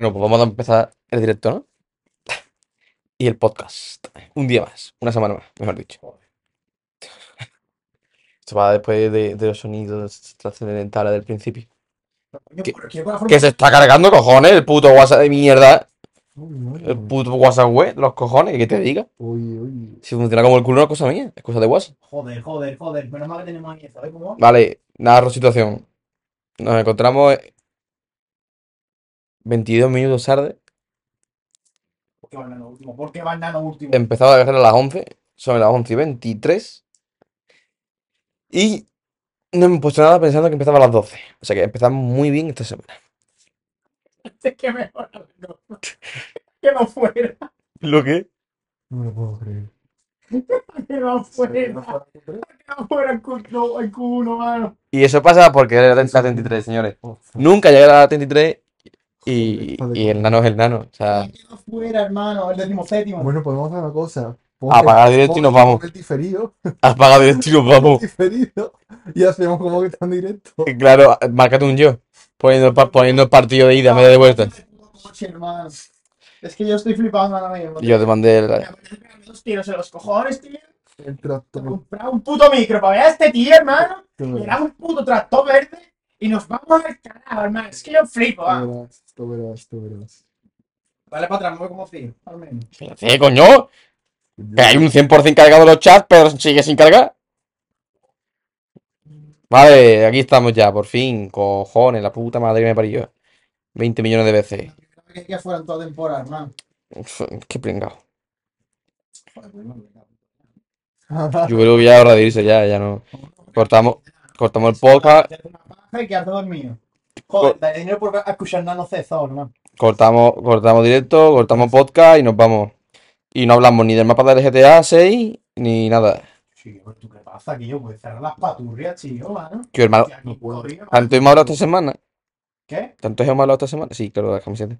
Bueno, pues vamos a empezar el directo, ¿no? Y el podcast. Un día más, una semana más, mejor dicho. Esto va después de, de los sonidos trascendentales del principio. Coño, ¿Qué- pero ¿qué va a Que se está cargando, cojones, el puto WhatsApp de mierda. El puto WhatsApp web, los cojones, que te diga. uy, uy. Si funciona como el culo, no es cosa mía, es cosa de WhatsApp. Joder, joder, joder. Menos mal que tenemos aquí, ¿sabes cómo? Vale, narro situación. Nos encontramos 22 minutos tarde. ¿Por qué van a lo último? ¿Por qué van a lo último? Empezaba a viajar a las 11, son las 11 y 23. Y no hemos puesto nada pensando que empezaba a las 12. O sea que empezamos muy bien esta semana. Es que mejor no. Que no fuera. ¿Lo qué? No me lo puedo creer. Que no fuera. Que no fuera el Q, no, el Q1, mano. Y eso pasa porque era la 33, señores. Nunca llegué a la 33 y, y el nano es el nano. O sea, fuera, hermano. El décimo séptimo. Bueno, podemos hacer una cosa. Pon apagar directo y nos vamos. el diferido, has pagado directo y nos vamos. diferido, y hacemos como que está en directo. Y Claro, márcate un yo. Poniendo, poniendo el partido de ida vez de vuelta. Es que yo estoy flipando ahora mismo. Y yo te mandé el. Dos tiros en los cojones, tío. El tractor. comprar un puto micro para ver a este tío, hermano. Damos un puto tractor verde y nos vamos al carajo, hermano. Es que yo flipo, tú va. verás, tú verás, tú verás. Dale para atrás, mueve como tío, al menos. ¿Qué coño? Que hay un 100% cargado los chats, pero sigue sin cargar. Vale, aquí estamos ya, por fin. Cojones, la puta madre que me parió. 20 millones de veces. Que, fueran toda temporada, hermano. Qué pringao. Yo creo que ya es hora de irse, ya, ya no. Cortamos, cortamos el podcast, Paja y quedarte dormido. Joder, da dinero por escuchar Nano Cezor, hermano. cortamos, cortamos directo, cortamos podcast y nos vamos. Y no hablamos ni del mapa del GTA 6 ni nada. Sí, pero tú qué pasa, que yo puedo cerrar las paturrias, tío, mano. Que hermano, Que aquí no puedo. todavía, mano. ¿tanto hemos hablado esta semana? ¿Qué? ¿Tanto hemos hablado esta semana? Sí, claro, las camisetas.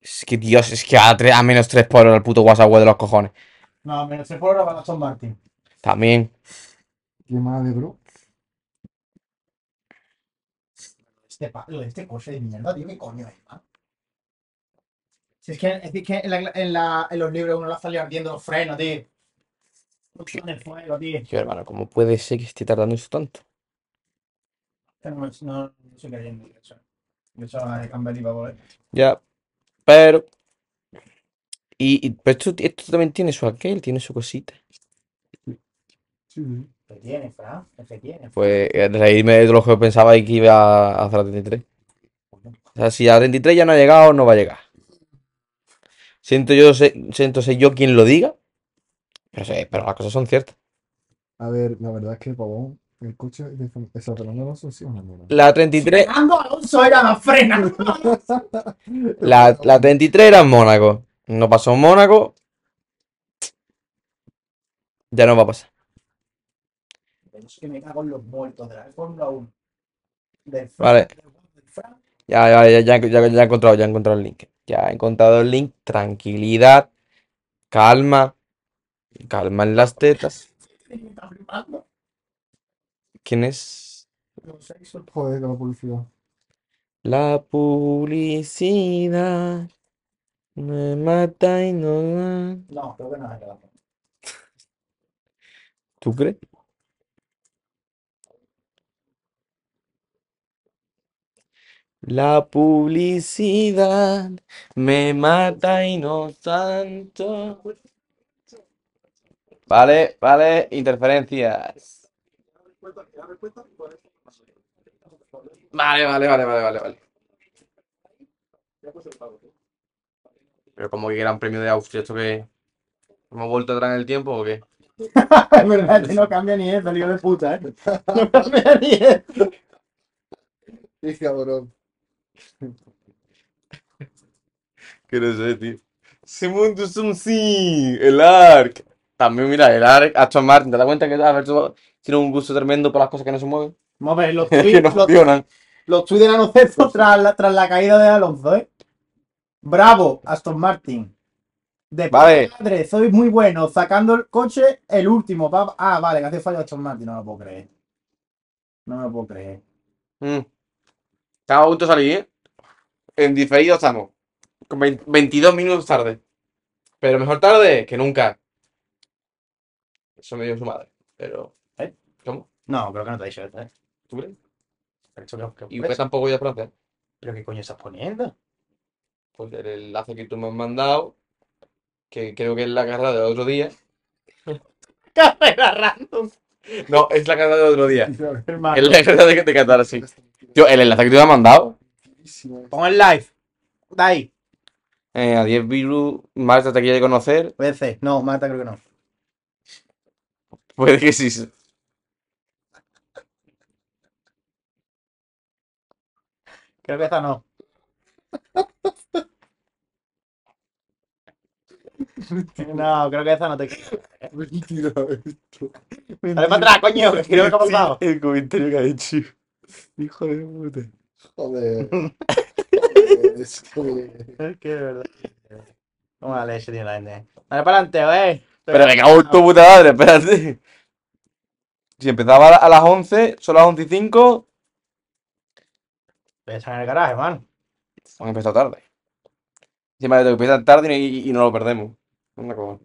Es que Dios, es que a, tre- a menos 3 por hora el puto WhatsApp web de los cojones. No, menos 3 por hora para Aston Martin. También. Qué madre, bro. Este, pa- lo de este coche de mierda, tío, ¿qué coño es, man? Si es que, es decir, que en, la, en, la- en los libros uno le salido ardiendo los frenos, tío. En el fuego, tío. Tío, hermano, ¿cómo puede ser que esté tardando eso tanto? No, no, no estoy creyendo, de hecho. De hecho, la de a volver. Ya. Pero. Y, y- pero esto, esto también tiene su aquel, tiene su cosita. Sí, ¿Qué tiene, Fran? ¿Qué tiene? Fran? Pues eh, reírme de lo que pensaba y que iba a hacer la 33. O sea, si a la 33 ya no ha llegado, no va a llegar. Siento yo, sé- siento ser yo quien lo diga. Pero, sé, pero las cosas son ciertas. A ver, la verdad es que Pavón, el coche de de San Fernando Alonso sí es una mierda. La 33, Fernando Alonso era la frena. la, la 33 era en Mónaco. No pasó en Mónaco. Ya no va a pasar. Que me cago en los muertos de la Fórmula 1. Del Fran, Vale. del. Ya, ya, ya, ya, ya- he encontrado, ya he encontrado el link. Ya he encontrado el link. Tranquilidad. Calma. Calma en las tetas. ¿Quién es? Joder, la publicidad. La publicidad me mata y no da. No, creo que no es el ¿Tú crees? La publicidad me mata y no tanto. Vale, vale, interferencias. Vale, vale, vale, vale, vale, vale. Pero como que gran premio de Austria, ¿esto qué? ¿Hemos vuelto atrás en el tiempo o qué? Es verdad, que no cambia ni eso, el hijo de puta, ¿eh? No cambia ni eso. Qué cabrón. Que no sé, tío. Simón du sí, el ARC. También, mira, el ARC, Aston Martin, ¿te das cuenta que Alberto tiene un gusto tremendo por las cosas que no se mueven? Vamos a ver, los que no tweets, los, funcionan. los tweets de Nano Cezo tras la, tras la caída de Alonso, ¿eh? Bravo, Aston Martin. De Vale. madre, soy muy bueno. Sacando el coche, el último. pa- Ah, vale, que hace fallo Aston Martin. No lo puedo creer. No me lo puedo creer. Mm. Estamos a punto de salir, ¿eh? En diferido estamos. Con vein- 22 minutos tarde. Pero mejor tarde que nunca. Eso me dio su madre. Pero. ¿Eh? ¿Cómo? No, creo que no te ha dicho ¿eh? ¿Tú crees? Pero, eso que- que- Y usted tampoco voy a Francia. ¿Pero qué coño estás poniendo? Pues el enlace que tú me has mandado. Que creo que es la carrera del otro día. Carrera random, No, es la carrera del otro día. Es la carrera de, de Qatar, sí. Tío, el enlace que tú me has mandado. Pon el live. De ahí. Eh, a 10 virus. Marta te quiere conocer. PC. No, Marta creo que no. Puede que sí. Creo que esta no. No, creo que esta no te Mentira esto. Dale para atrás, coño, que creo que ha pasado. El comentario que ha hecho. Hijo de puta. Joder. Es que... Es que es verdad. Cómo la leche tiene la gente. Dale para adelante, eh. Pero me cago en tu puta madre, espérate. Si empezaba a las 11, son las 11 y 5, Está en el garaje, man. han empezado tarde. Encima de que empiezan tarde y, y no lo perdemos. Una cosa.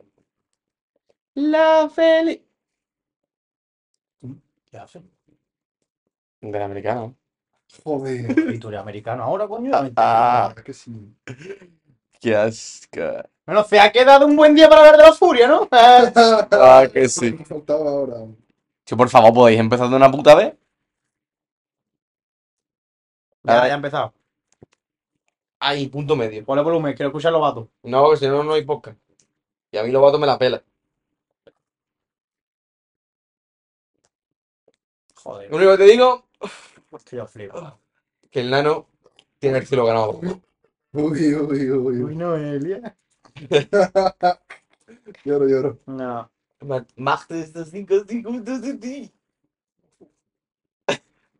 La feliz. ¿Qué hace? Del americano. Joder. ¿Y tú eres americano ahora, coño? Ah, Es que sí. qué asco. Bueno, se ha quedado un buen día para ver de los Furia, ¿no? Ah, que sí. Me faltaba ahora. Si por favor podéis empezar de una puta vez. Ya, Ah. ya ha empezado. Ay, punto medio. Ponle volumen, quiero escuchar los vatos. No, que si no, no hay podcast. Y a mí los vatos me la pela. Joder, Lo único que te digo, que yo flipo. que el nano tiene el cielo ganado. Uy, uy, uy. Uy, Noelia. Lloro, lloro. No. Macht estos 5 segundos de ti.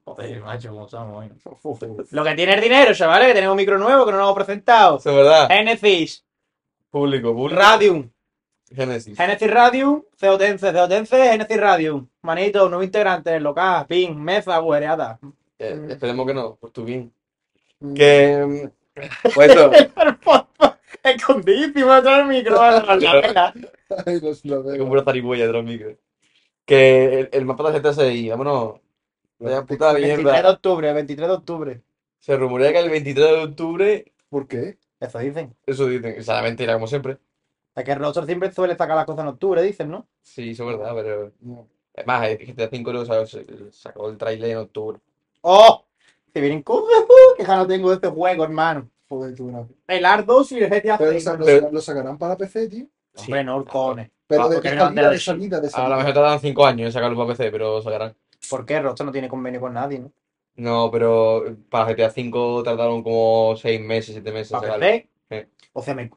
Joder, macho, cómo estamos hoy. Lo que tiene es dinero, chavales, que tenemos un micro nuevo que no nos hemos presentado. Eso es verdad. Genesis, Público, público. Radium. Génesis. Genesis Radium, Ceotense, Ceotense, Genesis Radium. Manito, nuevo integrante, local, ping, meza, guereada. Eh, esperemos que no, por tu bien. Que. mm, Pues esto. Escondidísimo detrás del micro, la. Ay, los la Como veo. una zarigüeya de los micros. Que el, el mapa de GTA 6, vámonos. Vaya puta 23 de mierda. octubre, 23 de octubre. Se rumorea que el 23 de octubre. ¿Por qué? Eso dicen. Eso dicen. Esa es la mentira, como siempre. Es que Rockstar siempre suele sacar las cosas en octubre, dicen, ¿no? Sí, eso es verdad, pero. No. Es más, el GTA 5 lo sacó, sacó el trailer en octubre. ¡Oh! Se vienen cosas, que ya no tengo de este juego, hermano. Joder, tú una. El Ardos y el GTA Pero 6. sa- lo, Pero- saca- lo sacarán para PC, tío. Hombre, no, cojones. Pero Ah, de qué no salida, te- de salida, de A lo salida. mejor tardan 5 años en sacarlo para PC, pero lo sacarán. ¿Por qué Rockstar no tiene convenio con nadie, no? No, pero para GTA 5 tardaron como 6 meses, 7 meses ¿Para. PC? Sí. O sea, me,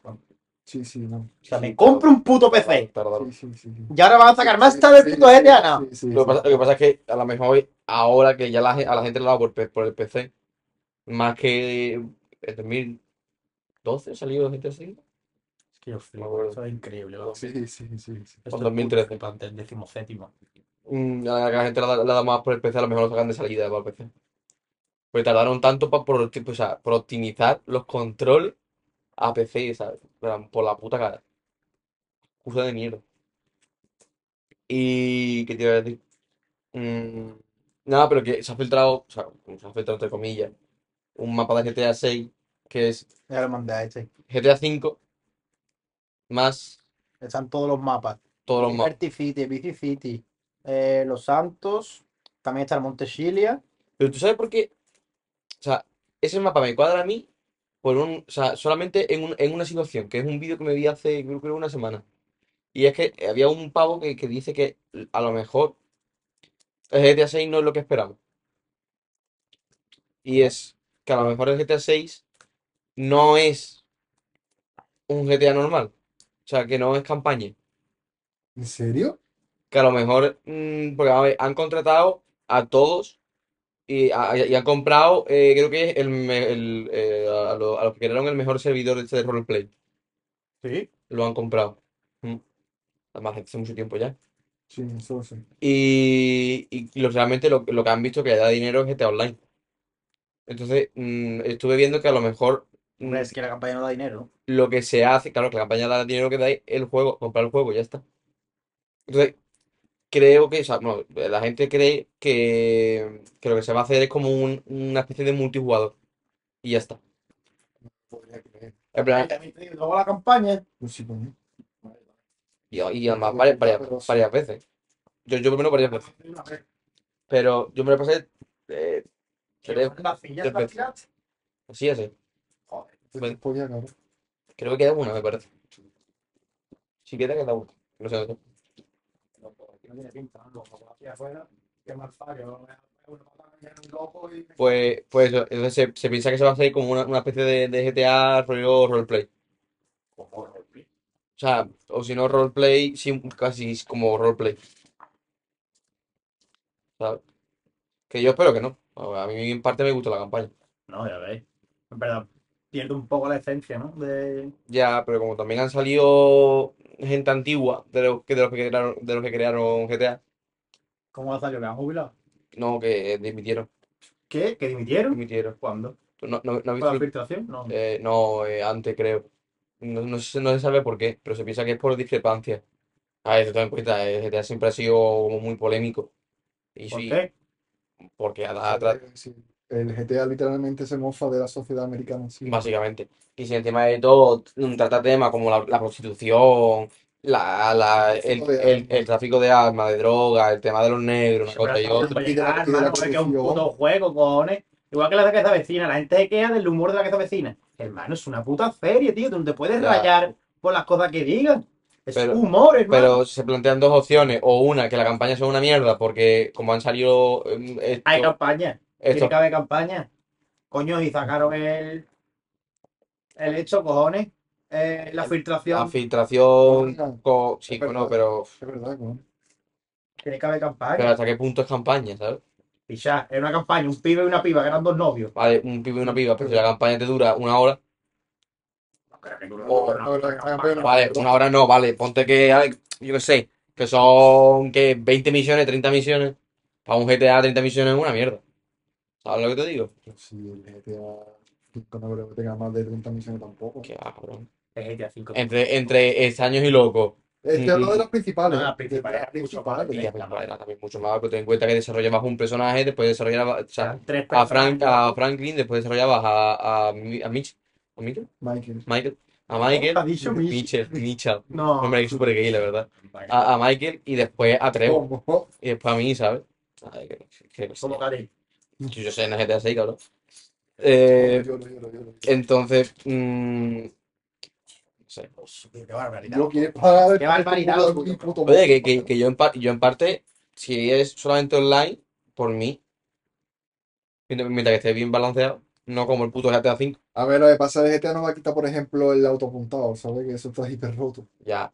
Sí, sí, no. sea, me compro un puto PC. Tardaron. Sí, sí, sí. sí. Y ahora van a sacar más tarde el puto GTA, no. sí, sí, Lo que, pasa, lo que pasa es que a lo mejor ahora que ya la, a la gente le ha dado por, por el PC, más que en 2012 salió GTA 5. Es que yo flipo, eso es increíble. ¿no? Sí, sí, sí, sí. Esto es 2013. puto flipante, el decimoséptimo. Mm, a la, la gente le ha, dado- más por el PC, a lo mejor lo sacan de salida para el PC. Porque tardaron tanto pa- por, tipo, o sea, por optimizar los controles a PC, ¿sabes? Por la puta cara. Usa de mierda. Y. ¿Qué te iba a decir? Mm, nada, pero que se ha filtrado, o sea, se ha filtrado entre comillas, un mapa de GTA 6 que es Ya lo mandé a este. GTA 5 más Están todos los mapas. todos los mapas. City, Vici City, eh, Los Santos, también está el Monte Shilia. Pero tú sabes por qué. O sea, ese mapa me cuadra a mí por un. O sea, solamente en, un- en una situación, que es un vídeo que me vi hace, creo que una semana. Y es que había un pavo que, que dice que a lo mejor el GTA 6 no es lo que esperamos. Y es que a lo mejor el GTA 6 no es un GTA normal. O sea, que no es campaña. ¿En serio? que a lo mejor, mm, porque a ver, han contratado a todos y, han comprado, eh, creo que es el, eh, a, lo- a los que crearon el mejor servidor este de roleplay. Sí. Lo han comprado. Mm. Además, hace mucho tiempo ya. Sí, eso sé. Y, y lo- realmente lo, lo que han visto que le da dinero es GTA Online. Entonces, mm, estuve viendo que a lo mejor mm, es que la campaña no da dinero. lo que se hace, claro, que la campaña da dinero que da el juego, comprar el juego, ya está. Entonces, creo que, o sea, bueno, la gente cree que, que lo que se va a hacer es como un- una especie de multijugador. Y ya está. Podría creer. En plan, Y luego la campaña. Pues sí, coño. y, y además varias, varias, varias veces. Yo, yo primero varias veces. Pero yo me lo pasé eh, tres, tres veces. así, así. Joder. Pues podía, cabrón. Creo que queda una, me parece. Si queda, queda una. No sé, no sé. No, tiene pinta, ¿no? Aquí afuera, qué mal fallo, una patada que loco y... Pues, pues entonces se, se piensa que se va a hacer como una, una especie de, de GTA rollo roleplay. O sea, o si no roleplay, sí, casi como roleplay. ¿Sabes? Que yo espero que no. A mí en parte me gusta la campaña. No, ya veis. En verdad, pierde un poco la esencia, ¿no? De... Ya, pero como también han salido gente antigua de los que, de los que crearon, de los que crearon GTA, ¿Cómo ha salido? ¿Que han jubilado? no, que dimitieron. ¿Qué? ¿Que dimitieron? Dimitieron. ¿Cuándo? ¿Tú ¿No, no, no has ¿Por visto la el- filtración? No. Eh, no, eh, antes creo. No, no se, no se sabe por qué, pero se piensa que es por discrepancia. A ver, ten en cuenta, el GTA siempre ha sido como muy polémico. Y ¿Por sí, qué? porque ha- ha. El GTA literalmente se mofa de la sociedad americana. Sí. básicamente. Y si encima de todo mm, trata temas como la, la prostitución, la, la- el, tráfico de el- armas. el tráfico de armas, de droga, el tema de los negros, una cosa y otra. que es un puto juego, cojones. Igual que la de casa vecina, la gente se queja del humor de la casa vecina. Hermano, es una puta serie, tío. Tú no te puedes Ya. rayar por las cosas que digan. Es Pero- humor, hermano. Pero se plantean dos opciones, o una, que la campaña sea una mierda, porque como han salido mm, esto- Hay campaña. Tiene que haber campaña. Coño, y sacaron el. El hecho, cojones. Eh, la la filtración. filtración, Ah, co- sí, es verdad. pero, Es verdad, coño. Tiene que haber campaña. pero hasta qué punto es campaña, ¿sabes? Pichá, es una campaña, un pibe y una piba que eran dos novios. Vale, un pibe y una piba, pero si la campaña te dura una hora, No creo que dure Oh, una no, no, no, no, vale, una hora no, vale, ponte que, yo qué sé, que son, que 20 misiones, 30 misiones, para un GTA 30 misiones es una mierda. ¿Sabes lo que te digo? Pues sí, el GTA 5 no creo que tenga más de 30 misiones tampoco. Va, cabrón. Es GTA 5. Entre, entre extraños y locos. Este es uno de los principales. No, las principales, las mucho principales. más. Y ya, pues, vale, también mucho más, pero ten en cuenta que desarrollabas un personaje, después desarrollabas, o sea, Tres a, Frank, a Franklin, después desarrollabas a, a, Mi- a Mitch, ¿a Michael? Michael. Michael, a Michael, Ha dicho Mitch. Mitchell, Mitchell, No. hombre, que es súper gay, la verdad. A, a Michael y después a Trevor. ¿Cómo? Y después a mí, ¿sabes? Ay, que- que- que- Como Karim. Yo, yo sé en el GTA 6, cabrón. Eh, lloro. entonces, mm, no sé. Qué barbaridad. Yo quiero pagar Qué barbaridad, puto- puto. puto Oye, que, que, que yo, en par- yo en parte, si es solamente online, por mí, mientras mientras que esté bien balanceado, no como el puto GTA 5, A ver, lo que pasa es que GTA no va a quitar, por ejemplo, el autopuntado, ¿sabes? Que eso está hiper roto. ya.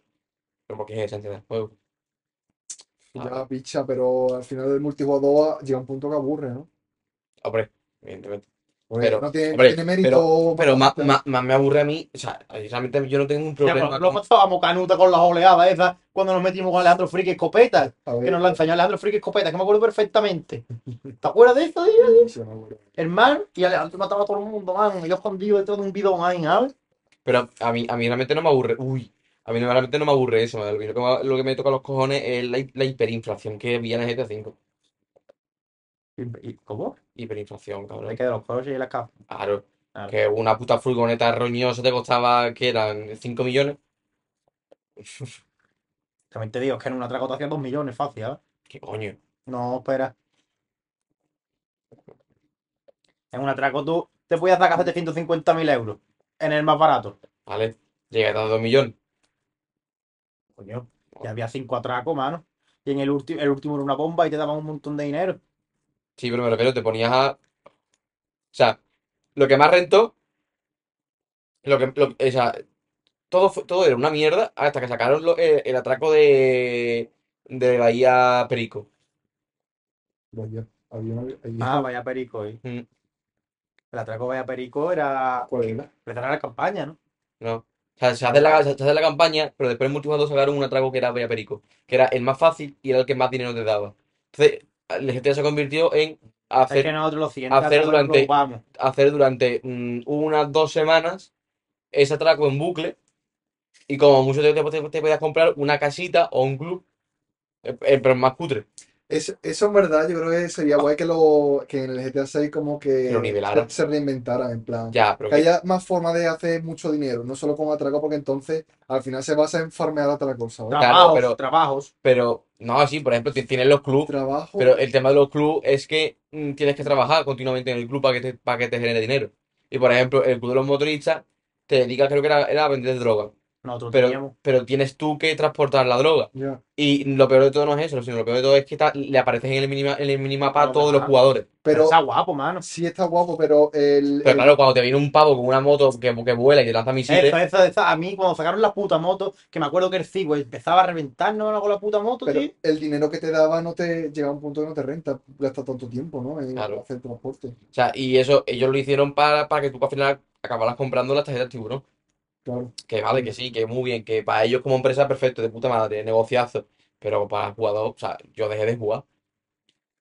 Pero porque es esencia del juego. Ya, picha, pero al final del multijugador llega un punto que aburre, ¿no? Hombre, evidentemente. Porque Pero, no tiene, hombre, tiene mérito. Pero más, más- más, más me aburre a mí, o sea, realmente yo no tengo un Ya, problema pero lo con- estábamos canuta con las oleadas esas cuando nos metimos con Alejandro Friki Escopeta. Que nos la enseñó Alejandro Friki Escopeta, que me acuerdo perfectamente. ¿Te acuerdas de eso, tío? picha, me acuerdo. El man y Alejandro mataba a todo el mundo, man. Y yo escondido detrás de un bidón ahí, ¿sabes? Pero a mí, a mí realmente no me aburre. Uy, a mí realmente no me aburre eso. Lo que, me- lo que me toca los cojones es la, la hiperinflación que había en el GTA V. ¿Y cómo? Hiperinflación, cabrón. Hay que de los coches y las capas. Claro, Claro. que una puta furgoneta roñosa te costaba, que eran 5 millones. También te digo, es que en una atraco te hacía dos millones fácil, ¿sabes? ¿Qué coño? No, espera. En un atraco tú te podías sacar 750.000 euros. En el más barato. Vale, llega a 2 millones. Coño, ya había cinco atracos, mano. Y en el, último el último era una bomba y te daban un montón de dinero. Sí, pero me refiero, te ponías a. O sea, lo que más rentó. Lo que. Lo, o sea, todo, fue- todo era una mierda hasta que sacaron lo- el, el atraco de. De Bahía Perico. Vaya, había una. ahí- Ah, vaya perico. ¿eh? Mm. El atraco vaya perico era ¿Cuál era? empezar la campaña, ¿no? No. O sea, se hace la, se hace la campaña, pero después en multijugador sacaron un atraco que era Bahía Perico. Que era el más fácil y era el que más dinero te daba. Entonces, el GTA se convirtió en Es hacer, que nosotros hacer durante- vamos. hacer durante mm, unas dos semanas ese atraco en bucle y como mucho te, te, te podías comprar una casita o un club, eh, eh, pero más cutre. Eso, eso en verdad yo creo que sería guay que, lo, que en el GTA 6 como que Que lo nivelaran. se, reinventaran en plan. Ya, pero Que que- haya más formas de hacer mucho dinero, no solo con atraco, porque entonces al final se basa en farmear atracos, ¿sabes? Claro, Trabajos, pero- trabajos. pero no, sí, por ejemplo, ti- tienes los clubes, Trabajo. pero el tema de los clubes es que mm, tienes que trabajar continuamente en el club para que te, para que te genere dinero. Y por ejemplo, el club de los motoristas te dedica, creo que era, era a vender droga, Nosotros pero, teníamos. pero tienes tú que transportar la droga. Y lo peor de todo no es eso, sino lo peor de todo es que le apareces en el, minima, en el minimapa a todos los jugadores. Pero Está guapo, mano. sí está guapo, pero el, Pero el- claro, cuando te viene un pavo con una moto que, que vuela y te lanza misiles, Eso, eso, eso. A mí, cuando sacaron la puta moto, que me acuerdo que el Cigüe empezaba a reventarnos con la puta moto, pero tío. el dinero que te daba no te llega a un punto que no te renta, gasta tanto tiempo, ¿no? En Claro. hacer transporte. o sea, y eso ellos lo hicieron para, para que tú al final acabaras comprando las tarjetas tiburón. Claro. Que vale, que sí, que muy bien, que para ellos como empresa perfecto, de puta madre, negociazo. Pero para el jugador, o sea, yo dejé de jugar.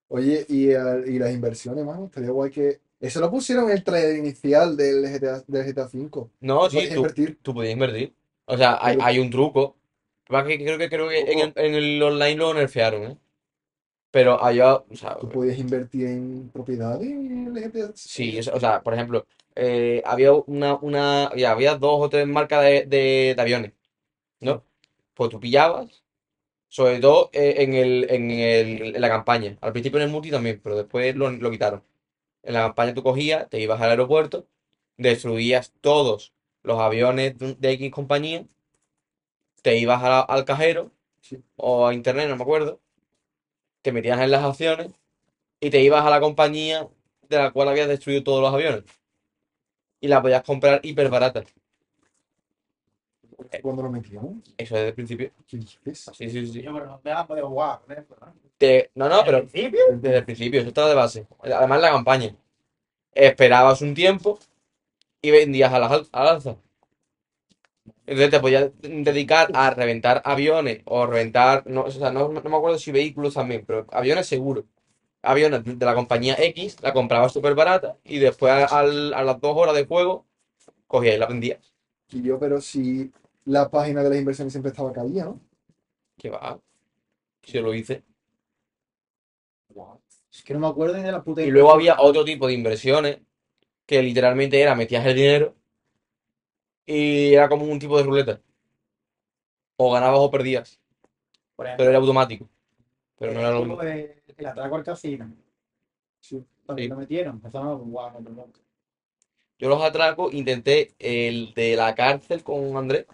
Oye, y, eh, y las inversiones, mano, estaría guay que. Eso lo pusieron en el trailer inicial del GTA, del GTA V. No, sí, tú, invertir. tú podías invertir. O sea, hay, hay un truco. Que creo que creo que en el, en el online lo nerfearon, ¿eh? Pero allá, o sea, Tú podías invertir en propiedades en el GTA. Sí, o sea, por ejemplo, eh, había una, una, ya, había dos o tres marcas de, de- de aviones, ¿no? Pues tú pillabas, sobre todo eh, en el, en el, en la campaña. Al principio en el multi también, pero después lo, lo quitaron. En la campaña tú cogías, te ibas al aeropuerto, destruías todos los aviones de, de X compañía, te ibas la- al cajero Sí. o a internet, no me acuerdo, te metías en las acciones y te ibas a la compañía de la cual habías destruido todos los aviones. Y la podías comprar hiper barata. Cuando lo metíamos. Eso desde el principio. ¿Qué dices? Sí, sí, sí. Yo, pero no me has podido jugar con ¿no? Te- No, no, pero desde el principio, eso estaba de base. Además, la campaña. Esperabas un tiempo y vendías a la al- al alza. Entonces te podías dedicar a reventar aviones o reventar, no, o sea, no, no me acuerdo si vehículos también, pero aviones seguro. Aviones de la compañía X, la comprabas súper barata y después a, al- a las dos horas de juego cogías y la vendías. Y yo, pero si la página de las inversiones siempre estaba caída, ¿no? ¿Qué va? Si yo lo hice. Es que no me acuerdo ni de la puta Y luego había otro tipo de inversiones que literalmente era metías el dinero y era como un tipo de ruleta. O ganabas o perdías, Por ejemplo, pero era automático. Pero no era lo mismo. de- el atraco al casino. También Sí. lo metieron. Eso no guau, no. Yo los atracos intenté el de la cárcel con Andrés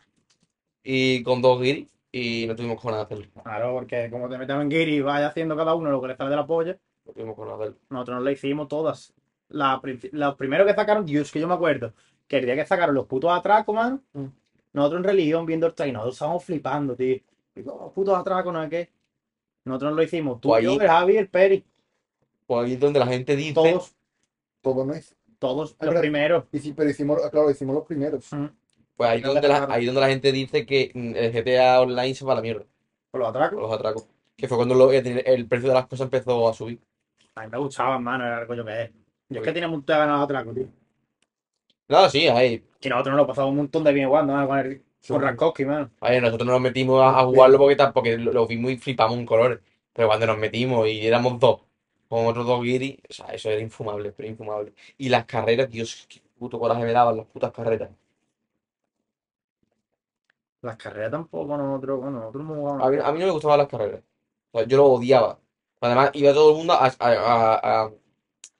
y con dos guiris y no tuvimos con nada hacerlo. Claro, porque como te metes en Giri y vaya haciendo cada uno lo que le sale de la polla, No tuvimos con nada hacerlo. nosotros nos la hicimos todas. La, los primeros que sacaron, Dios, que yo me acuerdo, que el día que sacaron los putos atracos, man, Mm. nosotros en religión viendo el trailer, nosotros estábamos flipando, tío. Digo, "Oh, putos atracos, no sé qué. Nosotros nos lo hicimos, tú, Pues yo, el Javi, el Peri, Pues aquí es donde la gente dice. todos, Todo no es. todos Ah, los pero- primeros. Hici- Pero hicimos, claro, hicimos los primeros. Mm. Pues ahí No donde la, ahí donde la gente dice que mm, el GTA Online se va a la mierda. Con los atracos. los atracos. Que fue cuando lo- el, el precio de las cosas empezó a subir. A mí me gustaban, mano, era el rollo que es. Yo es que tenía un montón de ganas atracos, tío. No, sí, ahí. Y nosotros nos lo pasamos un montón de bien jugando, mano, con, el, Sí. Con Rankowski, mano. Ahí nosotros no nos metimos a, a jugarlo porque, tam- porque lo, lo vimos y flipamos en colores. Pero cuando nos metimos y éramos dos, con otros dos guiris, o sea, eso era infumable, pero infumable. Y las carreras, Dios, qué puto coraje me daban las putas carreras. Las carreras tampoco nosotros, bueno, nosotros hemos jugado. A mí, a mí no me gustaban las carreras. O sea, yo lo odiaba. Además, iba todo el mundo a, a, a,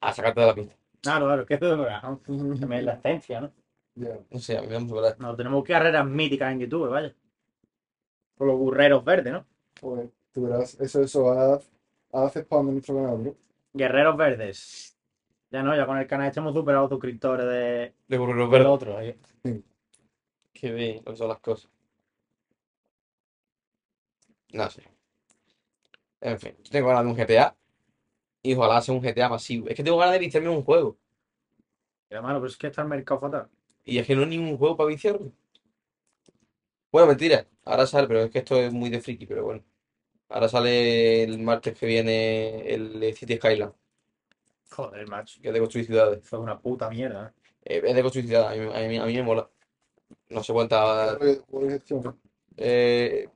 a- sacarte de la pista. Claro, claro, que ¿no? Es la esencia, ¿no? Ya. No sé, a mí me coraje. Nosotros tenemos carreras míticas en YouTube, vaya. Con los burreros verdes, ¿no? Joder, tú verás, eso, eso, haz, haz spam en nuestro canal, bro. Guerreros verdes. Ya no, ya con el canal este hemos superado los suscriptores de, De del verdes. otro. ahí. Que bien lo que son las cosas. No sé. En fin, yo tengo ganas de un GTA. Y ojalá sea un GTA masivo. Es que tengo ganas de viciarme en un juego. Mira, mano, pero es que está el mercado fatal. Y es que no hay ningún juego para viciarme. Bueno, mentira. Ahora sale, pero es que esto es muy de friki, pero bueno. Ahora sale el martes que viene el City Skyline. Joder, macho. que es de construir ciudades. Eso es una puta mierda. ¿eh? Eh, es de construir ciudades, a mí, a mí- a mí me mola. No sé cuánta. Eh,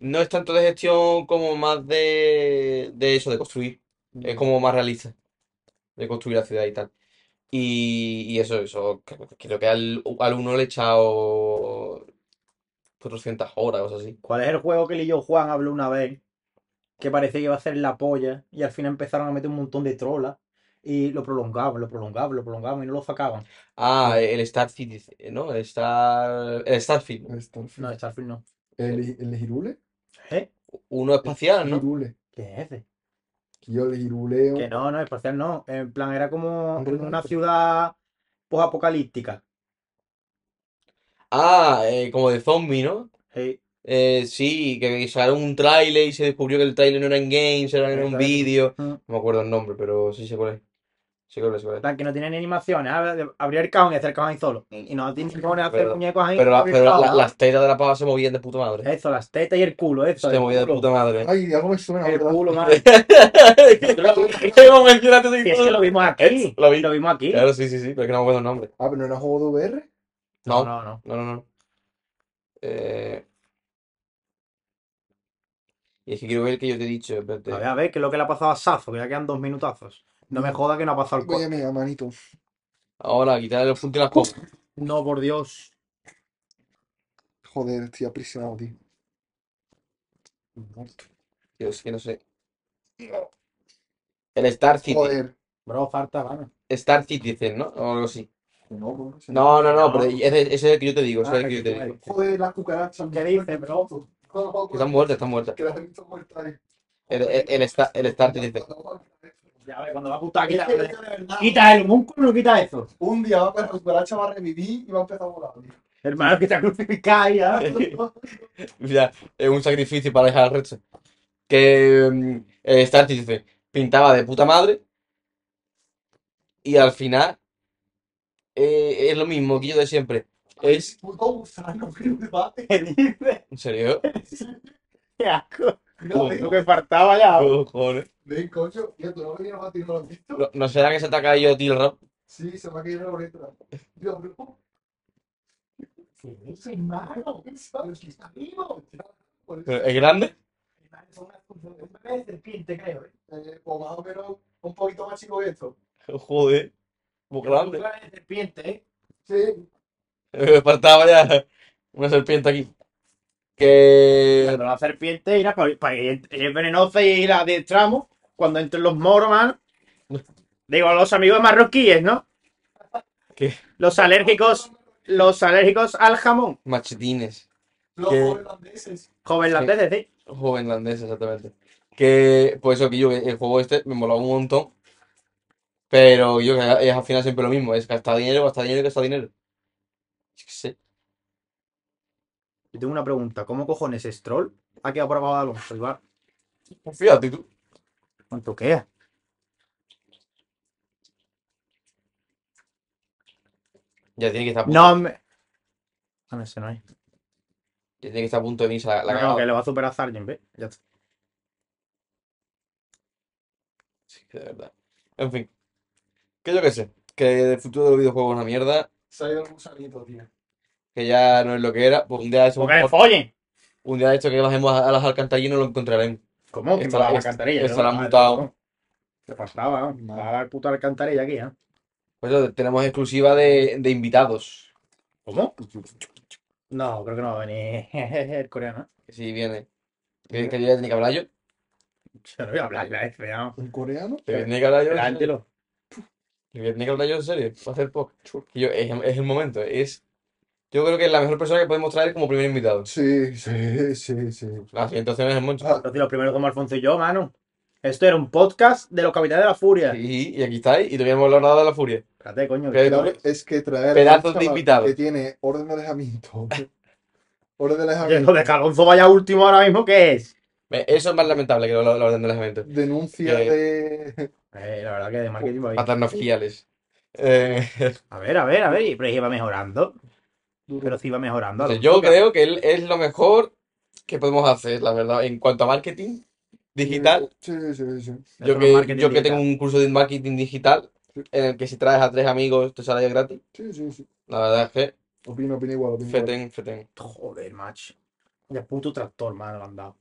no es tanto de gestión como más de, de eso, de construir. Es como más realista. De construir la ciudad y tal. Y, y eso, eso, creo, que al, al uno le he echado 400 horas o cosas así. ¿Cuál es el juego que él y yo, Juan, habló una vez? Que parecía que iba a ser la polla y al final empezaron a meter un montón de trolas y lo prolongaban, lo prolongaban, lo prolongaban y no lo sacaban. Ah, el Star Citizen, ¿no? El Star... El Starfield. El Starfield. No, Starfield no. El, el Girule. ¿Eh? Uno espacial, ¿no? Girule. ¿Qué es ese? Que yo el Girule. Que no, no, espacial no. En plan, era como una ciudad post-apocalíptica. Ah, eh, como de zombie, ¿no? Sí. Eh, sí, que sacaron un tráiler y se descubrió que el tráiler no era en games, era en un vídeo. Mm. No me acuerdo el nombre, pero sí sé cuál es. Sí es, sí plan, que no tiene ni animaciones. Abrir el cajón y hacer el cajón ahí solo. Y no poner a hacer Pero- muñecos ahí. Pero, la- la- las tetas de la pava se movían de puta madre. Eso, las tetas y el culo, eso. Se el movían de culo. puta madre. Ay, algo me suena, El ¿verdad? culo, madre. ¿Cómo mencionaste ese Si es que lo vimos aquí. Es- lo vi. Lo vimos aquí. Claro, sí, sí, sí, pero es que no me acuerdo el nombre. Ah, pero no era juego de VR. No, no, no. no, no, no. Eh... Y es que quiero ver el que yo te he dicho, espérate. A ver, a ver, ¿qué es lo que le ha pasado a Sazo? Que ya quedan dos minutazos. No me joda que no ha pasado el Voy a co- mí, manito. Ahora, quitarle los puntos y las copas. No, por Dios. Joder, estoy aprisionado, tío. Dios, que no sé. El Star City. Joder. Bro, falta, vamos. Star Citizen, ¿no? O algo así. No, no, ese No, no, pero ese, ese es el que yo te digo, ese Ah, es el que yo te digo. Joder, las cucarachas. ¿Qué dice, bro? Están muertas, están muertas. Que las he visto muertas ahí. El, el, el, Star, el Star Citizen. Ya ves, cuando va a putar, Es quita, que, de verdad, quita el músculo, no quita eso. Un día va a cucaracha va a revivir y va a empezar a volar. tío. Hermano, que está crucificada ya. Ya, es un sacrificio para dejar al resto. Que mm, el Star Citizen pintaba de puta madre. Y al final eh, es lo mismo que yo de siempre. Es. Puto gusano, que. ¿Qué dice? ¿En serio? Qué asco. Mira, Lo que faltaba ya. Ven. Tío, tú no venías a ti, ¿no lo has visto? ¿No, no será que se te ha caído el rap? Sí, se me ha caído la boleta. Dios, bro. ¿Qué dice, hermano? ¿Sabes que está vivo? Por eso, ¿Pero ¿Es grande? Es una bebé de serpiente, creo. ¿eh? eh, pues más o menos un poquito más chico que esto. Joder. Muy grande. Bebé de serpiente, ¿eh? Sí. Me faltaba ya una serpiente aquí. Que. Cuando la serpiente irá para, es venenosa y la adiestramos cuando entren los moros, man. Digo, los amigos marroquíes, ¿no? ¿Qué? Los alérgicos, los alérgicos al jamón. Machetines. Los ¿Qué? holandeses. Joven landés, sí. Jovenlandés, exactamente. Que, pues eso, que yo, el juego este me molaba un montón. Pero yo que es al final siempre lo mismo, es gastar dinero, gastar dinero y gastar dinero. Yo qué sé. Yo tengo una pregunta. ¿Cómo cojones Stroll ha quedado por abajo de Alonso? Pues fíjate tú. ¿Cuánto queda? Ya tiene que estar a punto, No me... Ah, no, ese no es. ya tiene que estar a punto de venirse la, la No, cagada. que le va a superar a Sargent, ¿ves? Ya está. Sí, de verdad. En fin. Que yo qué sé. Que el futuro de los videojuegos es una mierda. Se ha ido el gusanito, tío. Que ya no es lo que era. Pues un día de esto, ¡Porque le follen! un día de esto que bajemos a, a las alcantarillas no lo encontraremos. ¿Cómo? ¿Que me va a la alcantarilla? Yo, la han mutado. ¿Qué pasaba? Va a la puta alcantarilla aquí, ¿eh? Pues eso, tenemos exclusiva de, de invitados. ¿Cómo? No, creo que no va a venir el coreano. Que si viene. Que, que ya tiene que hablar yo. Yo no voy a hablar la F, ¿no? ¿Un coreano? Que que hablar yo. en serio. Adelántelo. Que tiene que hablar yo en serio. Para hacer podcast. Que yo, es, es el momento. Es. Yo creo que es la mejor persona que podemos traer como primer invitado. Sí, sí, sí, sí. Ah, sí, entonces no es el Moncho. Ah, los primeros como Alfonso y yo, mano. Esto era un podcast de los capitanes de la furia. Y, y aquí estáis. Y todavía no hemos hablado nada de la furia. Espérate, coño. Que- Claro, es que traer a Pedazos de chaval invitados. que tiene orden de alejamiento. orden de alejamiento. lo de que Alonso vaya último ahora mismo, ¿qué es? Ve, Eso es más lamentable que la, la orden del alejamiento. Denuncia Que- de. Eh, la verdad que de marketing va bien. Paternofiliales. Eh, A ver, a ver, a ver. Pero iba mejorando. Pero sí iba mejorando. Yo creo que él es lo mejor que podemos hacer, la verdad. En cuanto a marketing, digital. Sí, sí, sí. Yo que, yo que digital. tengo un curso de marketing digital en el que si traes a tres amigos te sale gratis. Sí, sí, sí. La verdad es que Opino, opino igual, opino igual. feten, feten. Joder, macho. Ya puto tractor, mano, le han dado.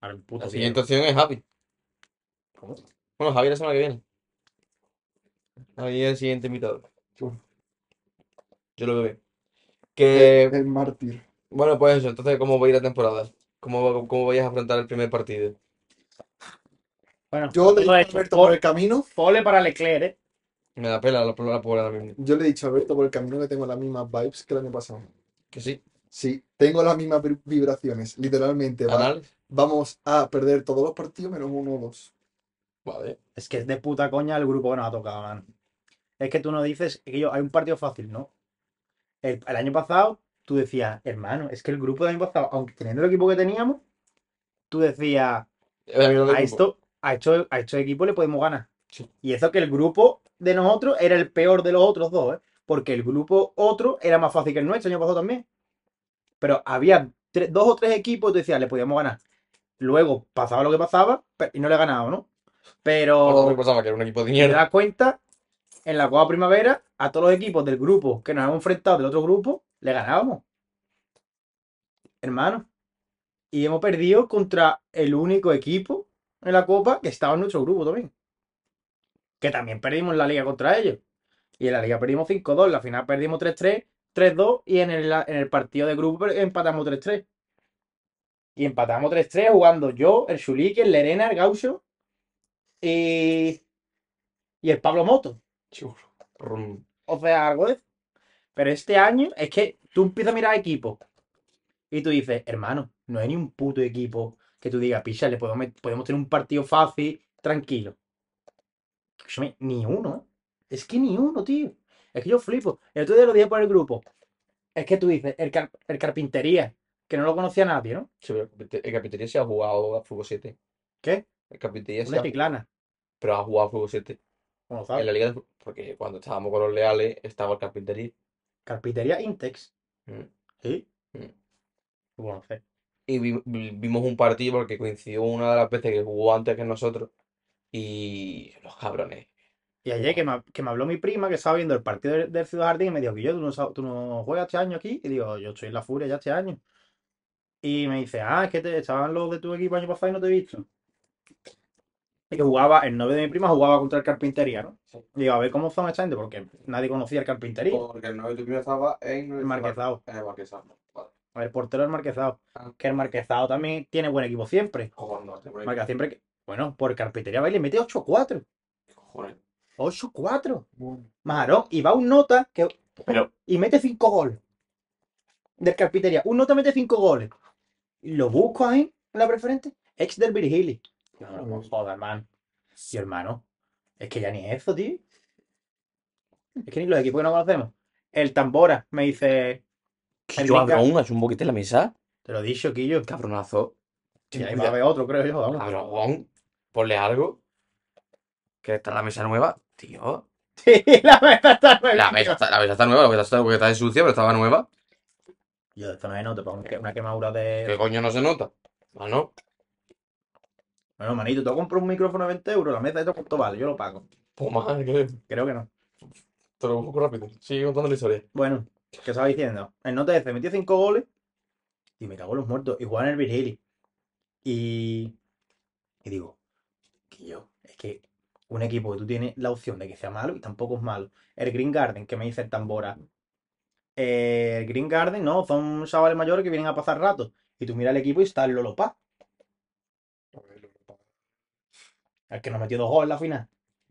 Al puto La siguiente opción es Javi. ¿Cómo? Bueno, Javi la semana que viene. Javi es el siguiente invitado. Yo lo veo bien. Que, El mártir. bueno, pues eso. Entonces, ¿cómo va a ir la temporada? ¿Cómo, cómo vais a afrontar el primer partido? Bueno, Yo le he dicho a Alberto por el camino. pole para Leclerc, ¿eh? Me da pela la, la pobre ahora mismo. Yo le he dicho a Alberto por el camino que tengo las mismas vibes que el año pasado. Que sí. Sí, tengo las mismas vib- vibraciones. Literalmente, va- vamos a perder todos los partidos menos uno o dos. Vale. Es que es de puta coña el grupo que nos ha tocado, man. Es que tú no dices que yo, hay un partido fácil, ¿no? El, el año pasado, tú decías, hermano, es que el grupo del año pasado, aunque teniendo el equipo que teníamos, tú decías, a equipo. esto, a estos, a estos equipos le podemos ganar. Sí. Y eso que el grupo de nosotros era el peor de los otros dos, ¿eh? Porque el grupo otro era más fácil que el nuestro, el año pasado también. Pero había tres- dos o tres equipos y tú decías, le podíamos ganar. Luego pasaba lo que pasaba y no le ganábamos, ¿no? Pero Ahora me pasaba que era un equipo de te mierda. das cuenta, en la Copa Primavera, a todos los equipos del grupo que nos hemos enfrentado del otro grupo, le ganábamos. Hermano. Y hemos perdido contra el único equipo en la Copa que estaba en nuestro grupo también. Que también perdimos la liga contra ellos. Y en la liga perdimos 5-2, en la final perdimos 3-3, 3-2 y en el, en el partido de grupo empatamos 3-3. Y empatamos 3-3 jugando yo, el Shuliki, el Lerena, el Gaucho y, y el Pablo Moto. O sea, algo de. Pero este año es que tú empiezas a mirar equipos y tú dices, hermano, no hay ni un puto equipo que tú digas, picha, le podemos, podemos tener un partido fácil, tranquilo. Ni uno, ¿eh? Es que ni uno, tío. Es que yo flipo. El otro día lo dije por el grupo. Es que tú dices, el, car- el carpintería, que no lo conocía nadie, ¿no? Sí, pero el Carpintería sí ha jugado a Fútbol 7. ¿Qué? El Carpintería Una ha- chiclana. pero ha jugado a Fútbol 7. ¿Cómo En la liga de Porque cuando estábamos con los leales estaba el Carpintería. Carpintería Intex. Mm. ¿Sí? Mm. Bueno, no sé. Y vi- vi- vimos un partido porque coincidió una de las veces que jugó antes que nosotros. Y los cabrones. Y ayer que me, que me habló mi prima que estaba viendo el partido del, del Ciudad Jardín y me dijo que yo, ¿tú no, tú no juegas este año aquí. Y digo, yo estoy en la furia ya este año. Y me dice, ah, es que te, estaban los de tu equipo año pasado y no te he visto. Y que jugaba, el novio de mi prima jugaba contra el carpintería, ¿no? Sí. Digo, a ver cómo son esta gente, porque nadie conocía el carpintería. Porque el novio de tu primo estaba en El Marquezado. En el Marquesado. Vale. El portero del Marquezado. Ah. Que el Marquezado también tiene buen equipo siempre. Cojones, Marca siempre que. Bueno, por carpintería va y le mete 8-4. Cojones. 8-4. Bueno, Majarón. Y va un nota que Pero, y mete 5 goles. Del carpintería. Un nota mete 5 goles. Lo busco ahí en la preferente. Ex del Virgili. No, no, no, joder, hermano. Y hermano. Es que ya ni eso, tío. Es que ni los equipos que no conocemos. El Tambora me dice. El yo cabrón, has un boquete en la mesa. Te lo he dicho, Quillo. Cabronazo. Y ahí va a haber otro, creo yo. Vamos. Cabrón. Ponle algo. Que está en la mesa nueva. Tío. Sí, la mesa está nueva, La mesa está, la mesa está nueva, lo que está, porque está de sucia, pero estaba nueva. Yo esto no es nota, pero una- una quemadura de. ¿Qué coño no se nota? Ah, no. Bueno, manito, tú compras un micrófono de 20 euros, la mesa de esto cuánto vale, yo lo pago. Pues madre, que Creo que no. te lo busco rápido. Sigue contando la historia. Bueno, ¿qué estaba diciendo? El Nota F metió 5 goles y me cago en los muertos. Y jugaba en el Virgili. Y. Y digo, que yo, es que un equipo que tú tienes la opción de que sea malo y tampoco es malo. El Green Garden, que me dice el Tambora. Eh, el Green Garden, no, son chavales mayores que vienen a pasar rato. Y tú miras el equipo y está el Lolopá, a ver, Europa. El que nos metió dos goles en la final.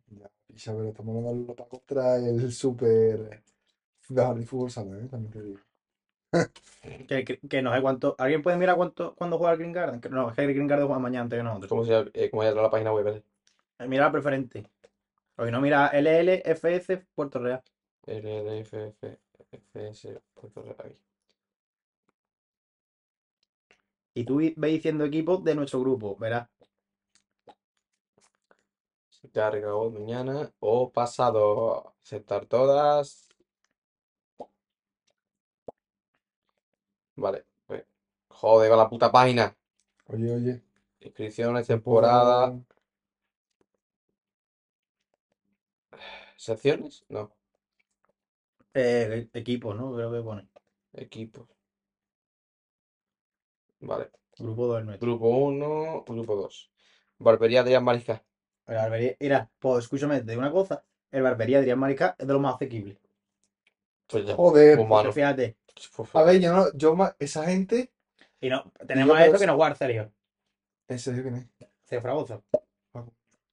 Ya, pero estamos hablando de Europa contra el super de Fútbol Sala, ¿eh? También te digo. Que, que, que no sé cuánto. ¿Alguien puede mirar cuánto, cuándo juega el Green Garden? Que no, es que el Green Garden juega mañana antes que nosotros. ¿Cómo se eh, cómo la página web? eh? Eh, Mira la preferente. Porque no mira LLFS Puerto Real. LLFFS Puerto Real. ahí. Y tú ve diciendo equipos de nuestro grupo, verás. Carga hoy, mañana o pasado. Aceptar todas. Vale. pues, Joder, con la puta página. Oye, oye, Inscripciones, temporada, secciones, no, Eh, equipos, ¿no? Creo que pone. equipos. Vale. Grupo 2 el nuestro. Grupo 1, grupo 2. Barbería Adrián Mariscal. El barbería, mira, pues escúchame, te digo una cosa. El barbería Adrián Mariscal es de lo más asequible. Pues ya. Joder. Pues, fíjate. A ver, yo no, yo ma- esa gente. Y no, tenemos yo a eso creo- que nos jugar Sergio. ¿En serio quién es? Sergio Fragoso.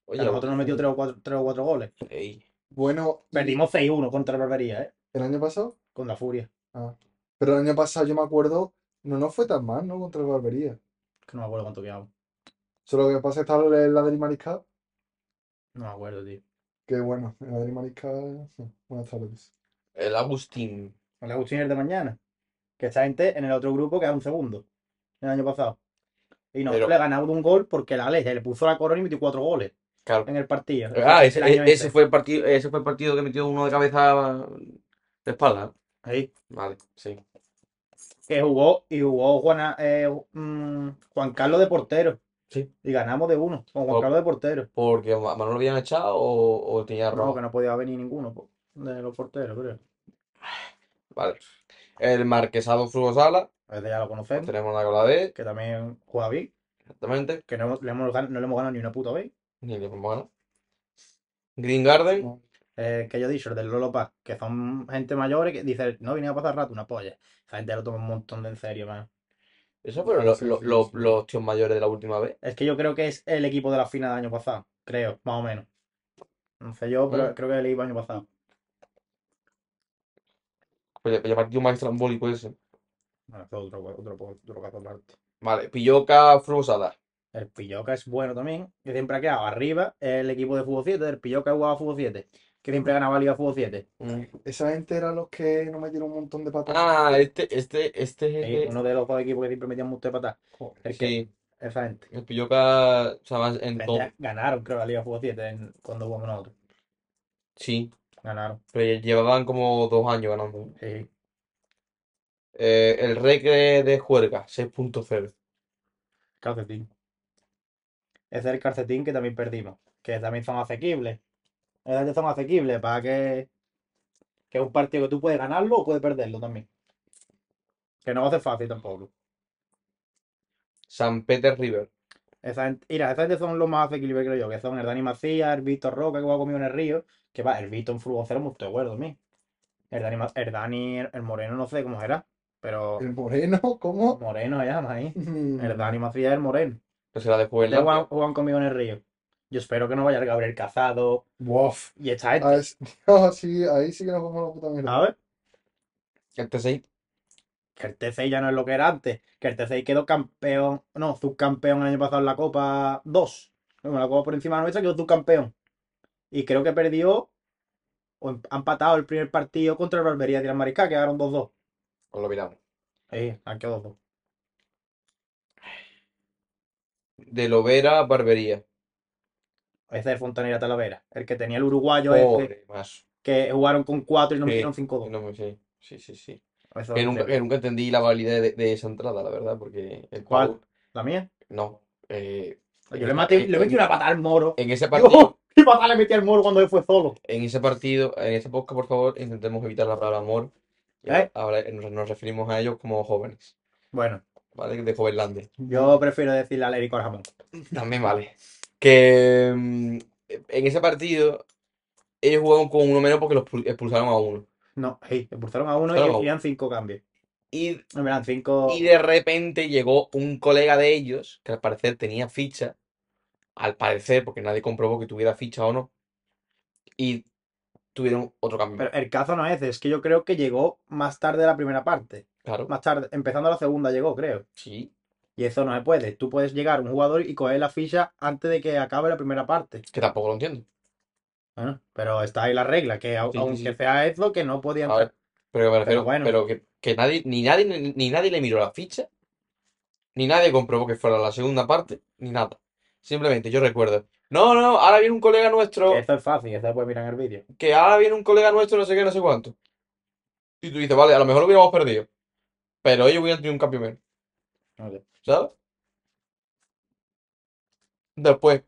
oye, a nosotros nos metió 3 o 4, tres o cuatro goles. ey, Bueno, Perdimos 6-1 contra el barbería, ¿eh? el año pasado. Con la furia. Ah. Pero el año pasado yo me acuerdo, no nos fue tan mal, ¿no? Contra el Barbería. Que no me acuerdo cuánto quedamos. Solo que pasa es que estaba el Adri Mariscal, No me acuerdo, tío. que bueno, el Adri Mariscal. Buenas tardes. el Agustín. El Agustín es de mañana. Que esta gente en el otro grupo queda un segundo. El año pasado. Y nosotros Pero- le ganamos de un gol porque el Alex le puso la corona y metió cuatro goles Claro. en el partido. Ah, ese, el año ese este. fue el partido, ese fue el partido que metió uno de cabeza de espalda. Ahí. Vale, sí. Que jugó y jugó Juana- eh, mm, Juan Carlos de portero. Sí. Y ganamos de uno con Juan Carlos de portero. Porque Ma- Manuel lo habían echado o, o tenía No, rojo. que no podía venir ninguno po, de los porteros, creo. Vale. El Marquesado Frugosala. Ese ya lo conocemos. Tenemos una cola de. Que también juega bien. Exactamente. Que no le hemos, gan- no le hemos ganado ni una puta vez. Ni le hemos ganado. Green Garden. No. Eh, que yo he dicho, el del Lolo Paz, que son gente mayores que dice, no, vine a pasar rato, una polla. Esa gente lo toma un montón de en serio, man. Esos fueron los, los, los- los tíos mayores de la última vez. Es que yo creo que es el equipo de la final del año pasado, creo, más o menos. No sé yo, pero Mm. creo que es el equipo del año pasado. Pues el partido más estrambólico ese. Bueno, eso es otro, otro, otro caso aparte. Vale. Pilloca Frugosala. El Pilloca es bueno también, que siempre ha quedado arriba. El equipo de Fútbol 7, el Pilloca jugaba Fútbol 7, que siempre ganaba Liga Fútbol 7. Esa gente eran los que nos metieron un montón de patas. Ah, este, este, este es uno de los dos equipos que siempre metían mucho patas. Joder. El que, Sí, esa gente. el Pilloca, o sea, más en todo. Ganaron, creo, la Liga Fútbol 7 en- cuando jugamos nosotros. Sí, Ganaron. pero llevaban como dos años ganando. Sí. Eh, el Recre de Juerga, 6.0. Calcetín. Ese es el calcetín que también perdimos. Que también son asequibles. Esas son asequibles para que. Que es un partido que tú puedes ganarlo o puedes perderlo también. Que no va a ser fácil tampoco. San Peter River. Esa gente, mira, esa gente son los más asequibles, creo yo. Que son el Dani Macías, el Víctor Roca, que juega conmigo en el Río. Que va, el Víctor en fútbol cero, muy de acuerdo a mí. El Dani, el Dani, el Moreno, no sé cómo será. Pero El moreno, ¿cómo? Moreno llama ahí. Mm. El Dani Macías, el Moreno. Que será de juegan, juegan conmigo en el Río. Yo espero que no vaya el Gabriel Cazado Bof. y esta gente. Ah, es- no, sí, ahí sí que nos vamos a la puta mierda. A ver, El T6. que el T6 ya no es lo que era antes. Que el T6 quedó campeón, no, subcampeón el año pasado en la Copa 2. Bueno, la Copa por encima nuestra quedó subcampeón. Y creo que perdió o em- ha empatado el primer partido contra el Barbería de Mariscal, quedaron 2-2. Os lo miramos. Sí, han quedado 2-2. De Lovera, Barbería. Ese es Fontanera Talavera, el que tenía el uruguayo Pobre, que jugaron con 4 y nos Sí. metieron 5-2. No me sé. Sí, sí, sí. Eso Que nunca, que nunca entendí la validez de, de esa entrada, la verdad, porque el ¿Cuál? ¿La mía? No. eh, Yo le, maté, le metí una patada al moro. En ese partido, ¿Qué patada le metí al moro cuando él fue solo? en ese partido, en ese podcast, por favor, intentemos evitar la palabra amor. ¿Eh? ahora nos, nos referimos a ellos como jóvenes, Bueno, ¿vale? De Jovenlandia. yo prefiero decirle al Eric Jamón. También vale. Que mm, en ese partido ellos jugaron con uno menos porque los expul- expulsaron a uno. No, expulsaron a uno y eran cinco cambios. Y, No, eran cinco. y de repente llegó un colega de ellos, que al parecer tenía ficha, al parecer, porque nadie comprobó que tuviera ficha o no, y tuvieron otro cambio. Pero el caso no es es que yo creo que llegó más tarde de la primera parte. Claro, Más tarde, empezando la segunda llegó, creo. sí, Y eso no se puede. Tú puedes llegar un jugador y coger la ficha antes de que acabe la primera parte. que tampoco lo entiendo. Bueno, pero está ahí la regla, que Sí, aunque sí. sea eso, que no podía A entrar. ver, pero que me refiero, bueno. pero que, que nadie, ni nadie, ni, ni nadie le miró la ficha, ni nadie comprobó que fuera la segunda parte, ni nada. Simplemente yo recuerdo, no, no, ahora viene un colega nuestro, eso es fácil, eso se puede mirar en el vídeo. que ahora viene un colega nuestro, no sé qué, no sé cuánto. Y tú dices, vale, a lo mejor lo hubiéramos perdido, pero ellos hubieran tenido un cambio menos, No sé. ¿Sabes? Después,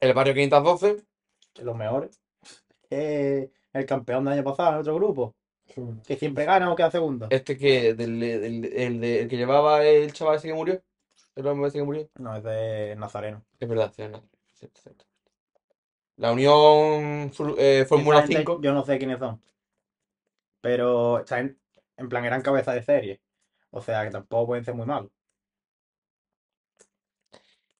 el barrio 512. Los mejores. Eh, el campeón del año pasado en otro grupo. Que siempre gana o queda segundo. Este que, del, del- el, de- el que llevaba el chaval ese que murió. El hombre ese que murió. No, es de Nazareno. Es verdad, sí, no. Cierto, cierto. La Unión Fru- eh, Fórmula Esa gente, 5. Yo no sé quiénes son. Pero está en, en plan eran cabeza de serie. O sea que tampoco pueden ser muy malos.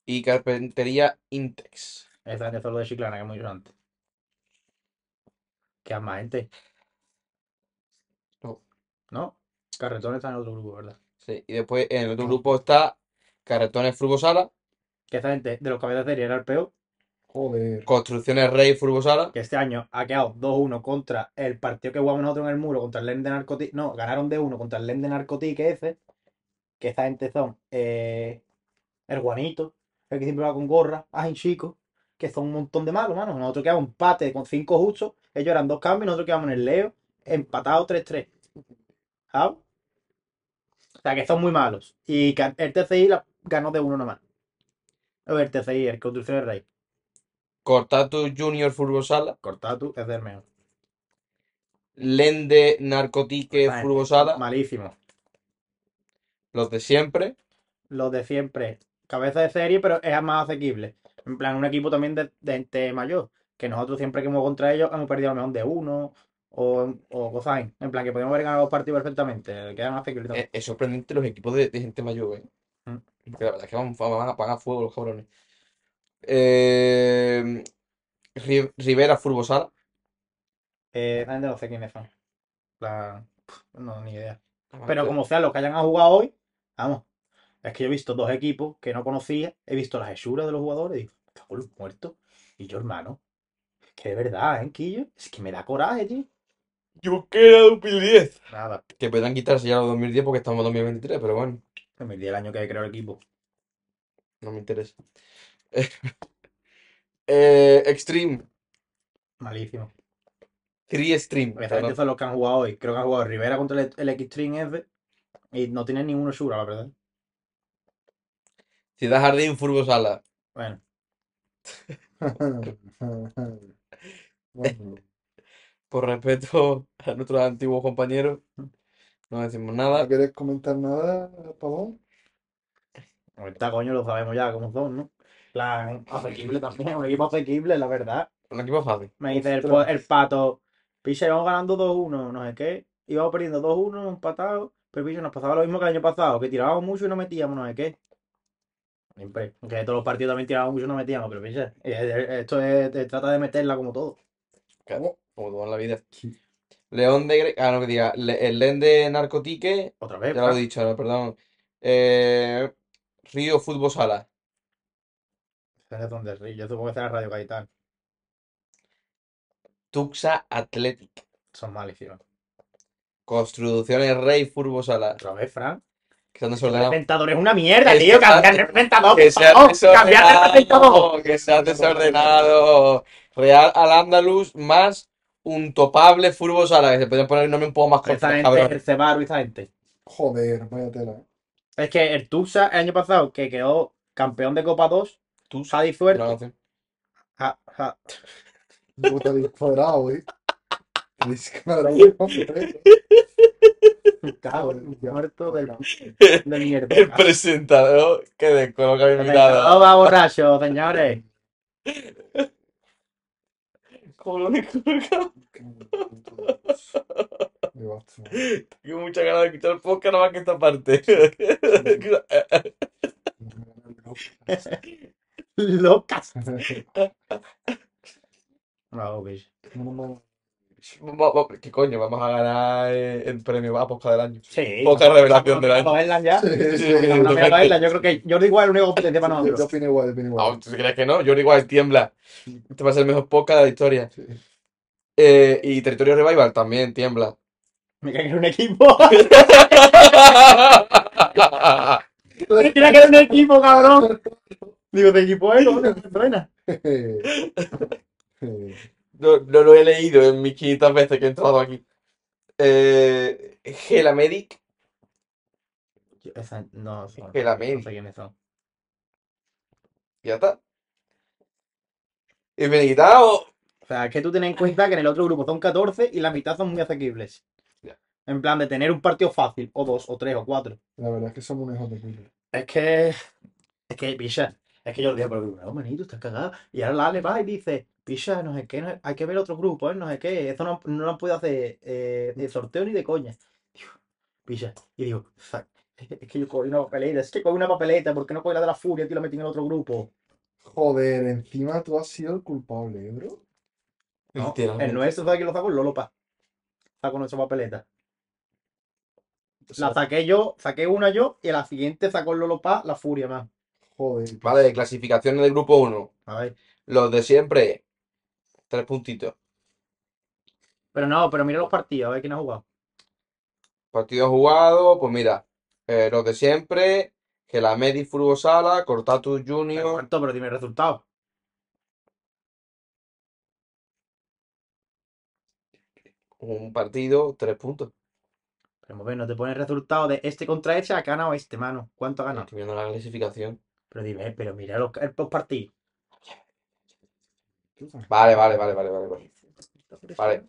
Y Carpintería Intex. Esa gente solo de Chiclana, que es muy grande. ¿Qué más gente? No. ¿No? Carretón está en otro grupo, ¿verdad? Sí. Y después en el otro grupo está Carretones Furbosala, Que esa gente de los cabezas de serie era el peor. Joder. Construcciones Rey Furbosala. Que este año ha quedado 2-1 contra el partido que jugamos nosotros en el muro, contra el Len de Narcotic. No, ganaron de 1 contra el Len de Narcotic ese. Que esa gente son eh, el Juanito, el que siempre va con gorra, Ajin Chico, que son un montón de malos, mano. Nosotros quedamos empate con 5 justos, ellos eran dos cambios, nosotros quedamos en el Leo, empatados 3-3. ¿Sabes? O sea que son muy malos. Y el TCI la ganó de uno nomás. O el TCI, el Construcción del Rey. Cortatu Junior Furbosala. Cortatu es del mejor. Lende Narcotique Esa gente, Furbosala. Malísimo. Los de siempre. Los de siempre. Cabeza de serie, pero es más asequible. En plan, un equipo también de, de gente mayor. Que nosotros siempre que hemos contra ellos hemos perdido a lo mejor de uno. O, o cosas. En plan, que podemos haber ganado los partidos perfectamente. Quedan asequibles. Es, es sorprendente los equipos de, de gente mayor, ¿eh? Mm. Porque la verdad es que van, van a pagar fuego los cabrones. Eh, Ri- Rivera Furbosala. Eh, esa gente no sé quiénes son. Pf, no, ni idea. Ah, Pero como sea, los que hayan jugado hoy, vamos. Es que yo he visto dos equipos que no conocía. He visto las hechuras de los jugadores y digo, "Me cago los muertos. Y yo, hermano, es que de verdad, ¿eh, Quillo? Es que me da coraje, tío. Yo quiero 2010. Nada. Que puedan quitarse ya los 2010 porque estamos en 2023, pero bueno, Que me di el año que creó el equipo. no me interesa. Eh, Extreme. Malísimo. 3 Extreme. Esa gente son los que han jugado hoy. Creo que han jugado Rivera contra el, el F. Y no tienen ninguno Shura, la verdad. Ciudad Jardín Furbosala. Bueno, Bueno, Por respeto a nuestros antiguos compañeros, no decimos ¿no nada. quieres comentar nada, Pavón? ahorita coño lo sabemos ya cómo son, ¿no? Plan, asequible también, un equipo asequible, la verdad. Un equipo fácil. Me dice el, el pato, picha, íbamos ganando 2-1, no sé qué. Íbamos perdiendo 2-1, empatados. Pero picha, nos pasaba lo mismo que el año pasado, que tirábamos mucho y no metíamos, no sé qué. Siempre. Aunque todos los partidos también tirábamos mucho y no metíamos, pero picha, eh, eh, esto es, eh, trata de meterla como todo. Claro, como todo en la vida. León de Gre- Ah, no que diga. Le- el Len de Narcotique. Otra vez, Ya lo he Fran. dicho, no, perdón. Eh, Río Fútbol Sala. Ese es donde ríe. Yo supongo que será Radio Gaitán. Tuxa Athletic. Son malísimos. Construcciones Rey Fútbol Sala. Otra vez, Fran. Que son El presentador es una mierda, Que tío. Cambiar de presentador. Que sea favor, Cambiar de presentador. desordenado. Que sea desordenado. Real al Andalus más un topable Fútbol Sala. Que se pueden poner un nombre un poco más corto, el Cebaru y esa gente. Joder, vaya tela. ¿eh? Es que el Tuxa el año pasado, que quedó campeón de Copa 2, Tú Javi Suerte. no, no, Ja- ja- Puta disparado, ¿eh? Disparado completo. Cago el muerto del, del mierda. El presentador que descoloca mi presentador va borracho, señores. Como lo descoloca. Tengo muchas ganas de escuchar el podcast nada más que esta parte. Locas. No, bicho. ¿Qué coño? Vamos a ganar eh, el premio a podcast del año. Sí. Poca revelación del año. Verla ya. Sí, Sí, Yo creo que Jordi igual es el único competencia para Yo nosotros. opino igual, yo opino igual. ¿tú crees que no? Yo igual tiembla. Este va a ser el mejor podcast de la historia. Eh, y Territorio Revival también tiembla. Me cae en un equipo. Me tiene que un equipo, cabrón. Digo, ¿de equipo es? ¿Cómo se suena? No, no lo he leído en mis 500 veces que he entrado aquí. Eh, Gelamedic. Esa, no, Que la no sé quiénes son. Ya está. Y finiquitado. O sea, es que tú ten en cuenta que en el otro grupo son 14 y la mitad son muy asequibles. Ya. En plan de tener un partido fácil, o dos, o tres, o cuatro. La verdad es que somos un hijo de. Es que. Es que, picha. Es que yo lo digo, pero no, manito, estás cagado. Y ahora la le va y dice, picha, no sé qué, no- hay que ver otro grupo, ¿eh? No sé qué. Eso no, no lo puedo hacer eh, de sorteo ni de coña. Digo, picha. Y digo, "Fuck, es que yo cogí una papeleta, es que cogí una papeleta, ¿por qué no cogí la de la furia y la metí en el otro grupo? Joder, encima tú has sido el culpable, ¿eh, bro. No, Literalmente. el nuestro, ¿sabes quién lo sacó? El Lolo Pa. Sacó nuestra papeleta. La saqué yo, saqué una yo, y a la siguiente sacó el Lolo Pa, la furia más. Joder. Vale, clasificaciones del grupo 1. A ver. Los de siempre. Tres puntitos. Pero no, pero mira los partidos, a ver quién ha jugado. Partidos jugados, pues mira. eh, los de siempre. Gelamedi Furbo Sala, Cortatus Pero, Junior. ¿cuánto? pero dime el resultado. Un partido, tres puntos. Pero vamos a ver, no te pone el resultado de este contra este, ha ganado este, mano. ¿Cuánto ha ganado? Estoy viendo la clasificación. Pero dime, pero mira los, el- los partidos. Vale, vale, vale, vale, vale. vale. Vale.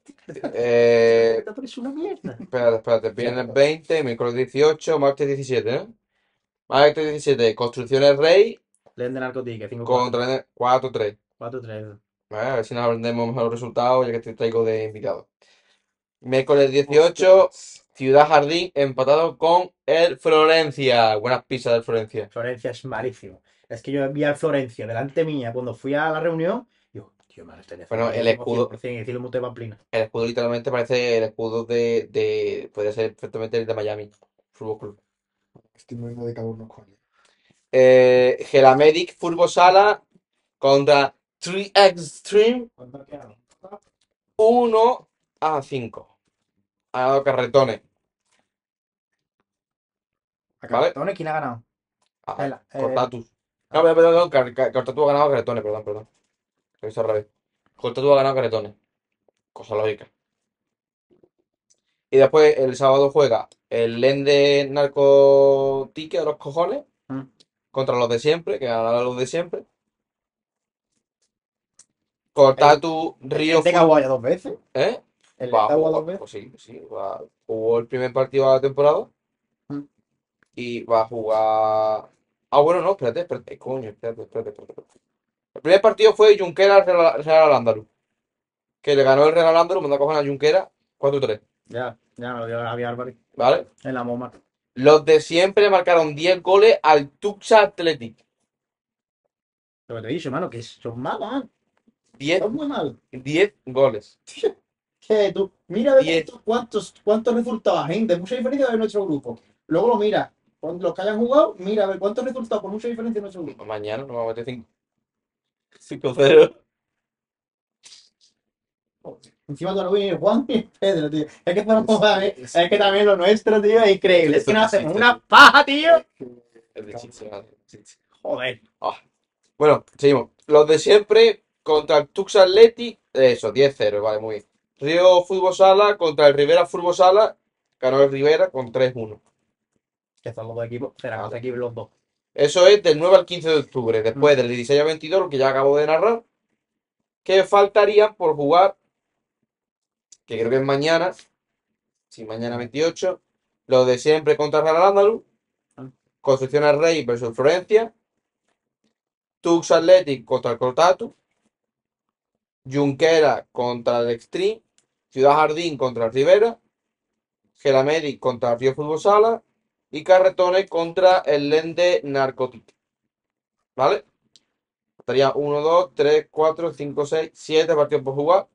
Eh, una mierda. espérate, espérate. Viernes 20, miércoles 18, martes 17, ¿eh? Martes 17, Construcciones Rey Leen de narcotique, 5 contra 4-3. 4 3 Vale, A ver si nos aprendemos mejor los resultados, ya que te traigo de invitado. Miércoles 18, Ciudad Jardín empatado con el Florencia. Buenas pizzas del Florencia. Florencia es malísimo. Es que yo vi al Florencia delante mía cuando fui a la reunión. Tío, este Bueno, el escudo- 100%, estilo Monte Pamplina. El escudo literalmente parece el escudo de, de podría ser perfectamente el de Miami Fútbol Club. Estoy muriendo de cabrón, coño. Eh, Gelamedic Fútbol Sala contra 3 Extreme ¿Cuánto ha quedado? 1 a 5. Ha ganado Carretones. ¿A Vale. Cartones quién ha ganado? Ah, El- eh, Cortatus. No, perdón, perdón, Car- Car- Cortatus ha ganado Carretones, perdón, perdón. Lo al revés. Cortatus ha ganado Carretones. Cosa lógica. Y después el sábado juega el Lende Narcotique de los cojones Mm. contra los de siempre, que ganará los de siempre. Cortatu Río ¿Este que ha Fut- jugado ya dos veces? ¿Eh? ¿El Va, jugó- dos veces? pues sí, sí, va- jugó el primer partido de la temporada Mm. y va a jugar. Ah, bueno, no, espérate, espérate, coño, espérate, espérate, espérate. espérate. El primer partido fue Junquera al Real Real al Andaluz, que le ganó el Real al Andaluz, mandó a coger a Junquera 4-3, Ya, ya me lo dio Javier Álvarez. ¿vale? En la MoMA. Los de siempre marcaron 10 goles al Tuxa Athletic. Lo que te he dicho, hermano, que son malos, ¿eh? 10, Son muy malos. 10 goles. Que tú, mira cuántos, cuántos, cuántos resultados, gente, mucha diferencia de nuestro grupo. Luego lo mira, los que hayan jugado, mira a ver cuántos resultados, con mucha diferencia de nuestro grupo. Mañana nos vamos a meter 5 5-0. Encima tú no vienes Juan y Pedro, tío. Es que jodas, ¿eh? Es que también lo nuestro, tío, es increíble. Es que nos hacemos una paja, tío. Es de chiste, chiste. Joder. Bueno, seguimos. Los de siempre contra el Tux Athletic, eso, 10-0, vale, muy bien. Río Fútbol Sala contra el Rivera Fútbol Sala, ganó el Rivera con 3-1. Que son los dos equipos, serán los equipos los dos. Eso es del 9 al 15 de octubre, después del 16 al 22, lo que ya acabo de narrar, que faltaría por jugar, que creo que es mañana, sí, mañana 28, los de siempre contra Real Andaluz, Ah. Construcción al Rey versus Florencia, Tux Athletic contra el Cortatu, Junquera contra el Extreme, Ciudad Jardín contra el Rivera, Gelamedic contra el Río Fútbol Sala y Carretones contra el Lende Narcotic. ¿Vale? Estaría 1, 2, 3, 4, 5, 6, 7 partidos por jugar.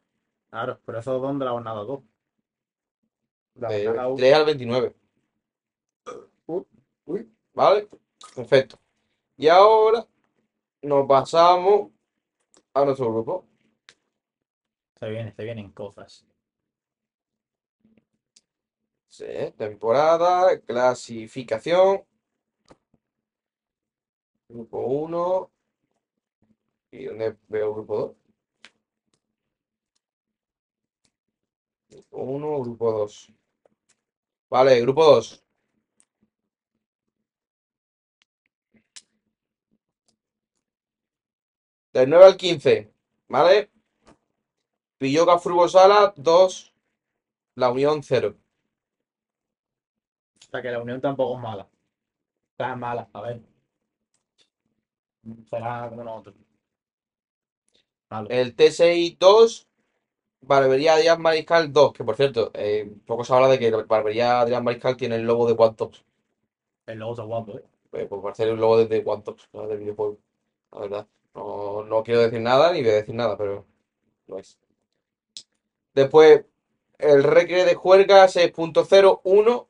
Claro, pero eso donde la jornada 2. La De jornada 1. 3 al 29. Uy, ¿Vale? Perfecto. Y ahora nos pasamos a nuestro grupo. Se vienen, se vienen cosas. Sí, temporada, clasificación. Grupo 1. ¿Y dónde veo grupo 2? Grupo 1, grupo 2. Vale, grupo 2. Del 9 al 15. ¿Vale? Pilloca Frugosala 2. La Unión 0. Sea que la unión tampoco es mala. O sea, es mala, a ver. Será como nosotros. Malo. El TSI 2. Barbería Adrián Mariscal 2. Que por cierto, eh, poco se habla de que Barbería Adrián Mariscal tiene el logo de Tops. El logo está guapo, eh. Eh, pues parece el logo de, de Tops, ¿no? del videojuego. La verdad. No, no quiero decir nada ni voy a decir nada, pero lo es. Después, el Recre de Juerga 6.01.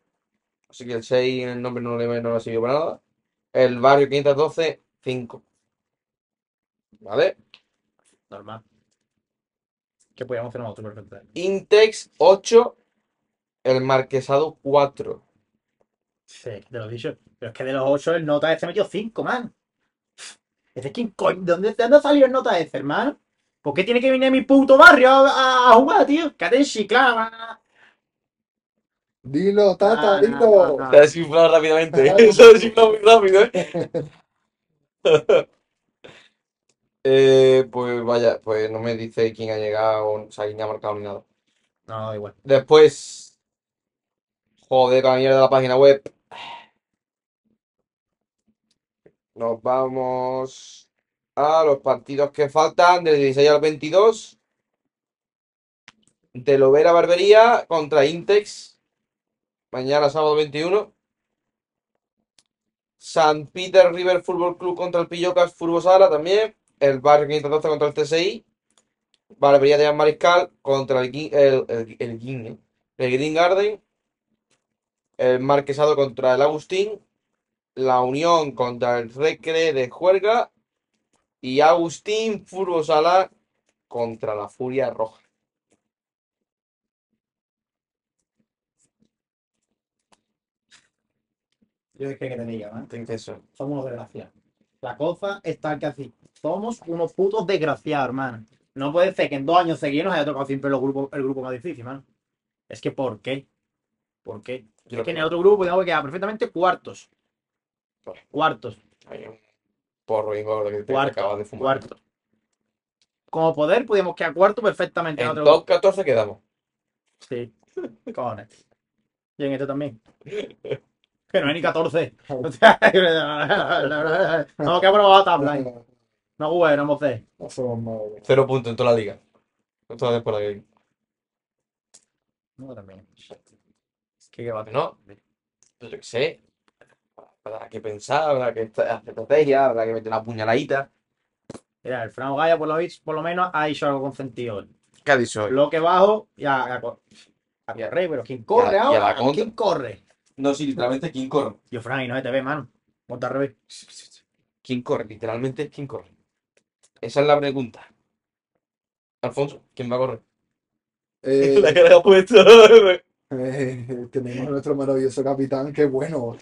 Así que el 6 en el nombre no le, no le sirvió para nada. El barrio 512, 5. ¿Vale? Normal. ¿Qué podíamos hacer nosotros perfectamente? Intex 8. El Marquesado 4. Sí, te lo he dicho. Pero es que de los 8 el nota S metió 5, man. ¿Ese quién coño? ¿De dónde, de dónde ha salido el nota S, hermano? ¿Por qué tiene que venir a mi puto barrio a, a- a jugar, tío? Quédate en chiclana. Dilo, Tata, Ah, dilo. no, no, Se ha desinflado rápidamente. Se ha desinflado muy rápido, ¿eh? Eh, pues vaya, pues no me dice quién ha llegado, o sea, quién ha marcado ni nada. No, da igual. Después, joder, con la mierda de la página web. Nos vamos a los partidos que faltan del 16 al 22. De Lovera Barbería contra Intex. Mañana sábado 21. San Peter River Fútbol Club contra el Pillocas Fútbol Sala también. El Barrio 512 contra el TSI. Barbería de Mariscal contra el, el, el, ¿eh? el Green Garden. El Marquesado contra el Agustín. La Unión contra el Recre de Juerga. Y Agustín Fútbol Sala contra la Furia Roja. Yo es que, que te diga, man. Eso. Somos unos desgraciados. La cosa está que así. Somos unos putos desgraciados, hermano. No puede ser que en dos años seguidos nos haya tocado siempre los grupos, el grupo más difícil, man. Es que ¿por qué? ¿Por qué? Yo Es que en el otro grupo podíamos quedar perfectamente cuartos. Cuartos. Hay un porro y gordo que te Cuarto, acabas de fumar. Cuartos. Como poder, podíamos quedar cuarto perfectamente en En otro top 14 quedamos. Sí. Cojones. Y en este también. Que no es ni 14. no, que probado tabla. ¿eh? No jugué, no mocé. Cero puntos en toda la liga. En toda la temporada que hay. No, también. Es que qué va a No, pues yo qué sé. Habrá que pensar, habrá que hacer estrategia, habrá que meter una puñaladita. Mira, el Fran Gaya por lo, por lo menos ha hecho algo con sentido. hoy. ¿Qué ha dicho hoy? Bloque bajo y a, a, a correr, pero ¿quién corre ahora? contra. ¿Quién corre? No, sí, literalmente, ¿quién corre? Yo, Fran, y no se te ve, mano. Monta al revés. ¿Quién corre? Literalmente, ¿quién corre? Esa es la pregunta. Alfonso, ¿quién va a correr? Eh, La que le ha puesto. eh, tenemos a nuestro maravilloso capitán, que bueno.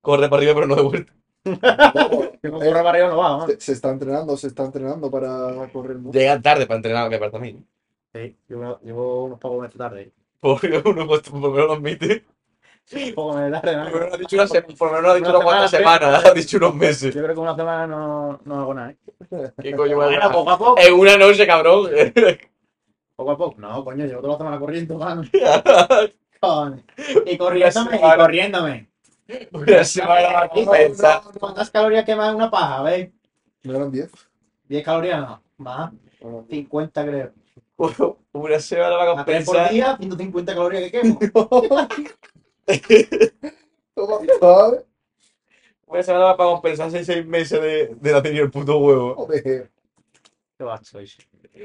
Corre para arriba, pero no de vuelta. No corre para arriba no va, mano. Se, se está entrenando, se está entrenando para correr mucho. Llega tarde para entrenar, me parece a mí. Sí, llevo, llevo unos pocos meses tarde. Porque uno pues, por lo menos lo admite. Meses tarde, Por lo menos ha dicho una semana, por lo menos no ha dicho Una unas cuantas semana, semanas, ha dicho unos meses. Yo creo que una semana no, no hago nada, ¿eh? ¿Qué coño va a poco a poco. En una noche, cabrón. Poco a poco. No, coño, llevo toda la semana corriendo. Cojones. Y corriéndome, y corriéndome. Una semana pensar. ¿Cuántas calorías quemas una paja? ¿Ves? ¿No eran 10? 10 calorías no. Más. Bueno, 50 creo. Una semana para A 3 por compensar. día, 150 calorías que quemo. ¿Cómo sabes? Una semana para compensar seis, meses de, de no tener el puto huevo. Joder. Qué va, sois.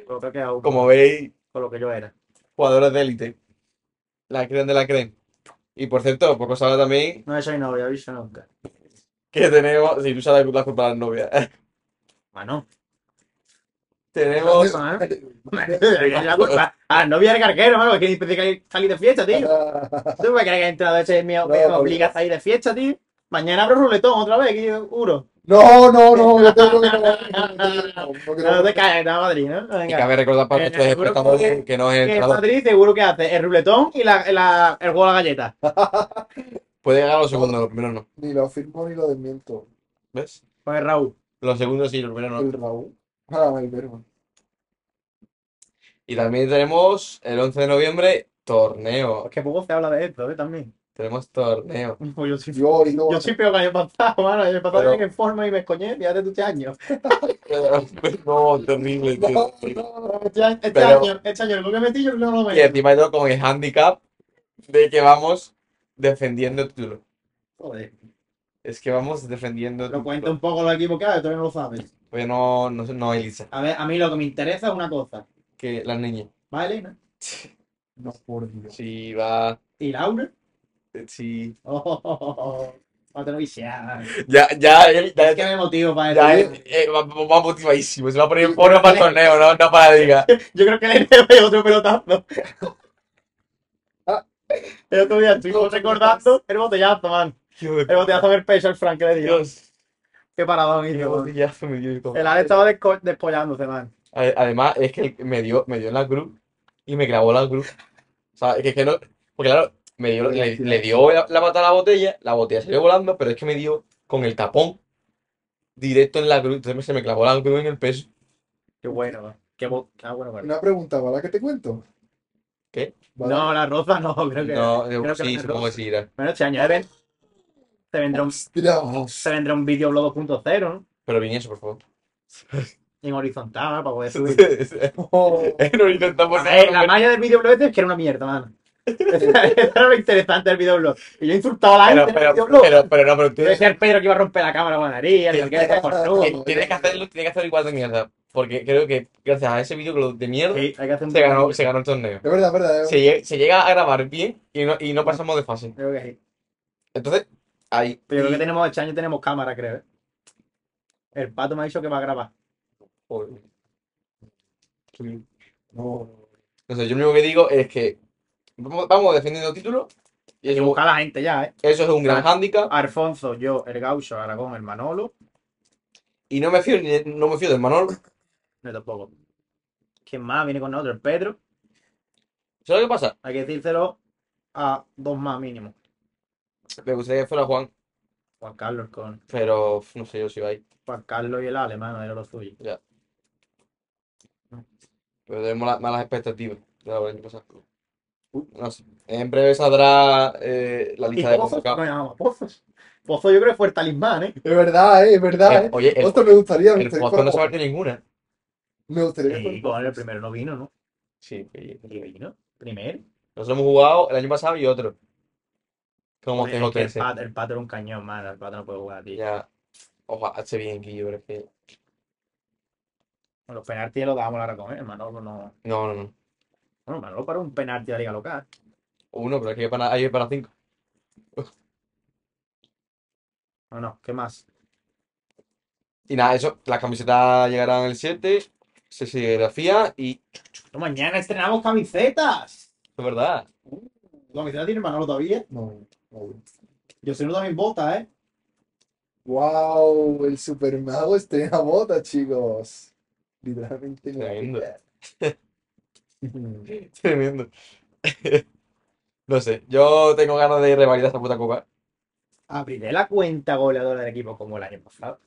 Lo que he quedado Como veis, con lo que yo era. jugadores de élite. La creen de la creen. Y por cierto, poco sabe también No soy novia, aviso nunca. que tenemos. Si tú sabes la culpa de las novias. Bueno. Tenemos. Ah, novia del carguero, mano, que dice que salir de fiesta, tío. ¿Tú me crees que he entrado ese me, me No, obliga a salir de fiesta, tío? Mañana abro ruletón otra vez, que yo juro. No, no, no, yo tengo que no. No, No, no te está a Madrid, ¿no? Y cabe recordar para Eh, nuestros espectadores que- que no es el. Madrid seguro que hace el ruletón y la, la- el juego de la galleta. Puede llegar a los segundos, los primeros no. Ni lo afirmo ni lo desmiento. ¿Ves? El Raúl. Los segundos sí, los primeros no. El Raúl. Ah, el verbo. Y también tenemos el 11 de noviembre, torneo. Es que poco se habla de esto, ¿eh? También. Tenemos torneo. Pues yo sí. Yo y no. Yo sí peor que el año pasado, mano. El año pasado Pero- llegué en forma y me escoñé, fíjate tú este año. No, terrible, tío. No, no. Este año, este Pero- año, este año, el gol que metí, yo no lo Y metí. encima de todo con el handicap de que vamos defendiendo el título. Joder. Es que vamos defendiendo el Lo cuenta un poco que hay, todavía no lo sabes. Pues no, no, no, Elisa. A ver, a mí lo que me interesa es una cosa. Que las niñas. ¿Va Elena? No, por Dios. Si va. ¿Y Laura? Si. Oh, oh, oh, oh. Va a tener viciada. Ya, ya, él, ya, Es que me motivo para ya eso. él, eh, va, va motivadísimo. Se va a poner en forma para el torneo, no, no para la liga. Yo creo que le debe otro pelotazo. El otro día estuvimos recordando el botellazo, man. El botellazo del pecho al Frank que le dio. Dios. Qué paradón Qué hizo, man. botellazo me dio el. El Ale estaba despollándose, man. Ade- Además, es que me dio, me dio en la cruz y me clavó la cruz. O sea, es que, es que no. Porque claro, me dio, le, le dio la, la pata a la botella, la botella salió volando, pero es que me dio con el tapón directo en la cruz. Entonces se me clavó la cruz en el peso. Qué bueno. Qué bo- Ah, bueno, bueno. Una pregunta, ¿vale? ¿Qué te cuento? ¿Qué? ¿Vale? No, la roza no, creo que. No, creo que sí, supongo que sí irá. Bueno, este año Even, se vendrá un, se vendrá un vídeo blog 2.0, ¿no? Pero Vinicio, por favor. En horizontal, ¿no? Para poder subir. Oh, no intentamos A ver, la magia del videoblog este es que era una mierda, mano. Eso era lo interesante del videoblog. Y yo insultaba a la Pero, gente en el pero, videoblog. pero, pero no, pero Yo tienes, decía al Pedro que iba a romper la cámara con la nariz, tienes que hacerlo, tienes que hacerlo igual de mierda. Porque creo que gracias a ese vídeo de mierda Sí, hay que hacer un se ganó, se ganó el torneo. es verdad, es verdad. es Se, lle- se llega a grabar bien y no, y no pasamos de fase. Creo que sí. Entonces, ahí. Pero creo que tenemos, este año tenemos cámara, creo. ¿eh? El pato me ha dicho que va a grabar. No. No sé, yo lo único que digo es que vamos, vamos defendiendo títulos y eso, buscar a la gente ya, ¿eh? eso es un gran hándicap. Alfonso, yo, el Gaucho, Aragón, el Manolo. Y no me fío, no me fío del Manolo. No tampoco. ¿Quién más viene con nosotros? El Pedro. ¿Sabes lo que pasa? Hay que decírselo a dos más mínimo. Me gustaría que fuera Juan, Juan Carlos con pero no sé yo si va ahí. Juan Carlos y el alemán, era lo suyo. Pero tenemos la- malas expectativas de la año pasado. No sé. En breve saldrá eh, la ¿Y lista de Pozos? No llamamos Pozos. Pozo yo creo que fue el talismán, ¿eh? Es verdad, eh, es verdad, Eh, eh. oye, Otro me gustaría. el Pozo no se partió ninguna. Me gustaría fuera- con el primero no vino, ¿no? Sí. ¿Y vino? ¿Primero? Nosotros hemos jugado el año pasado y otro. Como Oye, es que el, CJ13. pato, el pato era un cañón, man. El pato no puede jugar, tío. Ya. Ojalá esté bien, Guillo, pero es que. Los penaltis los dábamos ahora con él. Manolo no. No, no, no. Bueno, Manolo para un penalti de la liga local. Uno, pero aquí hay para, hay para cinco. No, no, ¿qué más? Y nada, eso, las camisetas llegarán el 7, se serigrafía y. No, mañana estrenamos camisetas. Es verdad. ¿La camiseta tiene Manolo todavía? No, no. Yo soy uno también bota, ¿eh? Wow, el supermago estrena bota, chicos. Literalmente. Tremendo. Tremendo. no sé, yo tengo ganas de revalidar esta puta copa. Abriré la cuenta goleadora del equipo como el año pasado.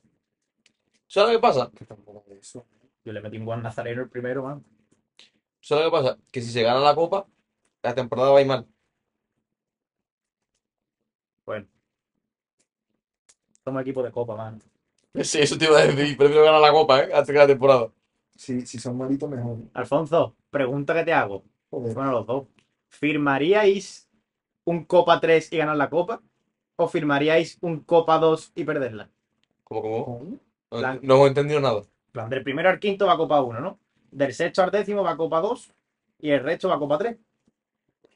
¿Sabes lo que pasa? Que tampoco es eso. Yo le metí un Juan Nazareno el primero, man. ¿Sabes lo que pasa? Que si se gana la copa, la temporada va a ir mal. Bueno. Somos equipo de copa, man. Sí, eso te iba a decir. Prefiero ganar la copa, ¿eh? Antes que la temporada. Si, si son malitos, mejor. Alfonso, pregunta que te hago. Joder. Bueno, los dos. ¿Firmaríais un Copa 3 y ganar la Copa? ¿O firmaríais un Copa 2 y perderla? Como. ¿Cómo? No, Plan- no hemos entendido nada. En plan, del primero al quinto va Copa 1, ¿no? Del sexto al décimo va Copa 2 y el resto va Copa 3.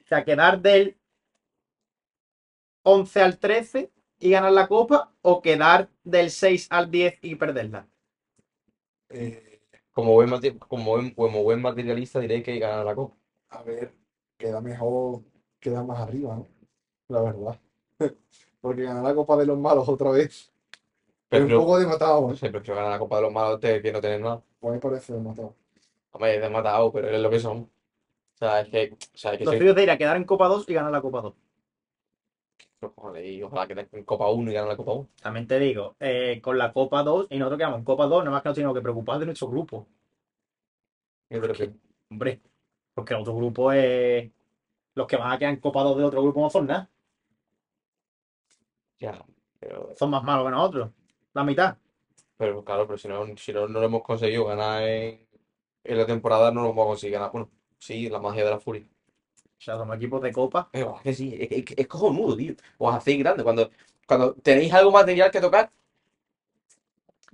O sea, quedar del 11 al 13 y ganar la Copa o quedar del 6 al 10 y perderla. Eh, Como buen, mate- como buen, como buen materialista diré que ganar la copa. a ver, queda mejor, queda más arriba, ¿no? La verdad. Porque ganar la Copa de los Malos otra vez es un Prefiero, poco de matado, no ¿eh? sé, prefiero ganar la copa de los malos de que no tener nada. Pues me parece de matado. Hombre, es de matado, pero es lo que son. O sea, es que. O sea, es que Los soy- tuyos de ir a quedar en Copa 2 y ganar la Copa 2. Y ojalá que en Copa 1 y ganen la Copa 1. También te digo, eh, con la Copa 2 y nosotros quedamos en Copa 2, nada más que nos tenemos que preocupar de nuestro grupo. Yo creo que- Hombre, Porque el otro grupo es. Los que van a quedar copados de otro grupo no son nada. Ya, pero, Son más malos que nosotros. La mitad. pero claro, pero si no, si no, no lo hemos conseguido ganar en, en la temporada, no lo vamos a conseguir ganar. Bueno, sí, la magia de la furia. O sea, somos equipos de copa. Es que sí, es, es, es cojonudo, tío. Os hacéis grande. Cuando, cuando tenéis algo material que tocar,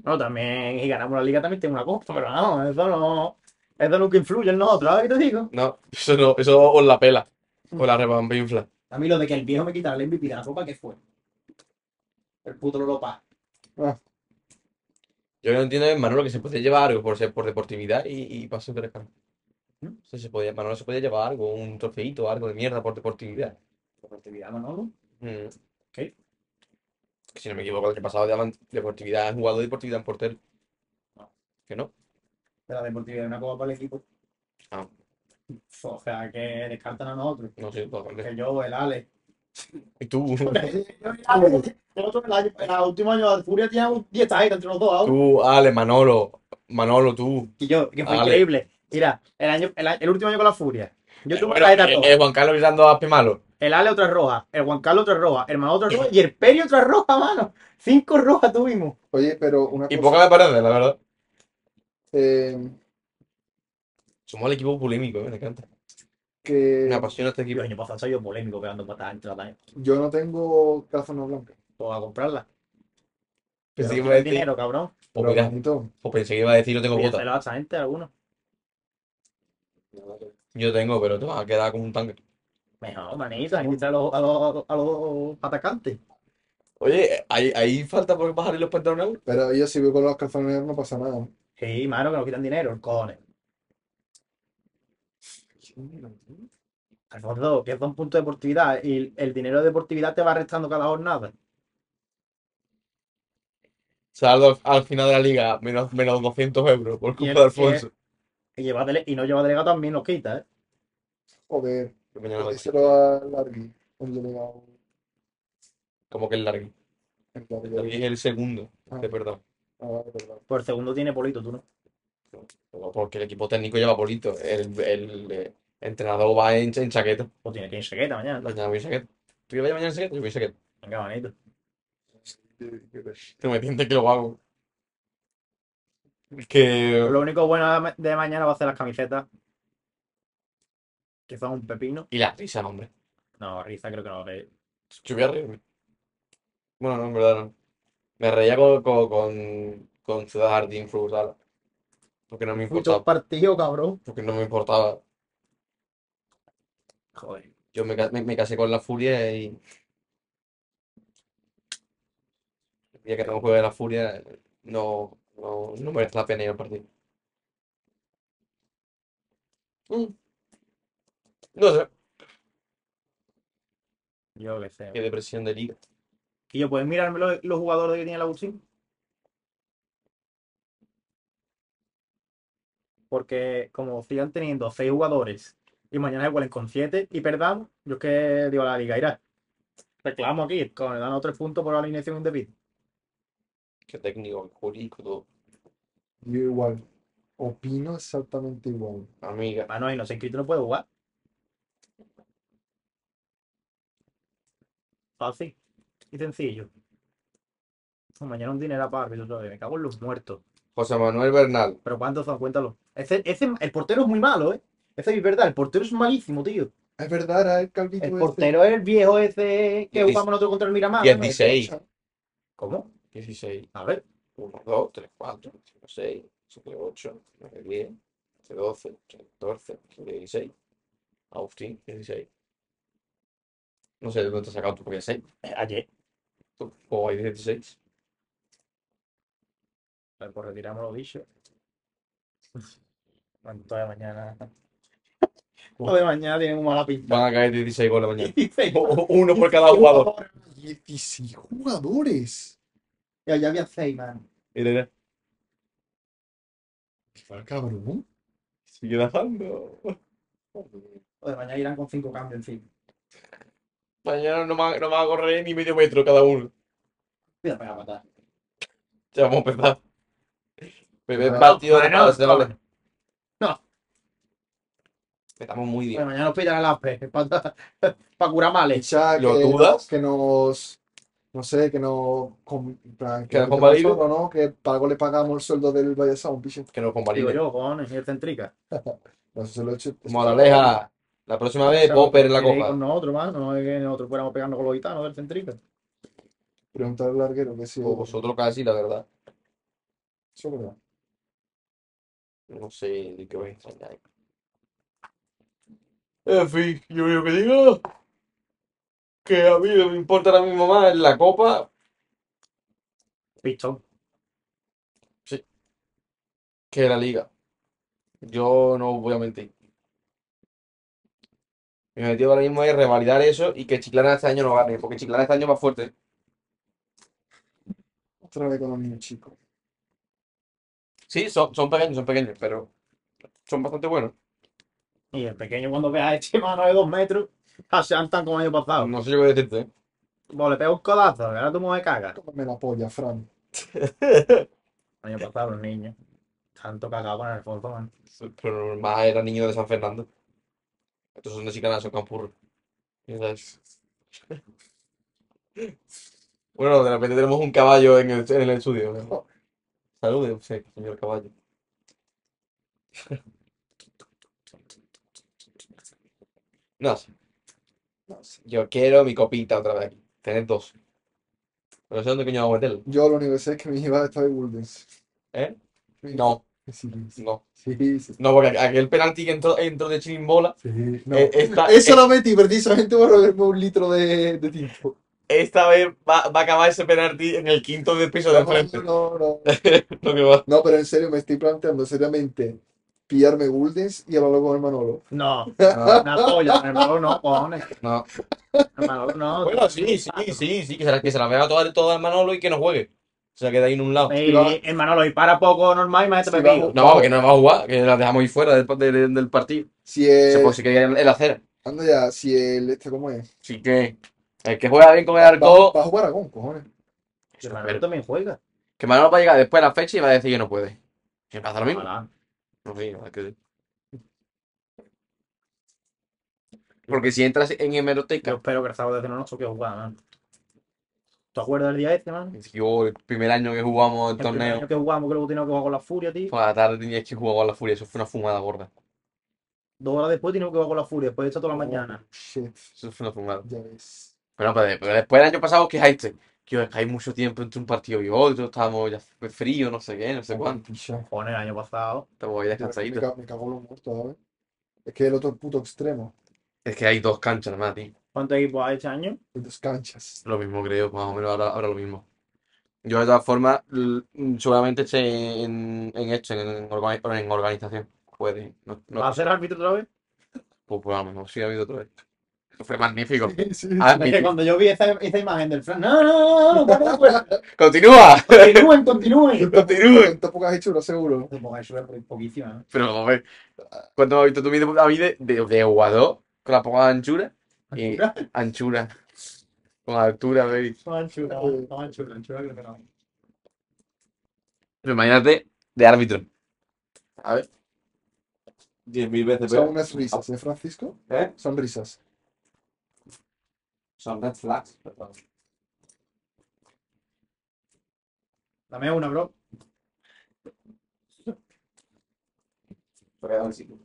No, también. Y ganamos la liga también tiene una copa. Pero no, eso no. Eso nunca influye en nosotros, ¿sabes qué te digo? no, eso no, eso os la pela. Os la rebambinfla. A mí lo de que el viejo me quitara el MVP de la copa, ¿qué fue? El puto Lolopa. Yo no entiendo, Manolo, que se puede llevar algo por ser por deportividad y, y para ser tres caras. ¿Mm? O sea, se podía, Manolo se podía llevar algo, un trofeito, algo de mierda por deportividad. Deportividad, Manolo. Mm. Que si no me equivoco, el año pasado daban deportividad, jugador de deportividad en portero. No. ¿Que no? De la deportividad, una copa para el equipo. Ah. O sea, que descartan a nosotros. No sé, totalmente. Que yo, el Ale. ¿Y tú? El otro, el, año, el último año de Furia tenía un 10 ahí entre los dos. Tú, Ale, Manolo, Manolo, tú. Y yo, que fue Ale. increíble. Mira, el, año, el, el último año con la Furia. Yo tuve Bueno, una tarjeta eh, roja. eh, Juan Carlos gritando a Malo. El Ale otra roja. El Juan Carlos otra roja. El Manolo otra roja. Y el Peri otra roja, mano. Cinco rojas tuvimos. Oye, pero una Y cosa. poca me parece, la verdad. eh, Somos el equipo polémico, eh, me encanta. que Me apasiona este equipo. el año pasado soy yo polémico pegando patadas entre las yo no tengo calzones blancas. Pues a comprarla. Pensé que iba a ¿quieres decir- dinero, cabrón. Pues manito, pues pensé que iba a decir no tengo botas. A esa gente, alguno. Yo tengo, pero te vas a quedar como un tanque. Mejor, manito. Hay que quitar a los, a los, a los atacantes. Oye, ¿hay, hay falta por bajar los pantalones? pero yo si voy con los calzones no pasa nada. Sí, mano, que nos quitan dinero, el cojones. Gordo, que es un punto de deportividad y el, dinero de deportividad te va restando cada jornada. Saldo al, al final de la liga, menos, menos 200 euros por culpa el- de Alfonso. Y, lleva dele- y no lleva delegado también los quita, ¿eh? Joder, díselo a Largui, el delegado. Como que el Largui. el Largui. Largui es el segundo, Ah. de perdón. Ah, perdón. Por el segundo tiene Polito, tú no. Porque el equipo técnico lleva bolito. El, el, eh, entrenador va en, en chaqueta. Pues tiene que ir en chaqueta mañana. Mañana voy en chaqueta. ¿Tú ibas mañana en chaqueta? Yo voy en chaqueta. Venga, manito. Que me tiente que lo hago. Que. Lo único bueno de ma- de mañana va a ser las camisetas. Que son un pepino. Y la risa, hombre. No, risa creo que no. que- Yo voy a reírme. Bueno, no, en verdad no. Me reía con, con, con, con Ciudad Jardín Frutal. Porque no me Muchos importaba. partidos, cabrón. Porque no me importaba. Joder. Yo me, ca- me, me casé con la Furia y. El día que no juegue la Furia, no, no, no merece la pena ir al partido. Mm. No sé, Yo qué sé. qué depresión de liga. Y yo, ¿puedes mirarme los, los jugadores que tiene la UCI? Porque como sigan teniendo seis jugadores y mañana igualen con siete y perdamos, yo es que digo a la liga, irá. Reclamo aquí, con el dan tres puntos por la alineación indebida. Qué técnico, qué jurídico, todo. Yo igual. Opino exactamente igual. Amiga. Mano, y no sé inscrito no puede jugar. Fácil y sencillo. Mañana un dinero para árbitro todavía. Me cago en los muertos. José Manuel Bernal. Pero ¿cuántos son? Cuéntalo. Ese, ese, el portero es muy malo, ¿eh? Ese es verdad. El portero es malísimo, tío. Es verdad, era el calvito El ese. portero es el viejo ese que jugamos nosotros contra el Miramar. 16. ¿Cómo? 16. A ver. 1, 2, 3, 4, 5, 6, 7, 8, 9, 10, 11, 12, 14, 15, 16. Agustín, 16. No sé de dónde te has sacado tu propia 6. Eh, Ayer. Tú, O hay 16. A ver, pues retiramos lo dicho. Bueno, todavía mañana. Todavía mañana tiene muy mala pinta. Van a caer 16 goles mañana. 16. O- Uno por cada jugador. 16 jugadores. Ya, ya había 6, man. Mira, mira. Qué cabrón. Sigue bajando. Joder, mañana irán con 5 cambios encima. Mañana no no van a correr ni medio metro cada uno. Voy a pegar patada. Ya vamos a empezar. Primer No, partido de vale. No. Estamos muy bien. Bueno, mañana nos pillan el aspe para curar males. Echa ¿Lo que, dudas? que nos. No sé, que nos. con- plan, ¿Que nos convalide? nosotros, ¿no? Que para algo le pagamos el sueldo del Valle Sound, picho. Que Digo convalide. yo, cojones, y el centrica. No sé si lo he hecho. Moraleja, la próxima vez, Popper en la que copa. Con nosotros, más, no es que nosotros fuéramos pegando con los gitanos del centrica. Preguntar al larguero que si. O vosotros casi, la verdad. Eso es verdad. No sé de qué vais a extrañar. En fin, yo lo que digo que a mí no me importa ahora mismo más la copa Pistón. que la liga. Yo no voy a mentir. Mi objetivo ahora mismo es revalidar eso y que Chiclana este año no gane, porque Chiclana este año va fuerte. Otra vez con los niños chicos. Sí, son, son pequeños, son pequeños, pero son bastante buenos. Y el pequeño cuando vea a este mano de dos metros, aseantan como el año pasado. No sé yo qué decirte. Vos le pegas un codazo, que ahora tu mujer caga. Tómame la polla, Fran. El año pasado los niños. Tanto cagado con el fondo, man. Pero más era niño de San Fernando. Estos son de Chiclana, son campurros. Bueno, de repente tenemos un caballo en el, en el estudio. ¿no? Salude, sí, señor caballo. No sé. No. Yo quiero mi copita otra vez. Tener dos. Pero no sé dónde coño voy a meterlo. Yo lo único que sé es que mi hija está de Woldens. ¿Eh? No, Sí, sí. no. Sí, sí. No, porque aquel penalti que entró, entró de chirimbola. sí. No. eh, esta, Eso lo metí precisamente por beberme un litro de, de tinto. esta vez va, va a acabar ese penalti en el quinto de piso de No, enfrente. no, no. Va. No, pero en serio, me estoy planteando seriamente pillarme Guldens y hablarlo con el Manolo. No, No, una polla, el Manolo no, cojones. no. El Manolo no. Bueno, sí, sí, sí, sí, que se la, que se la vea toda, toda al Manolo y que no juegue. Se la queda ahí en un lado. Y, el Manolo, y para poco normal y Sí, pepillo. No, que no va a jugar, que la dejamos ahí fuera del, del, del partido. Si Se el, puede si quería el acera. anda ya, si el, este, ¿cómo es? Así que el que juega bien con el arco, va a jugar Aragón, cojones. El Manolo también juega. que Manolo va a llegar después de la fecha y va a decir que no puede. Que pasa lo mismo. Ojalá. Sí, que sí. Porque si entras en Yo hemeroteca, espero que el sábado de no nos toque jugar, man. ¿Te acuerdas del día este, man? yo el primer año que jugamos el El primer torneo, año que jugamos, que luego teníamos que jugar con la Furia, tío. por la tarde tenías que jugar con la furia, eso fue una fumada gorda. Dos horas después teníamos que jugar con la Furia, después de esto toda la mañana. Oh, shit, Eso fue una fumada. ya ves. Pero, después del año pasado, ¿qué hay? Que hay mucho tiempo entre un partido y otro, estábamos ya frío, no sé qué, no sé cuánto. Joder, el año pasado. Te voy a Me, descansadito. ca- me cago en los muertos, ¿sabes? Es que el otro puto extremo. Es que hay dos canchas nada más, tío. ¿Cuántos equipos hay este año? Dos canchas. Lo mismo creo, más o menos ahora, ahora lo mismo. Yo de todas formas, seguramente esté en, en esto, en, organi- en organización. Puede. No, no, ¿Va a ser árbitro otra vez? pues, pues a lo mejor sí ha habido otra vez. Fue magnífico. Sí, sí. Ah, Es que cuando yo vi esa, esa imagen del Fran. No, no, no, no, no, no, ¡Continúa! Continúen, continúen. ¡Continúa! ¿Cuántas pocas hechura, seguro? Poquísima, ¿no? Pero vamos a ver. ¿Cuánto has visto tu vídeo, David, de, de, de jugador con la poca anchura? Y anchura. Con altura, baby. No, anchura, no, anchura, anchura. Pero imagínate de árbitro. A ver. Diez mil veces Son unas risas, ¿eh, Francisco? ¿Eh? Son risas. Son red flags. Dame una, bro.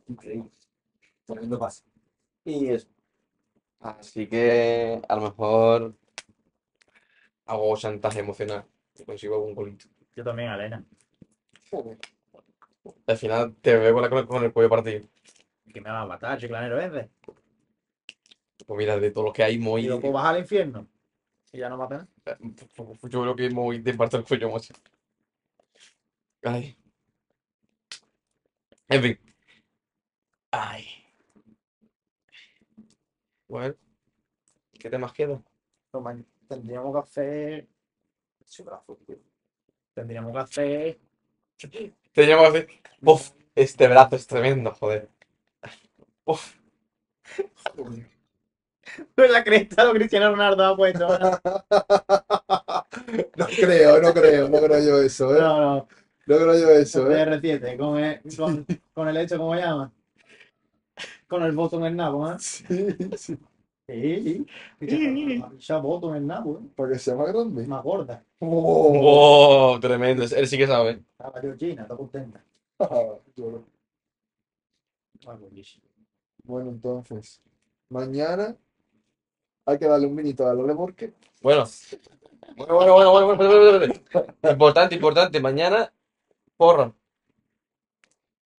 Increíble. Tremendo pase. Y eso. Así que a lo mejor hago chantaje emocional y consigo algún golito. Yo también, Elena. Joder. Al final te veo con, la- con el cuello partido. Que me va a matar, chiclanero ese. Pues mira, de todos los que hay, Y muy. luego baja al infierno. Y ya no mata nada. Yo creo que de parte del cuello, macho. Ay. En fin. Ay. Bueno. ¿Qué temas quedan? Man, Tendríamos que hacer. Tendríamos que hacer. Teníamos que hacer. Uf, este brazo es tremendo, joder. Uf. Joder. La cresta lo Cristiano Ronaldo ha puesto. ¿no? No creo, no creo, no creo yo eso, ¿eh? No, no. No creo yo eso, ¿eh? CR7, con el, con, con el hecho, ¿cómo se llama? con el voto en el nabo, ¿eh? Sí, sí. Sí, sí. Ya voto en el nabo, ¿eh? Para que sea más grande. Más gorda. Oh. ¡Wow! Tremendo. Él sí que sabe. Estaba yo China, está contenta. Ah. Bueno, entonces, mañana hay que darle un minito a lo de Borque. Bueno. Bueno, bueno, bueno, bueno, bueno, bueno, bueno, bueno. Importante, importante. Mañana, porra.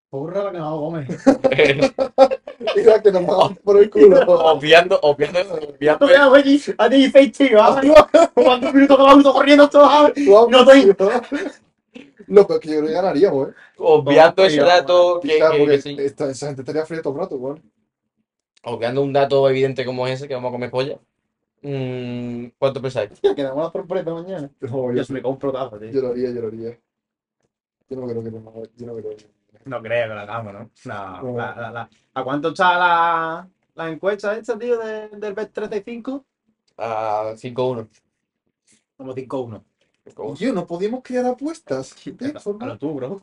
Porra la que no come. Mira que nos vamos por el culo. obviando, obviando, obviando. No veas, allí, a ti tío. ¿Cuántos minutos que vamos corriendo todos? Vamos, No estoy- Loco, es que yo creo que ganaríamos, ¿eh? Obviando ese dato que, que- porque que sí. esta- esa gente estaría fría todo el rato, igual. Obviando un dato evidente como ese, que vamos a comer polla. Mm, ¿Cuánto pensáis? Quedamos una sorpresa mañana. No, yo, Yo se me compro tazo, tío. yo lo haría, yo lo haría. Yo no creo que no, yo no creo que No creo que la hagamos, ¿no? No, No. la- la- la- ¿A cuánto está la, la encuesta esta, tío, de- del bet 35? A 5-1. Como 5-1. Yo, no podíamos crear apuestas. ¿De A forma? lo tú, bro.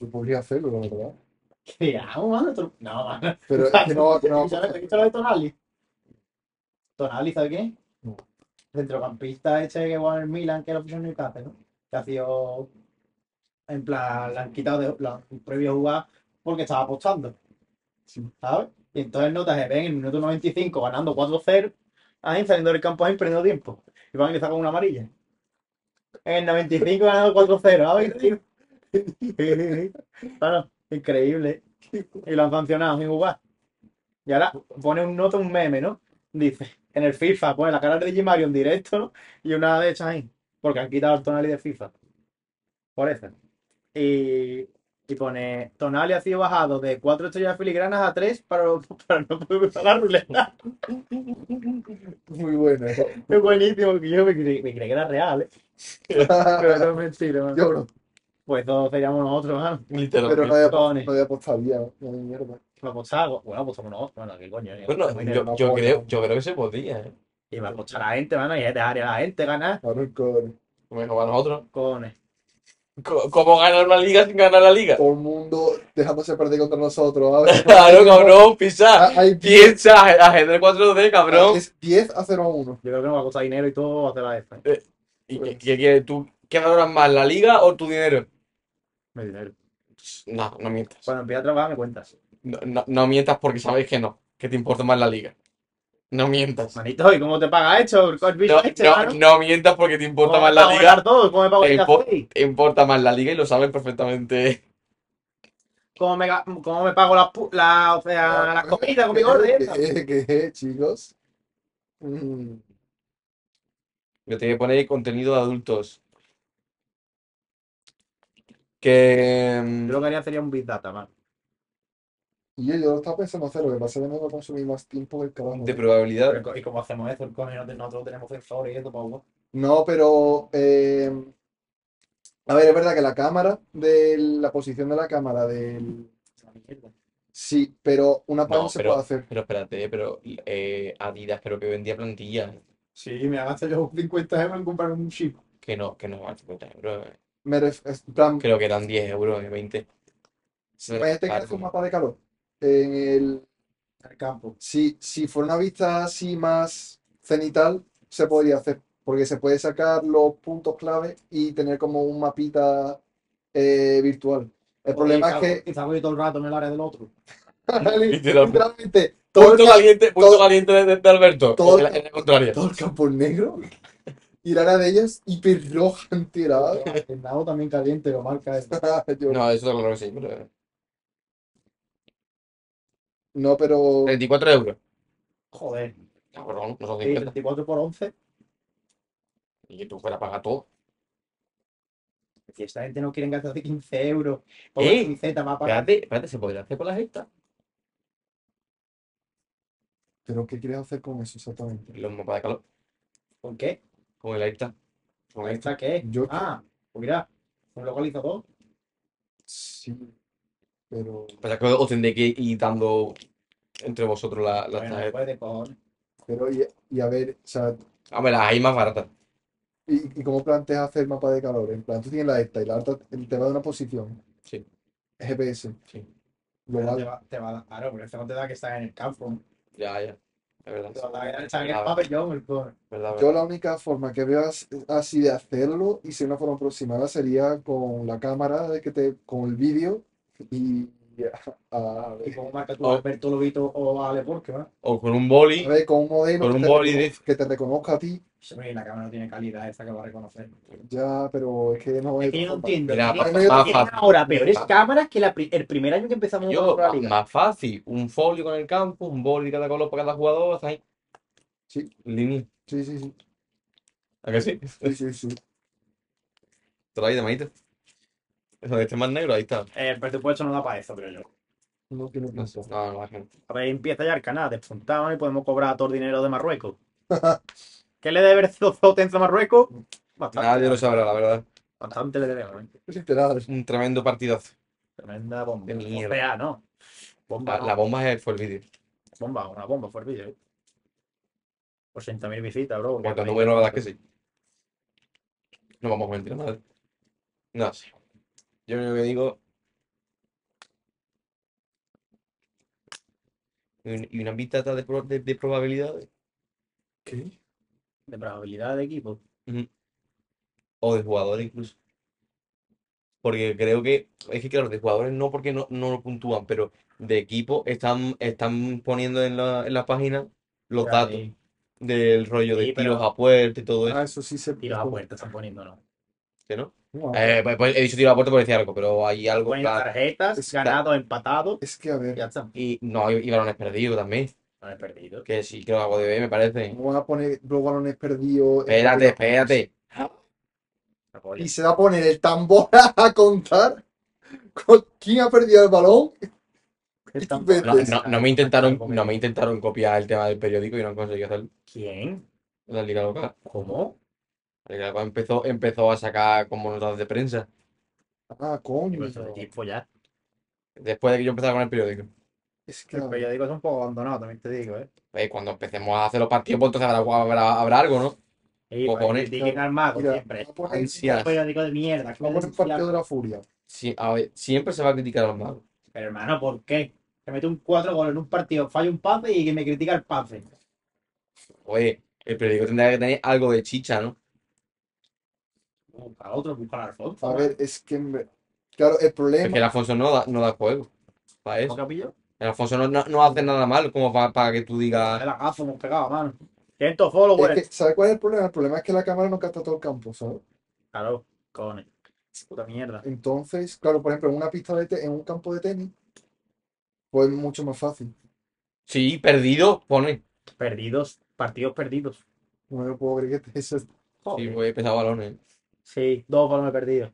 Yo podría hacerlo, la verdad. ¿Qué hago, mano? No, mano. Pero es que no, no, ¿Sabes lo de Tonali? Tonali, ¿sabes qué? No. Centrocampista este que juega en el Milan, que puso en Newcastle, ¿no? Que ha sido... En plan, le han quitado de, la, previo a jugar porque estaba apostando. Sí. ¿Sabes? Y entonces notas que ven en el minuto 95 ganando 4-0, ahí saliendo del campo ahí perdiendo tiempo. Y van y le sacan una amarilla. En el 95 ganando 4-0, ¿sabes? Claro, increíble. Y lo han sancionado sin jugar. Y ahora pone un nota, un meme, ¿no? Dice, en el FIFA, pone la cara de Mario en directo, ¿no? Y una de esas ahí. Porque han quitado el Tonali de FIFA. Por eso. Y, y pone, Tonali ha sido bajado de 4 estrellas filigranas a 3 para, para no poder usar la ruleta. muy bueno. Es buenísimo, yo me creí, me creí que era real, ¿eh? Pero no es mentira, ¿no? Yo, bro, Pues todos seríamos nosotros, ¿no? Literal. pero no había, Cojones. no había apostaría, no hay mierda. Me apostaba, bueno, apostamos nosotros, bueno, qué coño. Bueno, Muy yo, creo, yo creo que se podía, ¿eh? Y me apostar a la gente, mano, y dejar a la gente ganar. El core. Mejor para nosotros. Cojones. Co- ¿Cómo ganar una liga sin ganar la liga? Todo el mundo dejándose perder contra nosotros. A ver. Claro, cabrón, pisa. Ah, Hay 10, Piensa, ajedrez 4D, cabrón. es 10 a 0 a 1. Yo creo que nos va a costar dinero y todo hacer la esta. ¿Y qué, qué- qué- tú, qué valoras más, la liga o tu dinero? Me. No, no mientas. Cuando empiece a trabajar me cuentas. No, no, no mientas porque sabes que no, que te importa más la liga. No mientas. Manito, ¿y cómo te paga esto? ¿El bicho No, este, no, mano? no mientas porque te importa ¿Cómo más la liga. todo? ¿Cómo me pago El el po- café? Te importa más la liga y lo sabes perfectamente. ¿Cómo me, cómo me pago la, pu- la, o sea, la comida con mi orden? ¿Qué, qué, qué, chicos? Mm, Yo te voy a poner contenido de adultos. Que. mm, Yo lo que haría sería un Big Data, man. Y yo, yo lo estaba pensando hacer, lo que pasa es que me va a consumir más tiempo del carajo. De probabilidad. Pero, ¿Y cómo hacemos eso? El coño, no te- nosotros tenemos sensores y eso para jugar. No, pero. eh, a ver, es verdad que la cámara, de la posición de la cámara del. Sí, pero una pan No, se pero- puede hacer. Pero espérate, pero eh, Adidas creo que vendía plantillas. Sí, me gasto yo 50 euros en comprar un chip. Que no, que no van 50 euros. eh. Me ref- es- en plan, Creo que eran 10 euros, eh, 20. imagínate que haces un mapa de calor. En el. Campo. Si, si fuera una vista así más cenital, se podría hacer. Porque se puede sacar los puntos clave y tener como un mapita eh, virtual. El problema es que. Yo todo el rato en el área del otro. Literalmente, todo Punto el, caliente, punto todo- caliente de, de Alberto. todo- en, la, en la contraria. todo el campo negro y la área de ellas hiper roja entera. El nado también caliente, lo marca eso. No, eso claro que sí. Pero... no, pero 34 euros. Joder. Cabrón, no son Sí, 50. 34 por 11. Y que tú fueras a pagar todo. Si esta gente no quiere gastar 15 euros por ¿Eh? una camiseta, va a pagar. Espérate, espérate, ¿se podría hacer con las estas? ¿Pero qué quieres hacer con eso exactamente? Los mapas de calor. ¿Por qué? Con el esta. Con esta. ¿Esta qué es? Yo- Ah, pues mira, un localizador. Sí, pero, Pasa que os tendré que ir dando entre vosotros la- las Bueno, tarjetas. puede, cojones. pero y, y a ver, o sea, Hombre, las hay más baratas. ¿y, y cómo planteas hacer mapa de calor? En plan, tú tienes la esta y la otra te va de una posición. Sí. GPS. Sí. Pero te va, te va a dar, claro, pero esto no te da que estás en el campo. Ya, ya. Es verdad. Te va a dar que estar en el Verdad, pabellón, el pobre. verdad, Yo la única forma que veo as- así de hacerlo y ser una forma aproximada sería con la cámara, de que te, con el vídeo y a, a ¿Y ver, cómo marca tú a Alberto Lobito o a Ale Porque, ¿no? O con un boli. a ver, con un modelo Con que un te boli de- que te reconozca a ti, Hombre, la cámara no tiene calidad esa que va a reconocer. ya, pero es que no Es es que yo no forma. entiendo. Mira, ahora peores cámaras que la pri- el primer año que empezamos Yo, con la liga. más fácil. Un folio con el campo, un boli cada color para cada jugador. ahí. Sí. Línea. Sí, sí, sí, ¿A que sí? sí, sí, sí. Hay de maíz. Eso de este más negro, ahí está. El presupuesto no da para eso, creo yo. No tiene No sé. No, no, la gente. A ver, empieza ya el canal, despuntado y podemos cobrar todo el dinero de Marruecos. ¿Qué le debe Zotenza a Marruecos? Bastante. Nadie lo sabrá, la verdad. Bastante le debemos. ¿eh? Literal. Un tremendo partidazo. Tremenda bomba. O sea, ¿no? Bomba, La, no. la bomba es- fue el vídeo. bomba, una bomba fue el vídeo. ¿eh? 80.000 visitas, bro. Cuanto número, la verdad es que sí. No vamos a mentir a nadie. No sé. Yo lo que digo. Y un- y una vista de, de, de probabilidades. ¿Qué? De probabilidad de equipo. O de jugadores incluso. Porque creo que. Es que claro, de jugadores no porque no, no lo puntúan, pero de equipo están, están poniendo en la, en la página los Ya, datos del rollo de pero- tiros a puerta y todo eso. Ah, eso sí se Tiros a puerta están poniendo, ¿no? ¿Que no? No, Eh, pues, pues he dicho tiro a puerta por decir algo, pero hay algo. Claro. tarjetas, Es- ganados, empatados. Es que, a ver, Ya está. Y no, y, y balones perdidos también. No he perdido. Que sí, creo que algo de B me parece. ¿cómo van a poner los balones perdidos? Espérate, espérate. Y se va a poner el tambor a contar con quién ha perdido el balón. No, no me intentaron, no me intentaron copiar el tema del periódico y no han conseguido hacerlo. ¿Quién? La liga local. ¿Cómo? Empezó, empezó a sacar como notas de prensa. Ah, coño. Pues de tiempo ya. Después de que yo empezara con el periódico. Es que, El periódico es un poco abandonado, también te digo, ¿eh? Pues cuando empecemos a hacer los partidos, pues entonces habrá, habrá, habrá algo, ¿no? Y Cojones. critiquen al mago mira, siempre. poner- Ansias. Un periódico de mierda. que Vamos el partido de la furia. Sí, a ver, siempre se va a criticar a los magos. Pero hermano, ¿por qué? Se mete un cuatro goles en un partido, falla un pase y que me critica el pase. Oye, el periódico tendría que tener algo de chicha, ¿no? Busca otro, busca al Alfonso. A ver, es que, me- claro, el Es que el problema, Alfonso no da, no da juego. Para ¿Cómo eso. capillo? El Alfonso no, no, no hace nada mal como para, para que tú digas. El agazo hemos pegado, mano. 500 es followers. que, ¿sabes cuál es el problema? El problema es que la cámara no capta todo el campo, ¿sabes? Claro, cojones. Puta mierda. Entonces, claro, por ejemplo, en una pista de te- en un campo de tenis, pues es mucho más fácil. Sí, perdido, pone. Perdidos, partidos perdidos. No me puedo creer que eso es- Sí, Joder. pues he pesado balones. Sí, dos balones perdidos.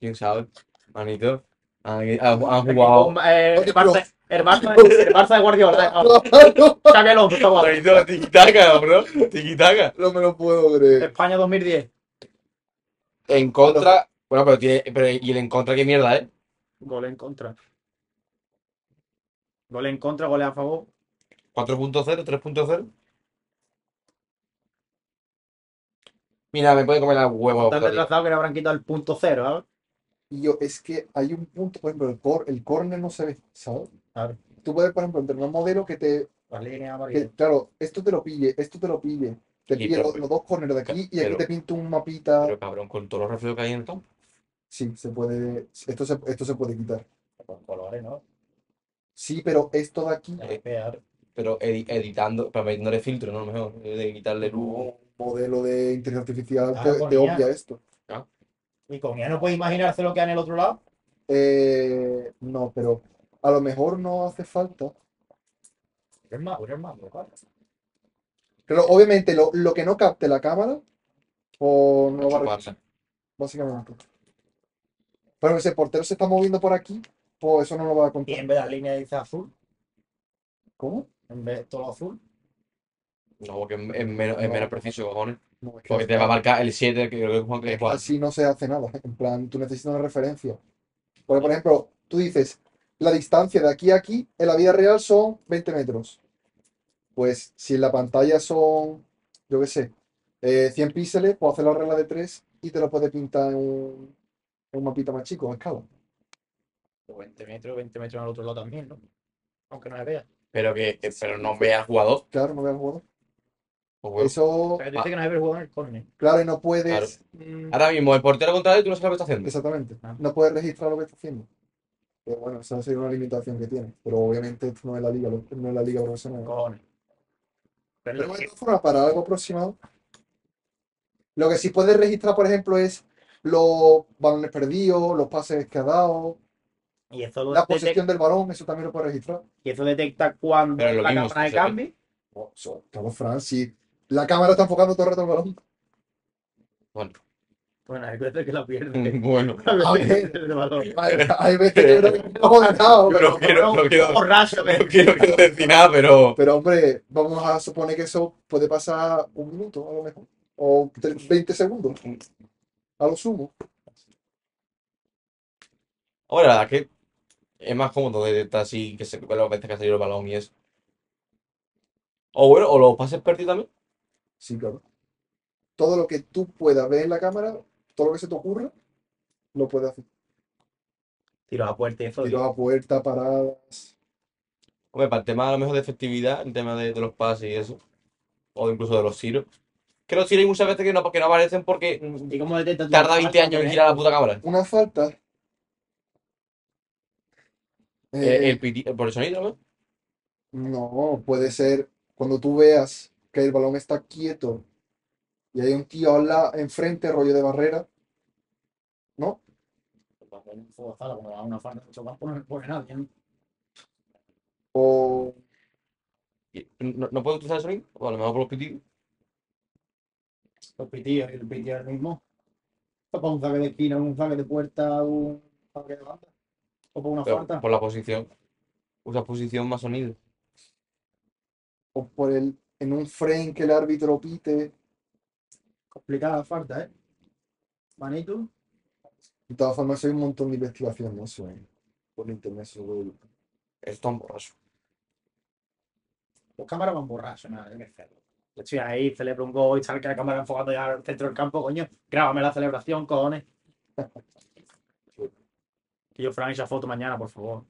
¿Quién sabe? Manito. Han, jugado. eh, el, Barça, el, Barça, el Barça de Guardiola. Xavi Alonso está. Manito, tiquitaca, bro. Tiquitaca. no me lo puedo creer. España 2010. En contra. Bueno, pero tiene. Pero, ¿y el en contra qué mierda, eh? Gol en contra. Gol en contra, gol a favor. 4.0, 3.0. Mira, me puede comer la huevo. Tan retrasado que le habrán quitado el punto cero, ¿sabes? Y yo, es que hay un punto, por ejemplo, el, cor, el corner no se ve, ¿sabes? Claro. Tú puedes, por ejemplo, tener un modelo que te, que, claro, esto te lo pille, esto te lo pille, te pille los, los dos corners de aquí y pero- aquí te pinta un mapita. Pero cabrón, con todos los reflejos que hay en el campo. Sí, se puede, esto se, esto se puede quitar. Con colores, ¿no? Sí, pero esto de aquí, Peor. Pero edi- editando, pero metiéndole filtro, ¿no? Mejor. De quitarle luz. Modelo de inteligencia artificial Ah, te, te ponía. obvia esto. Y con ella no puede imaginarse lo que hay en el otro lado. Eh, no, pero a lo mejor no hace falta. Es más, es más, claro. Pero obviamente lo, lo que no capte la cámara, o no va a básicamente. Pero si el portero se está moviendo por aquí, pues eso no lo va a Y contar. en vez de la línea dice azul, ¿Cómo? en vez de todo azul. No, porque es, es menos, es No. menos preciso, cojones. No, es que Porque te va a marcar el 7, que creo que es Juan que es así no se hace nada. En plan, tú necesitas una referencia. Porque, por ejemplo, tú dices, la distancia de aquí a aquí en la vida real son 20 metros. Pues si en la pantalla son, yo qué sé, eh, 100 píxeles, puedo hacer la regla de 3 y te lo puedes pintar en un, en un mapita más chico, a escala. O 20 metros, 20 metros al otro lado también, ¿no? Aunque no se vea. Pero que pero no vea al jugador. Claro, no ve al jugador. Bueno. Eso, O sea, que tú dices que no ve el jugador en el córner. claro, y no puedes. Mm, Ahora mismo, el portero contrario, tú no sabes lo que está haciendo. Exactamente. Ah. No puedes registrar lo que está haciendo. Pero bueno, esa sería una limitación que tiene. Pero obviamente esto no es la liga, no es la liga profesional. cojones. Pero Pero de que- para algo aproximado. Lo que sí puedes registrar, por ejemplo, es los balones perdidos, los pases que ha dado, y, eso lo la detecta, posesión del balón, eso también lo puedes registrar. y eso detecta cuando la mismo, cámara de cambio. Oh, so- claro, Fran, si la cámara está enfocando todo el rato el balón. Bueno, Bueno, hay veces que la pierde. bueno. A ver. Hay, veces que no hemos ganado, Yo pero, no quiero, no quiero, Borracho, no pero- quiero, quiero decir nada, pero. pero, hombre, vamos a suponer que eso puede pasar un minuto a lo mejor. O tre- 20 segundos. A lo sumo. Ahora, la verdad que es más cómodo detectar así que se las veces que ha salido el balón y eso. O bueno, o los pases perdidos también. Sí, claro. Todo lo que tú puedas ver en la cámara, todo lo que se te ocurra, lo puedes hacer. Tiro a puerta y eso. Tiros a puerta, paradas. Hombre, para el tema a lo mejor de efectividad, el tema de, de los pases y eso. O incluso de los tiros. Que los tiros hay muchas veces que no, que no aparecen porque mm, ¿Y cómo tú tarda la 20 falta, años en eh? girar la puta cámara. Una falta. Eh, eh, el piti- por el sonido, ¿no? No, puede ser cuando tú veas que el balón está quieto y hay un tío al la- enfrente, rollo de barrera. ¿No? O ¿No, no puedo utilizar el sonido? O a lo mejor por los pitidos. Los pitillos y el pitillo es el mismo. O para un saque de esquina, un saque de puerta, un saque de banda. O por una Pero falta. por la posición. Usa posición más sonido. o por el, en un frame que el árbitro pite. Complicada la falta, ¿eh? Manito. De todas formas, hay un montón de investigación, ¿no? Eso, en- por internet sobre Es tan borracho. Los cámaras van borrachos, nada, hay que hacerlo. Yo estoy ahí, celebro un gol y sale que la cámara enfocando ya al centro del campo, coño. Grábame la celebración, cojones. Que yo, Fran, esa foto mañana, por favor.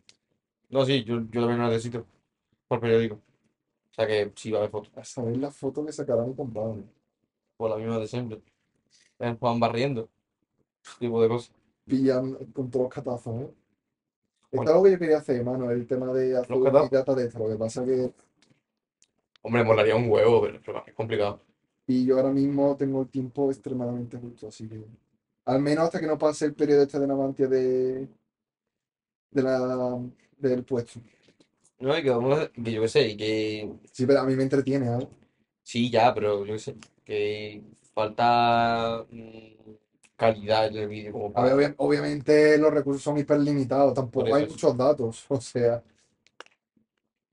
No, sí, yo, yo también lo necesito. Por periódico. O sea que sí va a haber fotos. A saber la foto que sacará mi compadre. Por la misma de siempre. El Juan barriendo. Tipo de cosas. Pillan con todos los catazos, ¿eh? Es Bueno. algo que yo quería hacer, mano, el tema de hacer catazos. data de esto. Lo que pasa es que Hombre, molaría un huevo, pero, pero es complicado. y yo ahora mismo tengo el tiempo extremadamente justo, así que al menos hasta que no pase el periodo este de Navantia de, de la, del puesto. No, y que, vamos a- que yo qué sé, y que Sí, pero a mí me entretiene, ¿eh? sí, ya, pero yo qué sé, que falta mm, calidad en el vídeo como A ver, para... obvia- obviamente los recursos son hiperlimitados, Por tampoco eso hay sí. muchos datos, o sea,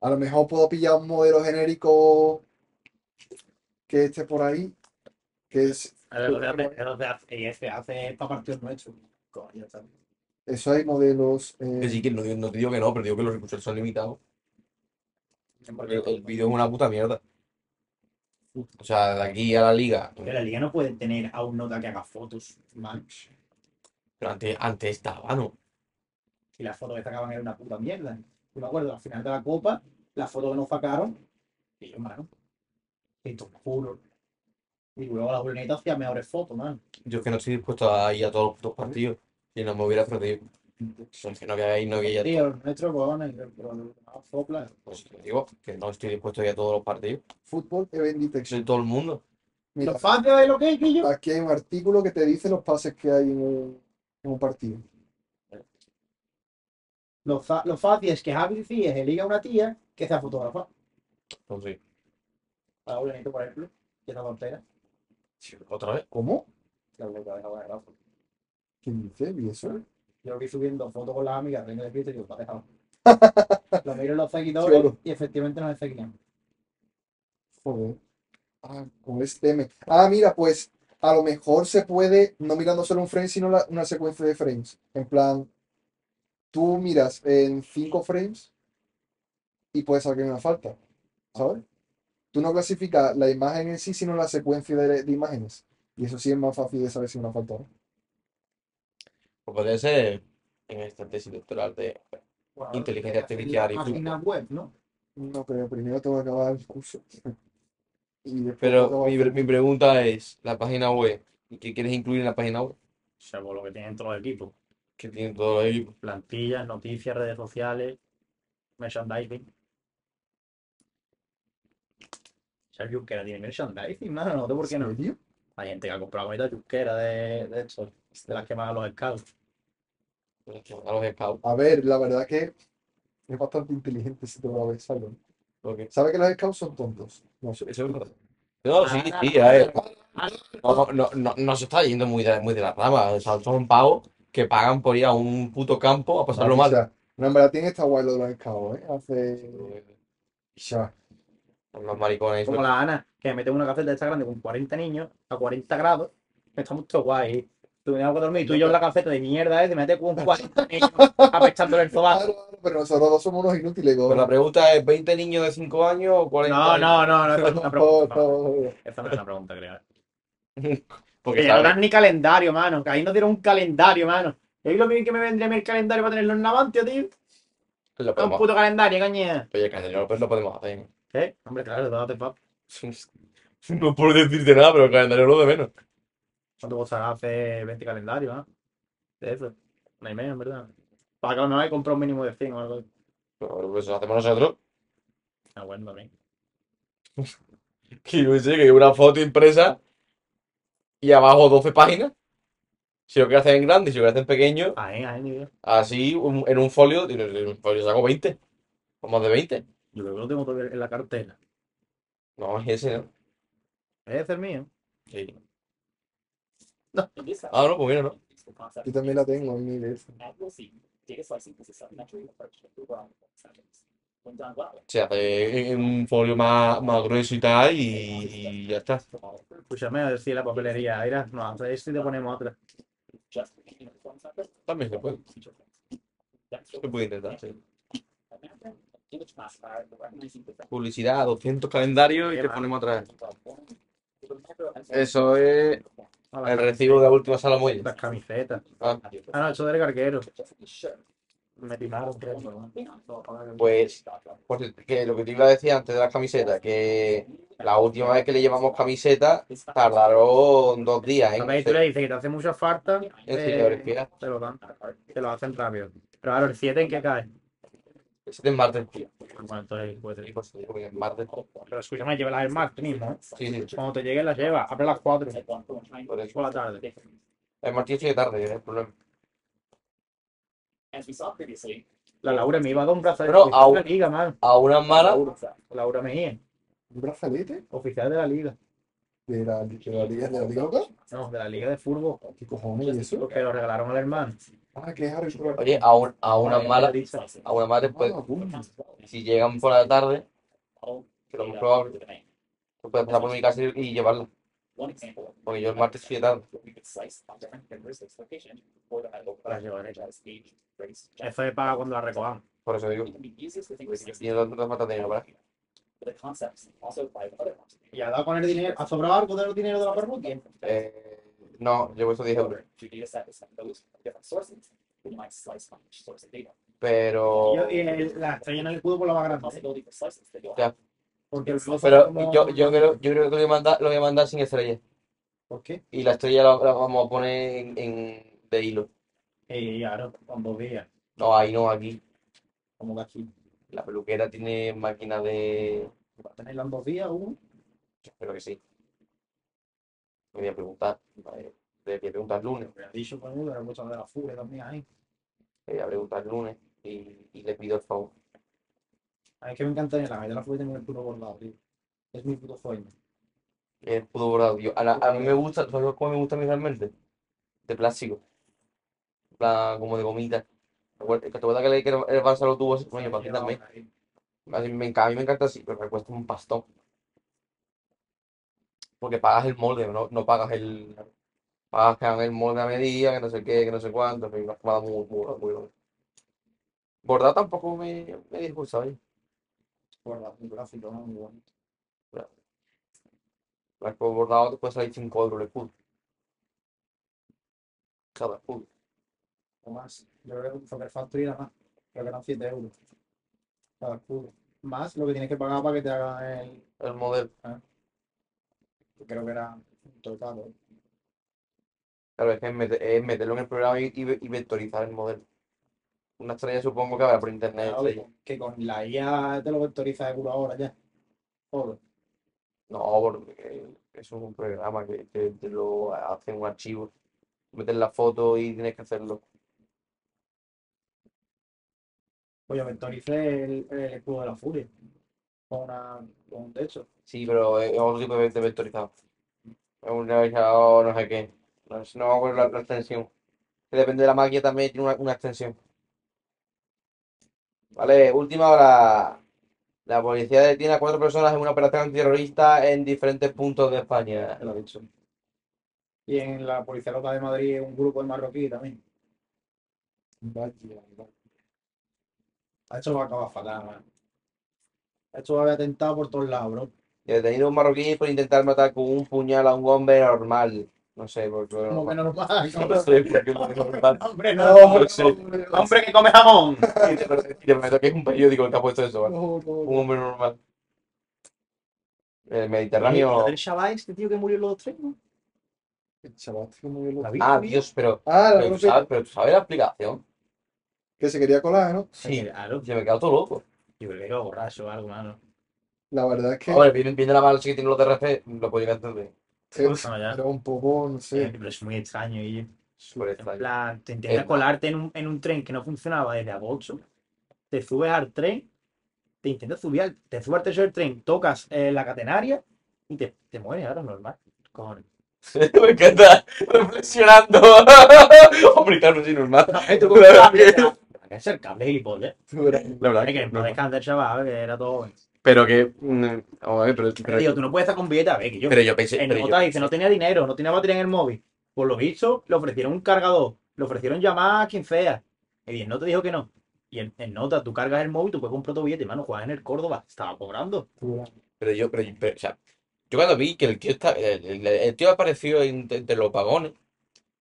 a lo mejor puedo pillar un modelo genérico que esté por ahí, que es, El de hace, el de hace, y hace para partidos nuestros. Coño, eso hay modelos, eh, Que sí, que no, digo- no te digo que no, pero digo que los recursos son limitados. El, el vídeo es una puta mierda. O sea, de aquí a la liga. Pero la liga no puede tener a un nota que haga fotos, man. Pero antes, antes estaba, ¿no? Si las fotos que sacaban era una puta mierda. Yo me acuerdo, al final de la copa, las fotos que nos sacaron, y yo, mano, esto oscuro. Y luego la Julieta hacía mejores fotos, man. Yo es que no estoy dispuesto a ir a todos los putos partidos. Y no me hubiera perdido. Es que no que ahí, no que ya. Tío, nuestro cojones, pero lo que más sopla. Pues digo que no estoy dispuesto a ir a todos los partidos. Fútbol Event Detection. Soy todo el mundo. Mira, Lo fácil es lo que es que yo. aquí hay un artículo que te dice los pases que hay en un, en un partido. Lo, fa- lo fácil es que Javi Cíes elige a una tía que sea fotógrafa. Entonces, A la Julieta, por ejemplo, que está soltera. sí, otra vez. ¿Cómo? La. ¿Qué dice? ¿Y eso? Yo lo vi subiendo fotos con las amigas, vengo de fiesta y digo, dejado. lo miro en los seguidores y efectivamente no me seguían. Joder. Ah, con este M. Ah, mira, pues a lo mejor se puede, no mirando solo un frame, sino la- una secuencia de frames. En plan, tú miras en cinco frames y puedes sacar una falta. ¿Sabes? Tú no clasificas la imagen en sí, sino la secuencia de, de imágenes. Y eso sí es más fácil de saber si una falta o no. Pues podría ser en esta tesis doctoral de Inteligencia artificial y la página web, ¿no? No, pero primero tengo que acabar el curso. Y Pero mi, mi pregunta es, la página web, ¿y ¿qué quieres incluir en la página web? O sea, por lo que tienen todos los equipos. Que tiene todo ahí. Plantillas, noticias, redes sociales, merchandising. Junquera tiene merchandising, mano, no sé por qué no. Hay gente que ha comprado comida Junquera de, de esto, de las que más los scouts. A los scouts. A ver, la verdad que es bastante inteligente si te lo ves, ¿sabes? porque- ¿Sabes que los scouts son tontos? No sé. Eso es verdad. No, sí, sí, a ver. No, no, no, no se está yendo muy de, muy de la rama. O sea, son pavos que pagan por ir a un puto campo a pasarlo O mal. sea, no, en verdad tiene esta guay lo de los scouts, ¿eh? Hace. Ya. Los maricones. Como la Ana, que me mete una cafeta esta grande con 40 niños a 40 grados. Estamos todos guay. Tú me vas a dormir y tú y yo en la cafeta de mierda, ¿eh? Te metes con 40 niños apestándole el sobaco. Claro, pero nosotros dos somos unos inútiles. Pero la pregunta es, ¿20 niños de 5 años o 40? No, no, no, no, no es una pregunta. no. no, no. Esa no es una pregunta, creo. Porque Que no dan ni calendario, mano. Que ahí no dieron un calendario, mano. ¿Es lo mismo que me vendría a mí el calendario para tenerlo en Navantia, tío? Lo Un podemos, puto calendario, caña. oye, cañón, pues lo podemos hacer. ¿Qué? Hombre, claro, date pap. No por decirte nada, pero el calendario es lo de menos. ¿Cuánto costará hacer 20 calendarios, ah? De eso. No hay menos, en verdad. Para que no hay comprar un mínimo de 100 o algo. Pero pues lo hacemos nosotros. Ah, bueno, también. Que yo sé que una foto impresa y abajo 12 páginas. Si lo quieres hacer en grande, si lo quieres hacer en pequeño, Ahí, ahí, tío. así un- en un folio, en un folio saco 20. O más de 20. Yo creo que lo tengo todo en la cartera. No, es ese, ¿no? Es el mío. Sí. No. Ah, no, pues mira, ¿no? Yo también la tengo en mi de eso. Se hace en un folio más, más grueso y tal, y, y ya está. Escúchame, a ver si la papelería. Mira, no, a ver si te ponemos otra. También se puede. Se puede intentar, sí. Publicidad, 200 calendarios y te ponemos atrás. Eso es el recibo de la última sala muelle. Las camisetas. Ah, Ah, no, eso del carguero. Me timaron. Pues, pues que lo que te iba a decir antes de las camisetas, que la última vez que le llevamos camisetas tardaron dos días A ver, tú le dices que te hace mucha falta. eh, te lo dan. Te lo hacen rápido. Pero ahora, el 7 en qué cae. Es martes, tío. Bueno, entonces puede ser. sí, porque es martes. Pero escúchame, llévalas el martes mismo. ¿eh? Sí, sí. Cuando te lleguen las llevas. Abre las 4 Por eso. por la tarde. El martes sigue tarde, es el problema. La Laura me iba a dar un brazalete Pero, au- de la liga, man. A unas malas, Laura Mejía, ¿Un brazalete? oficial de la liga. De la, de la liga de la liga? No, de la liga de fútbol. ¿Qué cojones es eso? Porque lo regalaron al hermano. Ah, oye, a, un- a unas malas, a unas malas, pues, Ah, si llegan por la tarde, que lo más probable, tú puedes pasar por mi casa y y llevarla. Porque yo el martes fui de tarde. Eso es para cuando la recojan. Por eso digo. Y no no te falta dinero para. ¿Y ha dado con el dinero? ¿Ha sobrado algo de los dinero de la parroquia? Eh, no, yo puesto 10 euros. Pero. Yo- y el- la estrella en el escudo por la más grande. Ya. Porque el Pero como- yo, yo creo, yo creo que lo voy a mandar, lo voy a mandar sin estrella. ¿Por qué? Y la estrella la, la vamos a poner en, en- de hilo. Eh, claro, con dos días. No, ahí no, aquí. Como que aquí. La peluquera tiene máquina de. ¿Va a tener las dos días uno? Espero que sí. Me voy a preguntar. eh, Le voy a preguntar el lunes. Me ha dicho uno, era cosa de la furia también ahí. Le voy a preguntar el lunes y, y le pido el favor. A mí es que me encantaría la de la furia tener el puro bordado, tío. Es mi puto sueño. El pudo bordado, tío. A, la- a mí me gusta, ¿sabes cómo me gusta a mí realmente? De plástico. Plan, como de gomita. ¿Te acuerdas que te acuerdas que le- que el Barça lo tuvo ese coño para ti también? A mí, me, a mí me encanta así, pero me cuesta un pastón. Porque pagas el molde, no, no pagas el. Pagas que hagan el molde a medida, que no sé qué, que no sé cuánto, en fin, me da muy, muy, muy, muy. Bordado tampoco me, me disgusta, oye. Bordado, un gráfico, ¿no? Muy bueno. El bordado te puede salir 5 euros el escudo. Cada escudo. O más. Yo creo que un Factory era más. Creo que eran 7 euros. Cada escudo. Más lo que tienes que pagar para que te hagan el. El modelo. Creo que era. ¿eh? Claro, es que es, es meterlo en el programa y, y ve- y vectorizar el modelo. Una estrella supongo que habrá por internet. Claro, que con la IA te lo vectoriza de culo ahora ya. Todo. No, porque eso es un programa que, que te lo hace un archivo. Metes la foto y tienes que hacerlo. Pues yo vectoricé el, el escudo de la furia. Con, una, con un techo. Sí, pero es otro tipo de, de vectorizado. Es un realizador, no sé qué. No, sé- no me acuerdo la, la extensión. Que depende de la máquina también tiene una, una extensión. Vale, última hora. La policía detiene a cuatro personas en una operación antiterrorista en diferentes puntos de España. Lo dicho. Y en la Policía Local de Madrid un grupo de marroquí también. Vaya, vaya. Esto va a acabar fatal, man. Esto va a haber atentado por todos lados, bro. Detenido un marroquí por intentar matar con un puñal a un hombre normal. No sé, porque que normal. No sé por qué lo digo normal. Hombre, No, hombre, Hombre que come jamón. Y te prometo que es un periódico el que ha puesto eso, ¿vale? Un hombre normal. El Mediterráneo. El chaval este tío que murió en los tres, ¿no? El chaval este que murió. La vi. Ah, Dios, pero, Ah, pero, tú sabes, la explicación. que se quería colar, ¿no? Sí, Claro. yo me he quedado todo loco. Yo creo que era borracho o algo, mano. La verdad es que Hombre, viene, viene la mala que tiene los DRC, lo puedo llegar a entender. es, No, ya. era un poco, no Eh, pero es muy extraño. Y, Súper en extraño. plan, te intentas Es- colarte en un, en un tren que no funcionaba desde agosto. Te subes al tren, te intentas subir, al- te subes al techo del tren, tocas eh, la catenaria y te, te mueres ahora, normal. Cojones. me encanta reflexionando. Hombre, claro, sí, normal. Esto cable, Hay que ser cable gilipollas. La verdad Es que no chaval, que era todo. joven. Pero que. mm, pero, Pero, tío, tú no puedes estar con billetes a ver, que yo. pero yo pensé. En pero yo dice, no tenía dinero, no tenía batería en el móvil. Por lo visto, le ofrecieron un cargador, le ofrecieron llamar a quien sea. Y el nota dijo que no. Y en, en nota, tú cargas el móvil, tú puedes comprar tu billete, mano, juegas en el Córdoba, estaba cobrando. Pero yo, pero, pero, o sea, yo cuando vi que el tío está, el, el- el tío apareció en- entre los vagones,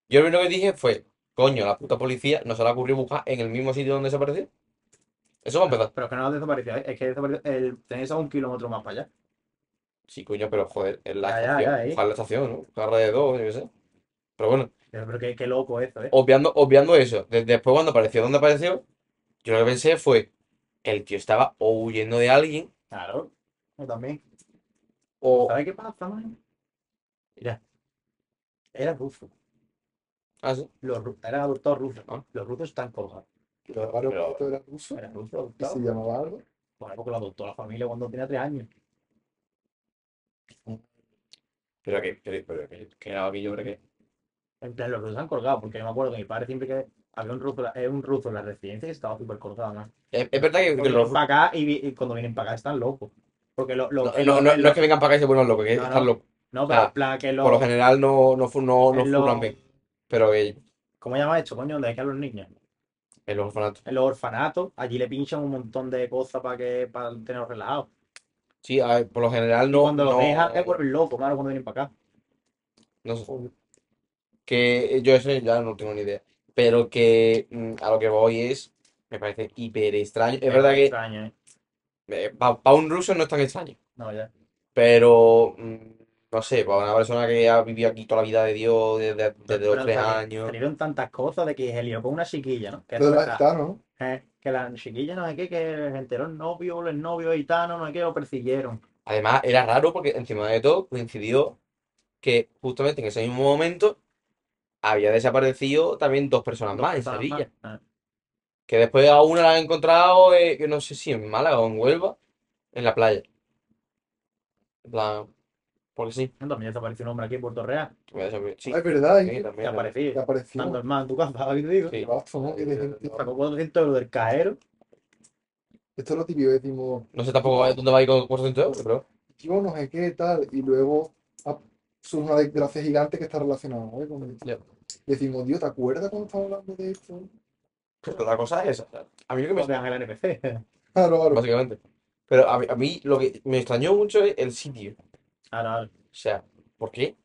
yo lo primero que dije fue, coño, la puta policía no se le ocurrió buscar en el mismo sitio donde desapareció. Eso va a empezar. Pero es que no desapareció, ¿eh? es que desapareció, el está a un kilómetro más para allá. Sí, coño, pero joder, en la ya, estación, ahí. buscar la estación, ¿no? Alrededor, yo qué sé. Pero bueno, Pero, pero qué, qué loco eso, ¿eh? obviando, obviando eso, de- después cuando apareció donde apareció, yo lo que pensé fue, el tío estaba o huyendo de alguien, Claro, yo también. o... ¿Sabes qué pasa, man? Mira, era ruso. Ah, sí. Los, ru- era adoptado ruso. Ah. Los rusos están colgados. el aeropuerto era ruso Era ruso y adoptado. se llamaba algo. Bueno, porque lo adoptó la familia cuando tenía tres años. Pero que, pero, pero que, que era aquello, pero que... En plan, los rusos han colgado, porque yo me acuerdo que mi padre siempre que había un ruso, eh, un ruso en la residencia que estaba súper colgado, man. Es, es verdad que, los... vienen para acá y, y cuando vienen para acá están locos. Porque lo, lo, No, no, no, no es que vengan para acá y se vuelvan locos, que No, están no. locos. no, pero ah, en plan que lo, Por lo general no, no, no, no bien. Pero que ¿Cómo llama esto, coño? ¿Dónde hay que a los niños? en los orfanatos. En los orfanatos, allí le pinchan un montón de cosas para que para tenerlos relajados. Sí, a ver, por lo general Y no. cuando los no, dejan, se vuelven locos, claro, cuando vienen para acá. no sé. Que yo eso ya no tengo ni idea. Pero que mm, a lo que voy es. Me parece hiper extraño. Es verdad que Extraño, ¿eh? para un ruso no es tan extraño. No, ya. Pero. mm, no sé, para una persona que ha vivido aquí toda la vida de Dios desde, desde Pero los tres años. Salieron tantas cosas de que se lió con una chiquilla, ¿no? Que, la ¿no? eh, que la chiquilla no sé qué, que se enteró el novio, el novio gitano, no sé qué, lo persiguieron. Además, era raro porque encima de todo coincidió que justamente en ese mismo momento había desaparecido también dos personas Dos más en Sevilla. más. Ah, Que después a una la han encontrado, eh, que no sé si en Málaga o en Huelva, en la playa. En plan, porque sí. También desapareció un hombre aquí en Puerto Real. Sí, Ah, es verdad, sí, también. apareció. que apareció. Estando el man en tu casa, ¿sabes qué te digo? Sí. Sacó 400 euros del cajero. Esto es lo típico decimos, No sé tampoco dónde va a ir con 400 euros, pero. yo no sé qué tal, y luego surge una desgracia gigante que está relacionada ¿no? con esto. Ya. Y decimos, Dios, ¿te acuerdas cuando estaba hablando de esto? Pero la cosa es esa. A mí lo que me vean el NPC. Claro, claro. Básicamente. Pero a mí, a mí lo que me extrañó mucho es el sitio. Ahora, ahora. O sea, ¿por qué?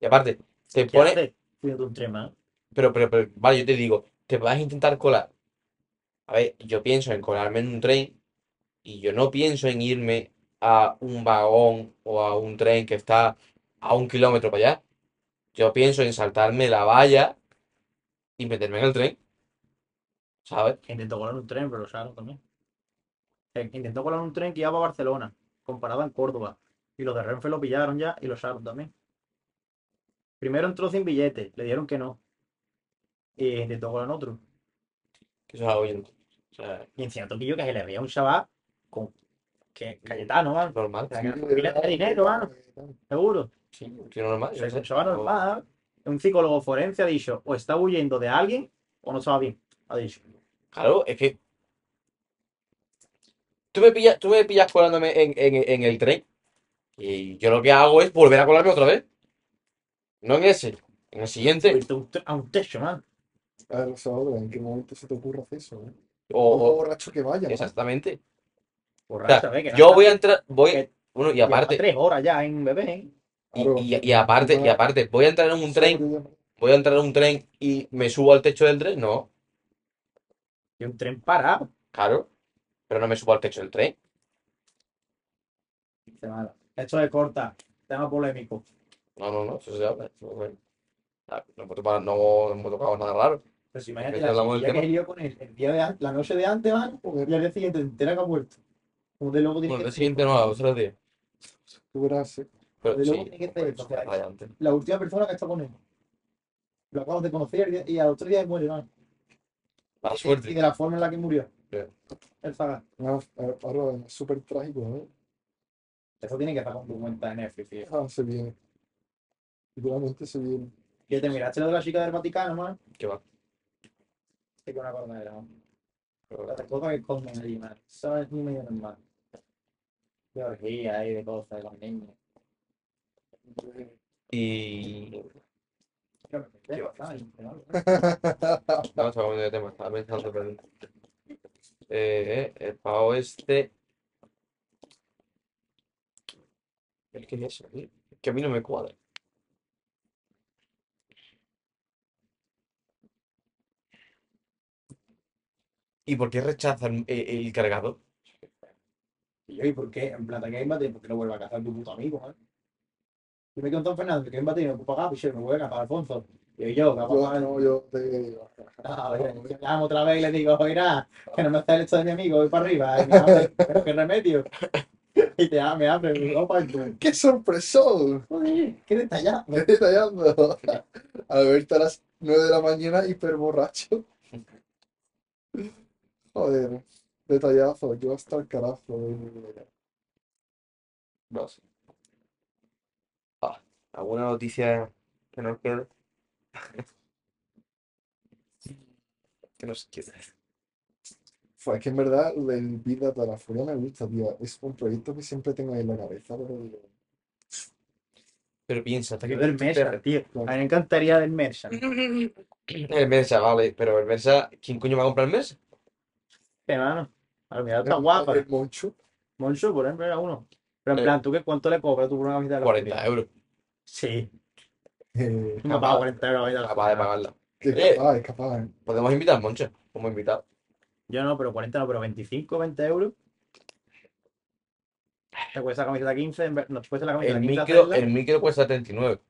Y aparte, te ¿Qué pone. haces? Subiendo un tren más. Pero, pero, pero, vale, yo te digo, te vas a intentar colar. A ver, yo pienso en colarme en un tren y yo no pienso en irme a un vagón o a un tren que está a un kilómetro para allá. Yo pienso en saltarme la valla y meterme en el tren. ¿Sabes? Intentó colar un tren, pero lo usaron también. Eh, Intentó colar un tren que iba a Barcelona, comparado en Córdoba. Y los de Renfe lo pillaron ya y lo usaron también. Primero entró sin billete, le dieron que no. Y intentó colar otro. Que es algo oyente. O sea, Y encima Toquillo que se le veía un chaval con que Cayetano, normal. Que dinero, mano, seguro. Sí, tío, normal. O yo sea, qué que un sé. chaval normal. Un psicólogo forense ha dicho, o está huyendo de alguien o no estaba bien. Ha dicho. Claro, es que. Tú me pillas, tú me pillas colándome en, en- en el tren. Y yo lo que hago es volver a colarme otra vez. No en ese, en el siguiente. A un techo, man. A ver, ¿en qué momento se te ocurre hacer eso? ¿eh? O, borracho que vaya. ¿no? exactamente. Borracha, O sea, ¿ves? Que yo voy a entrar, voy. que- Bueno, y aparte, tres horas ya en bebé, ¿eh? y, y- y aparte, y aparte, voy a entrar en un tren, voy a entrar en un tren y me subo al techo del tren. No, Y un tren parado. claro. Pero no me subo al techo del tren. Semana. Esto de corta, tema polémico. No, no, no, eso se habla. eso, bueno. No, hemos tocado- no, no hemos tocado nada raro. Pero si imagínate la que se lió con él el día de la noche de antes, man, y al día siguiente entera que ha muerto. Como de luego tiene Bueno, que el ser- siguiente no, los otros días. Tú verás, ¿eh? Pero De luego sí, tiene que ser, eso o sea, es rayante. la última persona que está con él. Lo acabas de conocer y- y al otro día muere. Mala Y suerte. de la forma en la que murió. El Zaga. Ah, ah, Ahora es súper trágico, ¿eh? Eso tiene que estar con tu cuenta de Netflix, tío. Ah, se viene. Literalmente se viene. ¿Y te miraste lo de la chica del Vaticano, man? ¿Qué va? Sí, que una cornera, man. Pero- Las cosas que esconden allí, man. Eso es ni medio normal. De orgía y de cosas de los niños. Y. Metí, ¿sabes? No, estaba cambiando de tema, estaba pensando, pero. Eh, el pavo este. ¿El qué es eso, que a mí no me cuadra. ¿Y por qué rechazan el, el cargador? Y yo, ¿y por qué? En plata que hay bate, ¿por qué no vuelve a cazar tu puto amigo, man? Yo me quedo Don Fernando, que y me puedo pagar, pues yo me vuelve a cazar Alfonso. Y yo, capaz, Yo, man, no, yo te. Ah, oye, yo llamo otra vez y le digo, mira, que no me está el hecho de mi amigo, voy para arriba. Pero qué remedio. Y te me abre, me digo, "Opa, y tú, ¡Qué sorpresón! Joder, qué detallado. Me estoy detallando. Alberto a las 9 de la mañana, hiper borracho. Joder, detallazo. Yo hasta el carajo. No sé. Ah, ¿alguna noticia que nos quede? que nos quede. Fue es que en verdad el Data de la Furia me gusta, tío. Es un proyecto que siempre tengo ahí en la cabeza, pero digo, Pero piensa, hasta que Yo del Mersa, tío. A mí me encantaría del Mersa. El Mersa, vale, pero el Mersa, ¿quién coño va a comprar el Mersa? Hermano, a mira, está guapa. El Moncho. Moncho, por ejemplo, era uno. Pero en Eh. plan, ¿tú qué cuánto le cobras tú por una camiseta de la 40 Furia? euros. Sí, eh, tú me pagas 40 euros. ahorita. Capaz de pagarla. que Eh. capaz, es capaz. eh. Podemos invitar, Moncha, como invitado. Yo no, pero 40 no, pero 25, 20 euros. Te cuesta la camiseta 15, en vez- no te cuesta la camiseta El 15 micro, hacerla. el micro cuesta 79.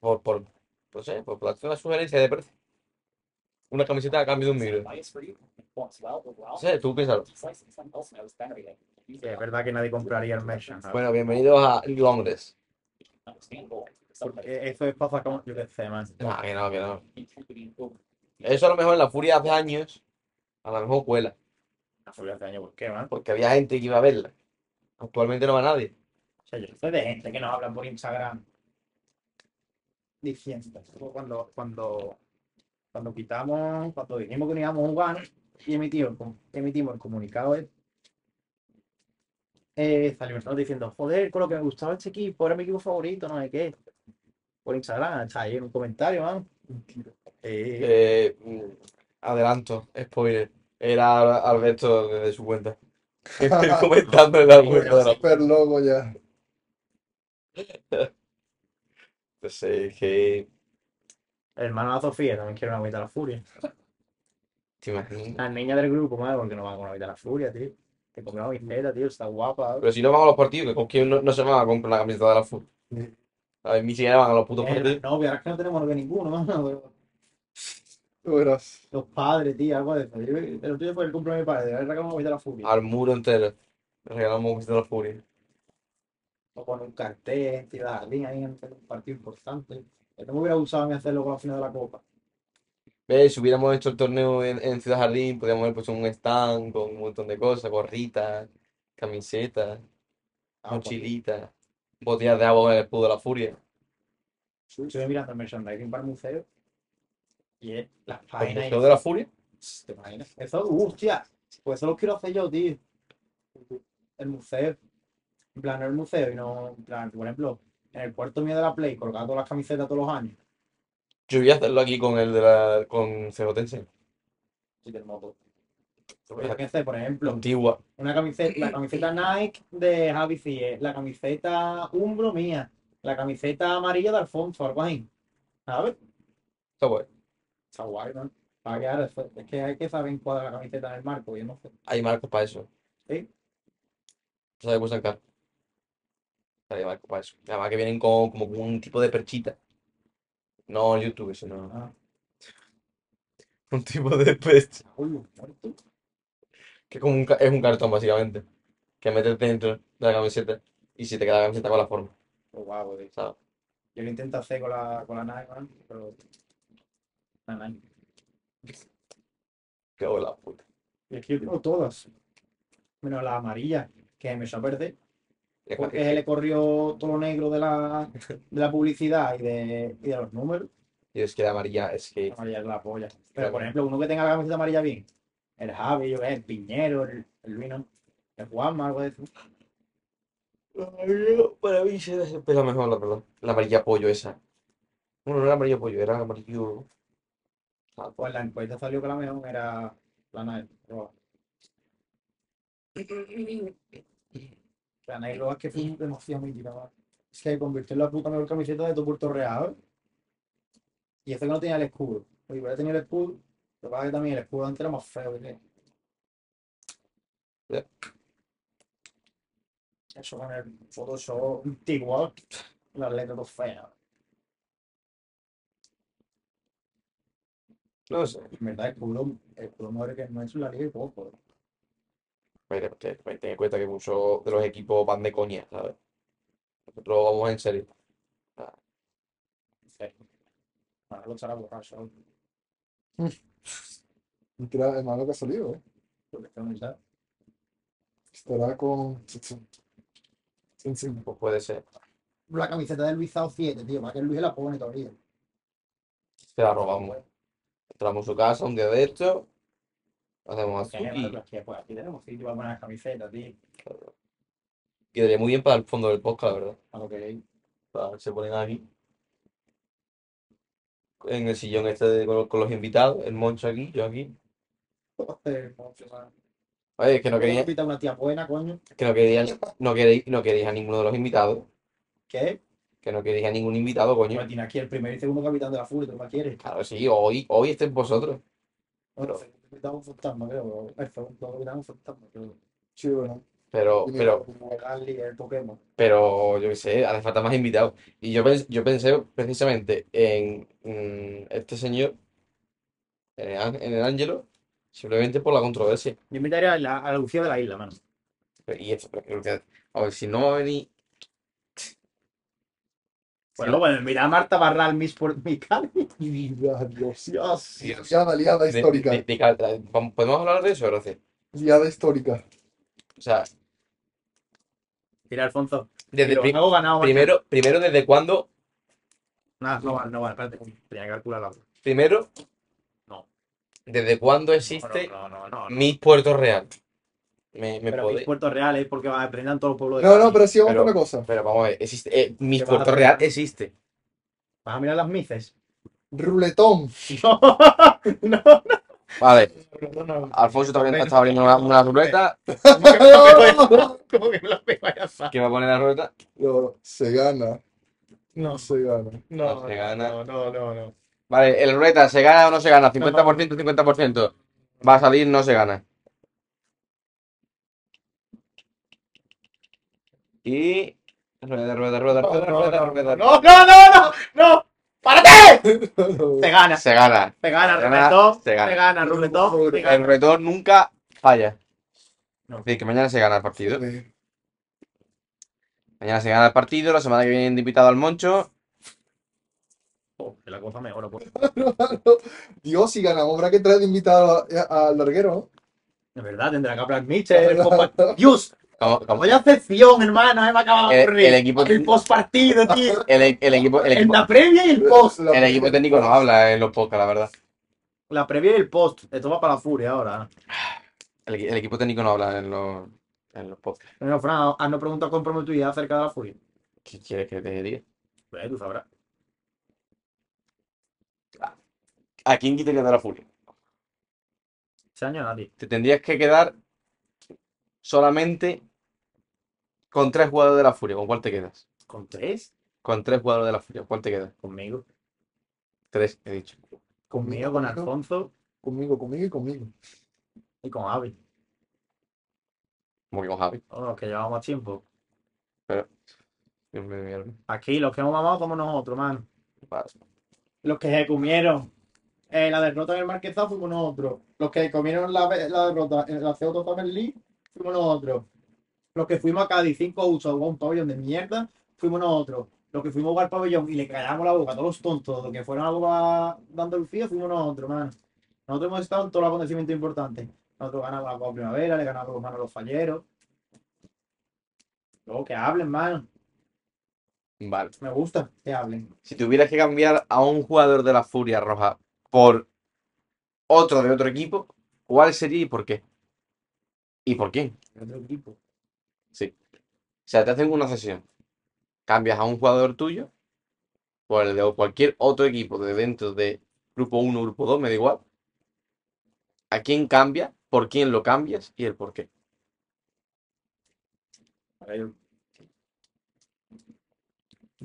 Por, por, no sé, por, por hacer una sugerencia de precio. Una camiseta a cambio de un micro. No sé, tú piénsalo. Sí, es verdad que nadie compraría el Merchant. ¿sabes? Bueno, bienvenidos a Londres. Porque eso es para sacar, yo qué sé, man. No, que no, que no. Eso a lo mejor en la Furia hace años, a lo mejor cuela. La furia hace años, ¿por qué, man? Porque había gente que iba a verla. Actualmente no va nadie. O sea, yo soy de gente que nos hablan por Instagram diciendo cuando, cuando, cuando quitamos, cuando dijimos que no íbamos a jugar y emitimos, emitimos el comunicado, eh, eh, salió diciendo, joder, con lo que me gustaba este equipo, era mi equipo favorito, no sé qué. Por Instagram, está ahí en un comentario, man. Eh, adelanto, spoiler. Era Alberto desde su cuenta. Comentando en la cuenta de la Super logo ya. Entonces, es que El hermano de la Sofía también quiere una agüita de la furia. ¿Te imaginas? Las niñas del grupo, madre, porque no van con una agüita de la furia, tío. Te comió una camiseta, tío, está guapa. Pero si no van a los partidos, que con quién no, no se van a comprar la camiseta de la FUT. A ver, ni siquiera van a los putos Eh, partidos. no, pero ahora es que no tenemos novia ninguno, mano. pero Tú verás. Los padres, tío, algo de eso. Yo- El día fue el cumpleaños de mi padre, de haber regalado una agüita de la furia. Al muro entero. Le regalamos un camiseta de la Furia. O con un cartel, tío, de jardín ahí en un partido importante. Esto me hubiera gustado a mí hacerlo con la final de la copa. ¿Ves? Si hubiéramos hecho el torneo en, en Ciudad Jardín, podríamos haber puesto un stand con un montón de cosas, gorritas, camisetas, Ah, mochilitas, botellas de agua con el escudo de la Furia. Estuve mirando el merchandising para el museo y es las ¿El páginas. de la Furia? ¿Te imaginas? Eso, uh, hostia. Pues eso lo quiero hacer yo, tío. El museo. En plan, no el museo, y no, en plan, por ejemplo, en el puerto mío de la Play, colgar todas las camisetas todos los años. Yo voy a hacerlo aquí con el de la. con Cejotense. Sí, del moto. Sé, por ejemplo, Antigua. una camiseta, la camiseta Nike de Javi Cie, la camiseta Umbro mía, la camiseta amarilla de Alfonso, algo así. ¿Sabes? Está guay. Está guay, ¿no? Para quedar eso. Es que hay que saber encuadrar la camiseta en el marco, yo no sé. Hay marcos para eso. Sí. ¿Sabes cómo sacar? Hay marcos para eso. Además que vienen con, como con un tipo de perchita. No YouTube, sino. Ah. Un tipo de percha. Uy, muerto. Que es como un, ca- es un cartón, básicamente. Que metes dentro de la camiseta y si te queda la camiseta con la forma. Pues guapo, tío. ¿sabes? Yo lo intento hacer con la, con la Nike, man, pero. Qué hola, puta. Y es que yo tengo todas. Menos la amarilla, que me echó a perder. Porque que- se le corrió todo lo negro de la, de la publicidad y de, y de los números. Y es que la amarilla es que. La amarilla es la polla. Pero por ejemplo, uno que tenga la camiseta amarilla bien. El Javi, yo el Piñero, el, el el Juanma, algo de eso. Para mí se desespera mejor, la verdad. La amarilla pollo esa. Bueno, no era amarillo pollo, era amarillo. Pues la encuesta salió que la mejor era. La Nike roja es que fue demasiado mítica. Es que convirtió en la puta mejor camiseta de todo Puerto Real. Y eso que no tenía el escudo. Oye, hubiera tenido el escudo. Lo que pasa que también el escudo antes era más feo. Ya. Eso con el Photoshop antiguo. Las letras dos feas. No sé. En verdad, el escudo, el que no es la liga y poco. ¿eh? Pero te- te- ten en cuenta que muchos de los equipos van de coña, ¿sabes? Nosotros vamos en serio. En serio. Ahora lo estará borracho. Mentira, hermano que ha salido, ¿eh? Porque está muy sad. Estará con. Sí, sí. Pues puede ser. La camiseta del Luis Zao 7, tío, para que Luis la pone todavía. Se la robamos. Entramos a su casa un día de estos. Hacemos azul y pues aquí tenemos sitio para poner camisetas, tío. quedaría muy bien para el fondo del podcast, la verdad. Hay. Para- Se ponen aquí. En el sillón este de- con, los- con los invitados. El Moncho aquí, yo aquí. Joder. Oye, es que no quería, una tía buena, coño. que no quería, no queréis, no queréis a ninguno de los invitados. ¿Qué? Que no queréis a ningún invitado, coño. Pues tiene aquí el primer y segundo capitán de la Furia, ¿tú más quieres? Claro, sí, hoy, hoy estéis vosotros. Bueno, el segundo capitán es un fantasma, creo. El segundo capitán un fantasma, creo. Sí, bueno. Pero, pero, el el pero, yo qué sé, hace falta más invitados. Y yo, pens- yo pensé precisamente en mm, este señor, en el, en el Ángelo, simplemente por la controversia. Yo invitaría a la, a la Lucía de la isla, mano. Y esto, pero creo que, a ver, si no va a venir, Bueno, bueno, mira a Marta Barral, Miss por mi Dios. Dios. Dios. Liada, liada de- histórica. de- de ca- ¿podemos hablar de eso, Gracias? Liada histórica. O sea, Mira, Alfonso. desde Lo pri- hago ganado. primero, primero, ¿desde cuándo? Nada, no vale, no vale, espérate. Tenía que calcularlo. Primero, No. ¿desde cuándo existe No, no, no, no. no. Miss Puerto Real? Me, me Pero Miss Puerto Real es porque aprendan todos los pueblos de No, Cali. no, pero sí vamos Pero- con una cosa. Pero vamos a ver, existe, eh, Miss ¿Qué vas a Puerto? Real existe. ¿Vas a mirar las mices? Ruletón. No, no, Vale, no, no. Alfonso está abriendo, está abriendo una, una ruleta. ¿Cómo que me lo pego. ¿Qué va a poner la ruleta? No, se gana. No, Se gana. no, Se gana. no, no, no, no. Vale, el ruleta, ¿se gana o no se gana? 50%, 50%. Va a salir, no se gana. Y. Rueda, rueda, rueda, rueda, rueda, rueda. ¡No, no, no, no! ¡No! ¡Párate! Se gana, Se gana. se gana, Se gana, ruletón, se gana. ruletón, El retorno nunca falla. No. Es decir, que mañana se gana el partido. Mañana se gana el partido, la semana que viene invitado al Moncho. Oh, que la cosa mejora, pues. Dios, si ganamos, habrá que traer de invitado al larguero, ¿no? De verdad, tendrá que hablar Mitchell. Dios, Como- como- vaya sección, hermano, eh, me acaba de El- ocurrir. el equipo- El postpartido, tío. el, el equipo, el En equipo, la previa y el post. El equipo técnico no habla en los podcasts, la verdad. La previa y el post. Esto va para la furia ahora. El, equi- el equipo técnico no habla en los, en los podcasts. Bueno, Fran, haznos preguntas comprometidas acerca de la furia. ¿Qué quieres que te diga? Pues tú sabrás. ¿A quién quitarías de la furia? Ese año nadie. Te tendrías que quedar solamente con tres jugadores de la furia. ¿Con cuál te quedas? ¿Con tres? Con tres jugadores de la furia. ¿Cuál te quedas? Conmigo. Tres, he dicho. Conmigo, con Alfonso Conmigo, conmigo y conmigo. y con Javi. Muy con Javi. Los que llevamos más tiempo. Dios mío, mi alma. Aquí los que hemos mamado somos nosotros, man. Vale. Los que se comieron eh, la derrota en el Marquesado fuimos nosotros. Los que comieron la, la derrota en la CO Family League fuimos nosotros. Los que fuimos a Cádiz 5 usos un pabellón de mierda fuimos nosotros. Los que fuimos a jugar al pabellón y le callamos la boca a todos los tontos, los que fueron a dando el fío, fuimos nosotros, man. Nosotros hemos estado en todos los acontecimientos importantes. Nosotros ganamos la Copa Primavera, le ganamos los manos a los falleros. Luego que hablen, mano. Vale. Me gusta que hablen. Si tuvieras que cambiar a un jugador de la Furia Roja por otro de otro equipo, ¿cuál sería y por qué? ¿Y por quién? Otro equipo. Sí. O sea, te hacen una sesión. Cambias a un jugador tuyo por el de cualquier otro equipo de dentro de grupo 1, grupo 2, me da igual. ¿A quién cambia? ¿Por quién lo cambias? Y el por qué. Yo,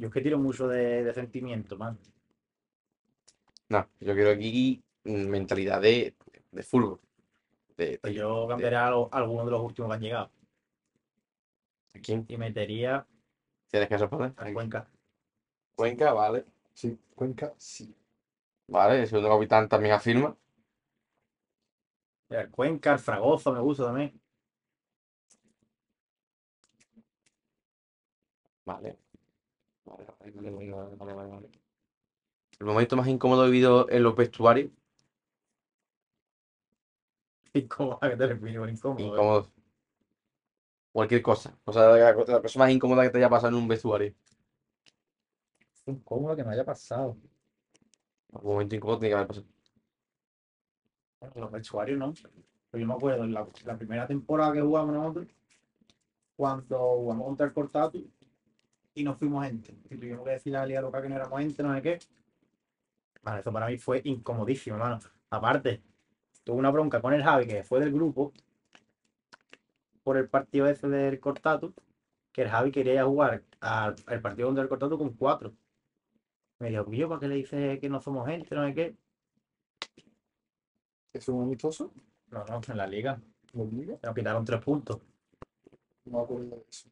es que tiro mucho de, de sentimiento, man. No, yo quiero aquí mm, mentalidad de, de fútbol. De, Pues de- yo lo- a alguno de los últimos que han llegado. ¿A quién Y metería tienes que responder? a Cuenca. Cuenca, vale. Sí, Cuenca, sí. Vale, el segundo capitán también afirma. El Cuenca, el Fragoso me gusta también. Vale. Vale, vale, vale. El momento más incómodo vivido en los vestuarios. ¿Cómo a qué te refieres con incómodo? Cualquier cosa. O sea, la, la cosa más incómoda que te haya pasado en un vestuario. Incómodo que me haya pasado. Algún momento incómodo tiene que haber pasado. Bueno, Los vestuarios no. Pero yo me acuerdo, en la, la primera temporada que jugamos nosotros, cuando jugamos contra el Cortatu y nos fuimos gente. Y tuvimos que decirle a la Liga Local que no éramos gente, no sé qué. Vale, eso para mí fue incomodísimo, hermano. Aparte, tuve una bronca con el Javi, que fue del grupo, por el partido ese del Cortatu, que el Javi quería jugar al, al partido contra el Cortatu con cuatro. Me dijo, yo, ¿para qué le dices que no somos gente, no sé qué? ¿Es un amistoso? No, no, en la liga. Nos quitaron tres puntos. No me acuerdo de eso.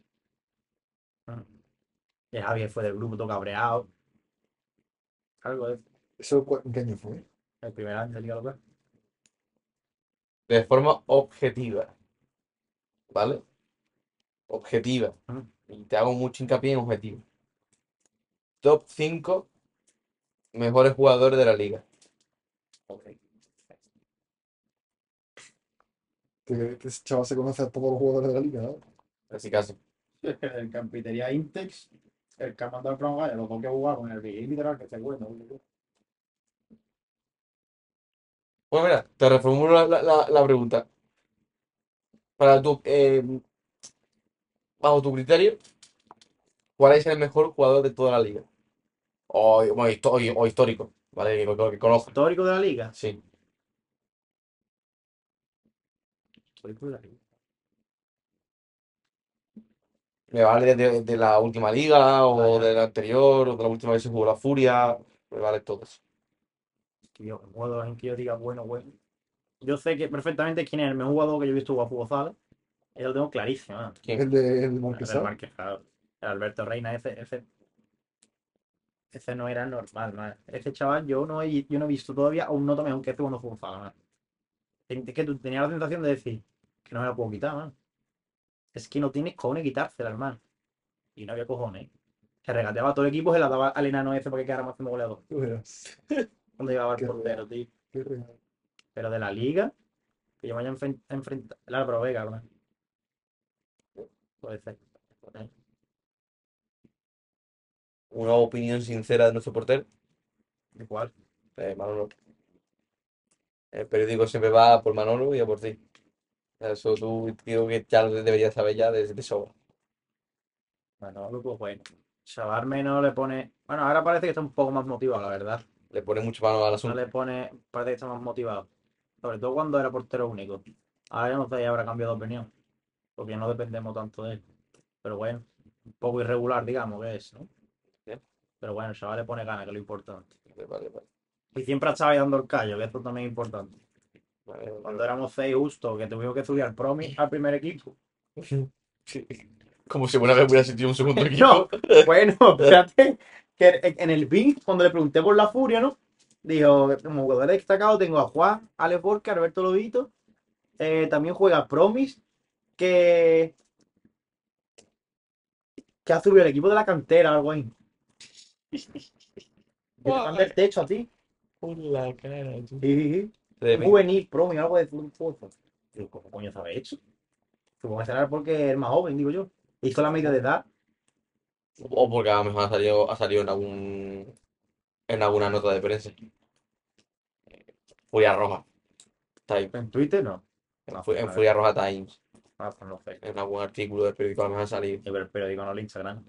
Y el Javier fue del grupo todo cabreado. Algo de ¿Eso cu- en qué año fue? el primer año de Liga Local. De forma objetiva. ¿Vale? Objetiva. Y te hago mucho hincapié en objetivo. Top 5 mejores jugadores de la liga. Que, que ese chaval se conoce a todos los jugadores de la liga, ¿no? Así caso. El Campitería Intex, el que ha mandado el Gaya, los dos que jugaron en el Vigil literal, que se bueno. Pues mira, te reformulo la- la pregunta. Para tu, eh, bajo tu criterio, ¿cuál es el mejor jugador de toda la liga? O, bueno, histo- o- o histórico, ¿vale? Que, que, que conozco. Histórico de la liga. Sí. Histórico de la liga. Me vale de, de la última liga, o Vaya. de la anterior, o de la última vez que se jugó la Furia. Me vale todo eso. Que yo, jugador en que yo diga bueno, bueno. Yo sé que perfectamente quién es el mejor jugador que yo he visto jugar a fútbol sala. Yo lo tengo clarísimo. ¿no? ¿Quién? El de el El Marquesado. Marquesado. El Alberto Reina, ese, ese. Ese no era normal, man. Ese chaval, yo no he, yo no he visto todavía a un nota mejor que ese cuando fútbol sala, man. Es que tú tenías la sensación de decir que no me la puedo quitar, man. Es que no tienes cojones quitársela, hermano. Y no había cojones. Se regateaba a todo el equipo, se la daba al enano ese porque quedara más haciendo goleador. Cuando llevaba el portero, tío. Qué real. Pero de la liga, que yo me haya enfren- enfrentado. El Álvaro Vega, ¿no? Puede ser. Una opinión sincera de nuestro portero. Igual. Eh, Manolo. El periódico siempre va por Manolo y a por ti. Eso tú digo que ya lo deberías saber ya de, de sobra. Bueno, pues bueno. Chaval menos le pone. Bueno, ahora parece que está un poco más motivado, la verdad. Le pone mucho mano al No asunto. le pone. Parece que está más motivado. Sobre todo cuando era portero único. Ahora ya no sé, ya habrá cambiado de opinión. Porque no dependemos tanto de él. Pero bueno, un poco irregular, digamos que es, ¿no? Pero bueno, el chaval le pone ganas, que es lo importante. Vale, vale. Y siempre estaba ahí dando el callo, que esto también es importante. Vale, Cuando éramos seis justo, que tuvimos que subir al promi al primer equipo. Sí. Como si alguna vez hubiera sentido un segundo equipo. No, bueno, espérate, que en el BIN, cuando le pregunté por la furia, ¿no? Dijo, como jugador destacado tengo a Juan, Alex Borca, Alberto Lobito, eh, también juega Promis, que, que ha subido el equipo de la cantera, algo ahí. Te dan del techo a ti. Por la cara, tú. Sí, sí. Juvenil, Promis, algo de fútbol. Digo, ¿cómo coño sabe eso? Supongo que será porque es más joven, digo yo. Hizo la media de edad. O porque a lo mejor ha salido, ha salido en algún en alguna nota de prensa. Furia Roja. Está ahí. En Twitter no. En, Fu- en Furia Roja Times. Ah, pues no sé. En algún artículo del periódico a lo mejor ha salido. Veo el periódico, no el Instagram.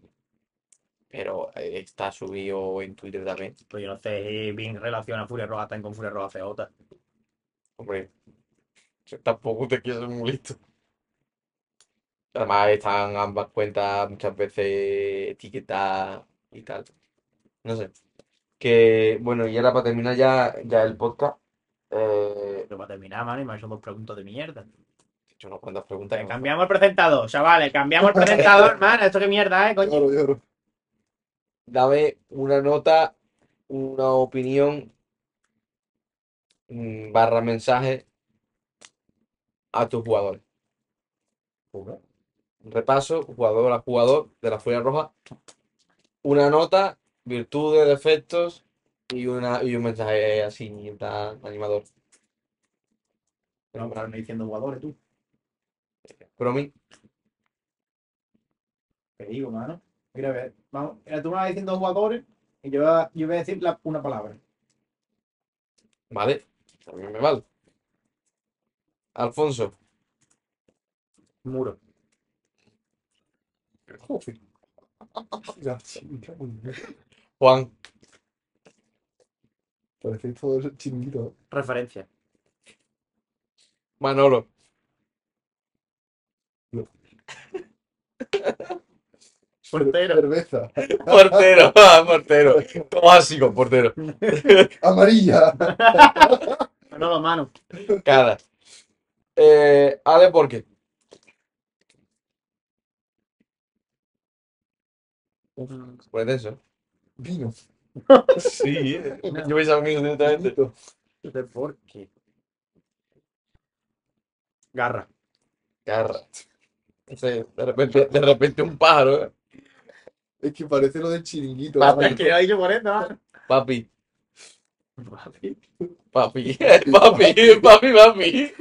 Pero eh, está subido en Twitter también. Pues yo no sé si bien relaciona Furia Roja también con Furia Roja CJ. Hombre, yo tampoco te quiero ser muy listo. Además están ambas cuentas muchas veces etiquetadas y tal. No sé. Que, bueno, y ahora para terminar ya, ya el podcast, eh, Pero para terminar, mano, y me han hecho dos preguntas de mierda. he hecho unas cuantas preguntas. Que cambiamos el presentador, chavales. Cambiamos el presentador, man. Esto qué mierda, eh, coño. Lloro, lloro. Dame una nota, una opinión, mm, barra mensaje a tus jugadores. Un repaso, jugador a jugador de la Furia Roja. Una nota, virtudes, defectos y, una, y un mensaje así, plan animador. Pero no diciendo jugadores, tú. Promi, Te digo, mano. Mira, a ver. Vamos. Mira, tú me vas diciendo jugadores y yo, voy a- yo voy a decir la- una palabra. vale, también me vale. Alfonso, Muro. Joder. Juan, Parecéis todos chiringuitos. Referencia. Manolo, Portero. Cerveza. portero, ah, portero. ¿Cómo así con portero? Amarilla. Manolo, mano. Cara. Eh, Ale, ¿por qué? Por tenso. Vino. Sí, eh. yo pensaba que directamente. Vinito. ¿De por qué? Garra. Garra. No sé, de repente, de repente un pájaro. eh. Es que parece lo del chiringuito. Papi. que ha dicho por esto, mano. Papi, Papi. papi, papi, papi, papi.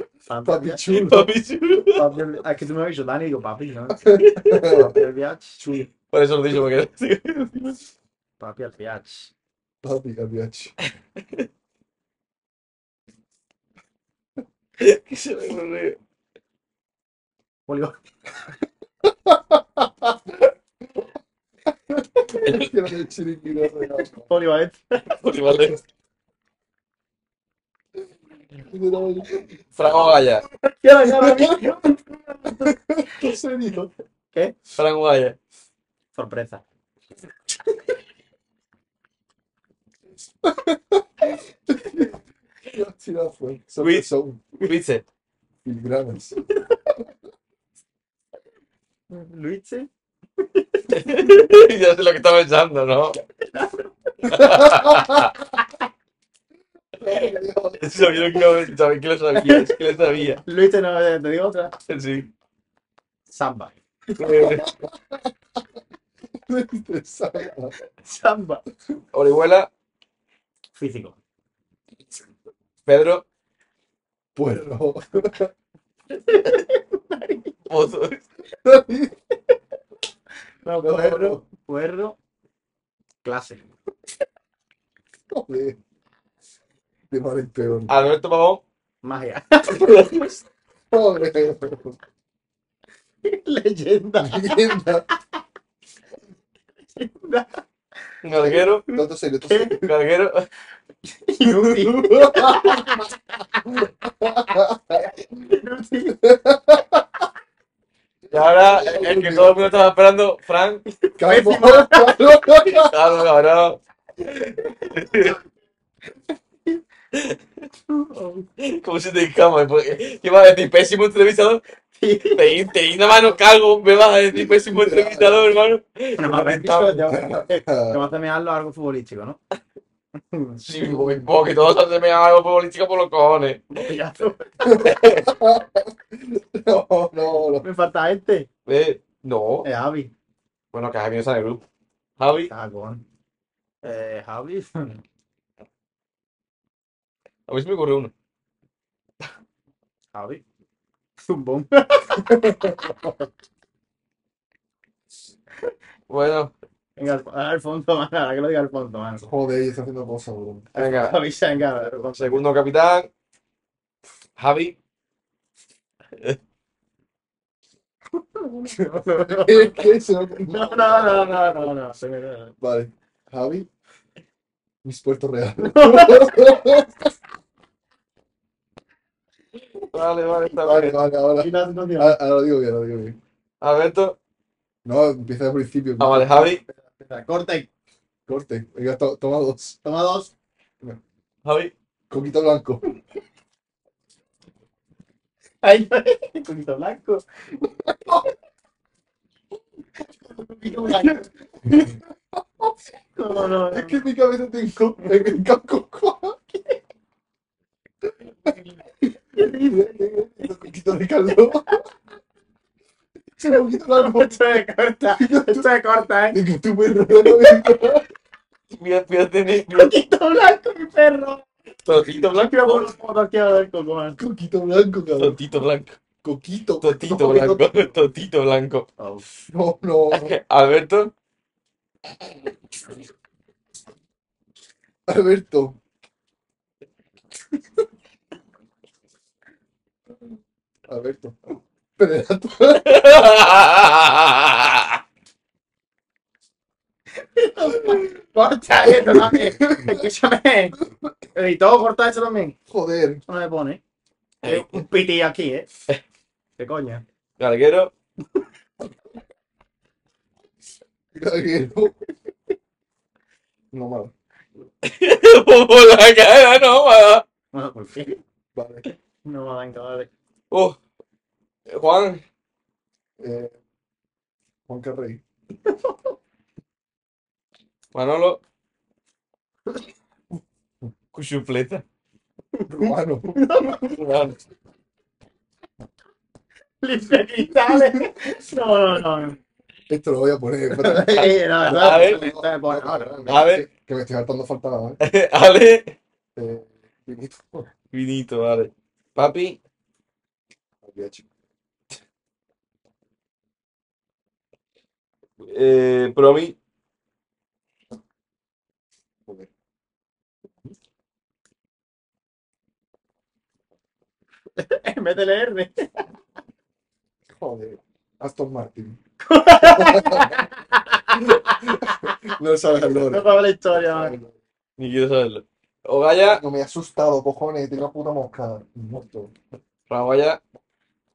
Papi chulo. Papi chulo. Papi, el- es que tú me has dicho Dani y digo papi, ¿no? Papi al viaje. Chulo. Por eso lo he dicho, porque Papi al viaje. Papi, capiachi. que se me. Olivo, eh. Vale. Literal, Franco Gaya. ¿Qué. Franco Gaya. Sorpresa. Mira, fue. Son, Luis. Luis. filigranas. Luigi. ya sé lo que estaba pensando, ¿no? Sabía que lo, sabía que lo sabía, es que lo sabía. Luigi, no, eh, te digo otra. Sí. Samba. Eh, Samba. Orihuela, Físico. Pedro, Puerro. Pozo. No, puerro. Puerro. Clase. Joder. De mal en peor. Alberto Pavón, Magia. Joder. Leyenda. Leyenda. Galguero, Tanto serio, tanto serio. Galguero, Inútil. y ahora el que todo el mundo estaba esperando, Frank. Calvo. Claro, cabrón. ¿Cómo se te? Porque- ¿Qué vas a decir? Pésimo entrevistador. Te, te di una mano cago, me vas a decir pésimo entrevistador, hermano. No me habéis dicho, te vas a mearlo algo futbolístico, ¿no? Sí, porque, porque todos hacen algo futbolístico por los cojones. No, no, no. Me falta este. Eh, no. Es Javi. Bueno, que Javi no está en el grupo. Javi, Cagón. Eh, Javi. a mí se me ocurre uno. Javi. Zumbón. Bueno, Venga, Alf- Alfonso, man, ahora que lo diga Alfonso, man. Joder, y está haciendo cosas, bro. venga. Javi, venga, Alfonso. Segundo capitán. Javi. ¿Qué qué? No, no, no, no, no, no. se me- Vale. Javi. Mis puertos reales. Vale, vale, está Vale, bien. vale, ahora. Situación. Ahora ahora lo digo bien, ahora lo digo bien. Alberto. No, empieza al principio. Ah, vale, Javi. Corte. Venga, to- toma dos. toma dos. Javi. Coquito blanco. Ay, poquito blanco. Poquito blanco. No, no, Es que en mi cabeza tengo en el campo Los coquitos de caldo. Ese coquito blanco. Esto es corta, esto es corta, eh. De que tu perro no Mira, Poquito blanco, mi perro. Totito blanco. Ver coco, man. Coquito blanco, cabrón. Totito blanco. Coquito. Totito blanco. Totito blanco. No, no. Alberto. Alberto. Alberto. Predator. Corta esto también. Escúchame. Y todo corta eso también. Joder. Eso no me pone. Eh, un piti aquí, eh. ¿Qué coño? Galguero. Gaguero. No malo. Por la cara, no, va. Bueno, por fin. Vale. Dan vale. Uh, Juan. Eh, Juan Carrey. Manolo. Cuchupleta. Rumano. Limpia cristales. No, no, no. no. Esto lo voy a poner. Eh, la A verdad. ver. está bueno, ahora. A ver. Que me estoy hartando falta nada, ¿eh? Ale. eh Vinito. Vinito, vale. Papi. Eh. Joder. Métele R. Joder. Aston Martin. no sabes el No lore. para la historia, man. Ni quiero saberlo. Ogaya. No me he asustado, cojones. Tengo una puta mosca. Muerto.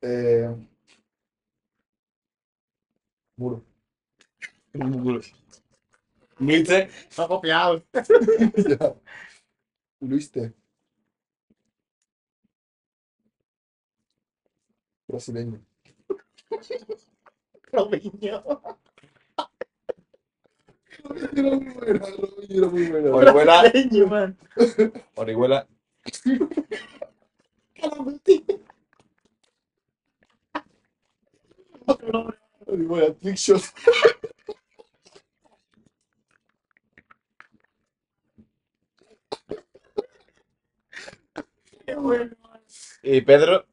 Eh, muro. Muro. Está copiado. Luiste. Brasileño. Robinho. Muy. Orihuela. Orihuela. Muy buena, trickshot. Qué bueno. Y Pedro.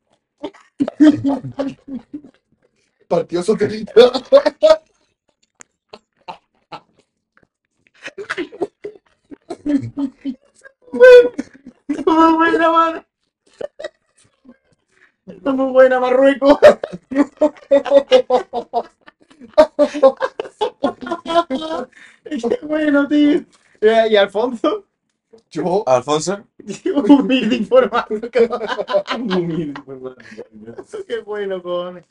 Socialista. Está muy buena. Está muy buena, Marruecos. Qué bueno, tío. Eh, Y Alfonso, Yo, Alfonso. humilde informático. Qué bueno, cojones.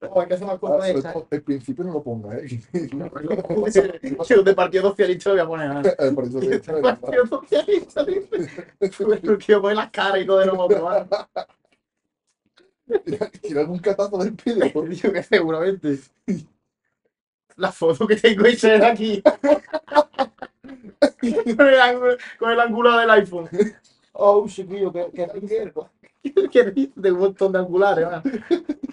Oh, hay que hacer una culpa de esta. el principio no lo ponga, ¿eh? Yo de Partido Socialista lo voy a poner. ¿no? El Partido Socialista, de verdad. Partido Socialista, dice. Quiero poner las caras y todo de nuevo. Tirar un catazo del pedo. Digo que seguramente. La foto que tengo hecha es aquí. con, el ángulo, con el angular del iPhone. Oh, chiquillo, que, que riquero. que dice de un montón de angulares, man.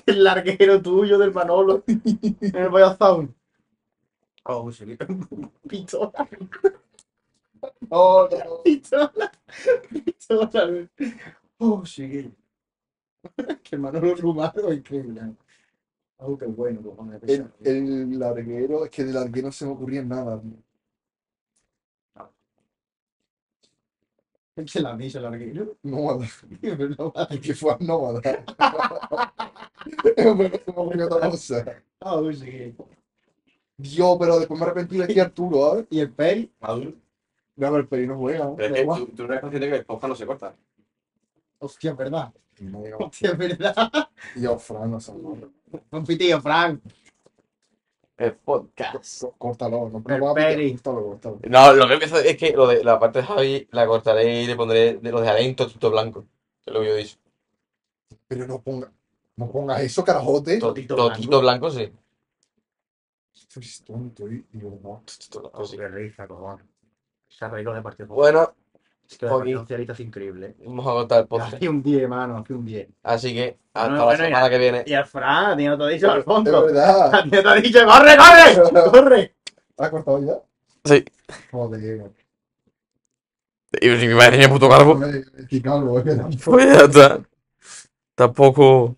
El larguero tuyo del Manolo. En el Sound. Oh, sí. Pistola, Oh, no. pistola. Pistola. Oh, sí. Que el Manolo rumano es increíble. Oh, qué bueno, cojones. El, el larguero, es que de larguero no se me ocurría nada. tío. Se la han dicho el larguero. Nómada. El que fue a nómada. Es verdad, se me ocurrió otra cosa. Oh, sí. Dios, pero después me arrepentí de decir Arturo, ¿sabes? ¿Y el Peri? Maduro. No, pero el Peri no juega. ¿no? Pero es que tú, tú no eres consciente que el podcast no se corta. Hostia, es verdad. No, Hostia, es verdad. Yo, Fran, no sé. no. Un pitillo, Frank. El podcast. Có- Córtalo, no, El no lo que empiezo es que lo de la parte de Javi la cortaré y le pondré de lo dejaré en totito blanco. Que es lo que yo he dicho. Pero no ponga, no pongas eso, carajote. Totito Totito blanco, sí. Eres tonto, y digo, no. Totito blanco, sí. qué risa, cojones. Se arregló de partido. Bueno, Es que. Partido Socialista es increíble. vamos a cortar el podcast. Hace un 10, mano, hace un 10. Así que hasta Bueno, la bueno, semana que viene. Y al Fran, a ti no te ha dicho Es Alfonso. verdad. A ti no te ha dicho, ¡corre, corre! ¡Corre! ¿Has cortado ya? Sí. Joder. Y si mi madre es puto calvo. Me- calvo, es que Pues ya está. Tampoco.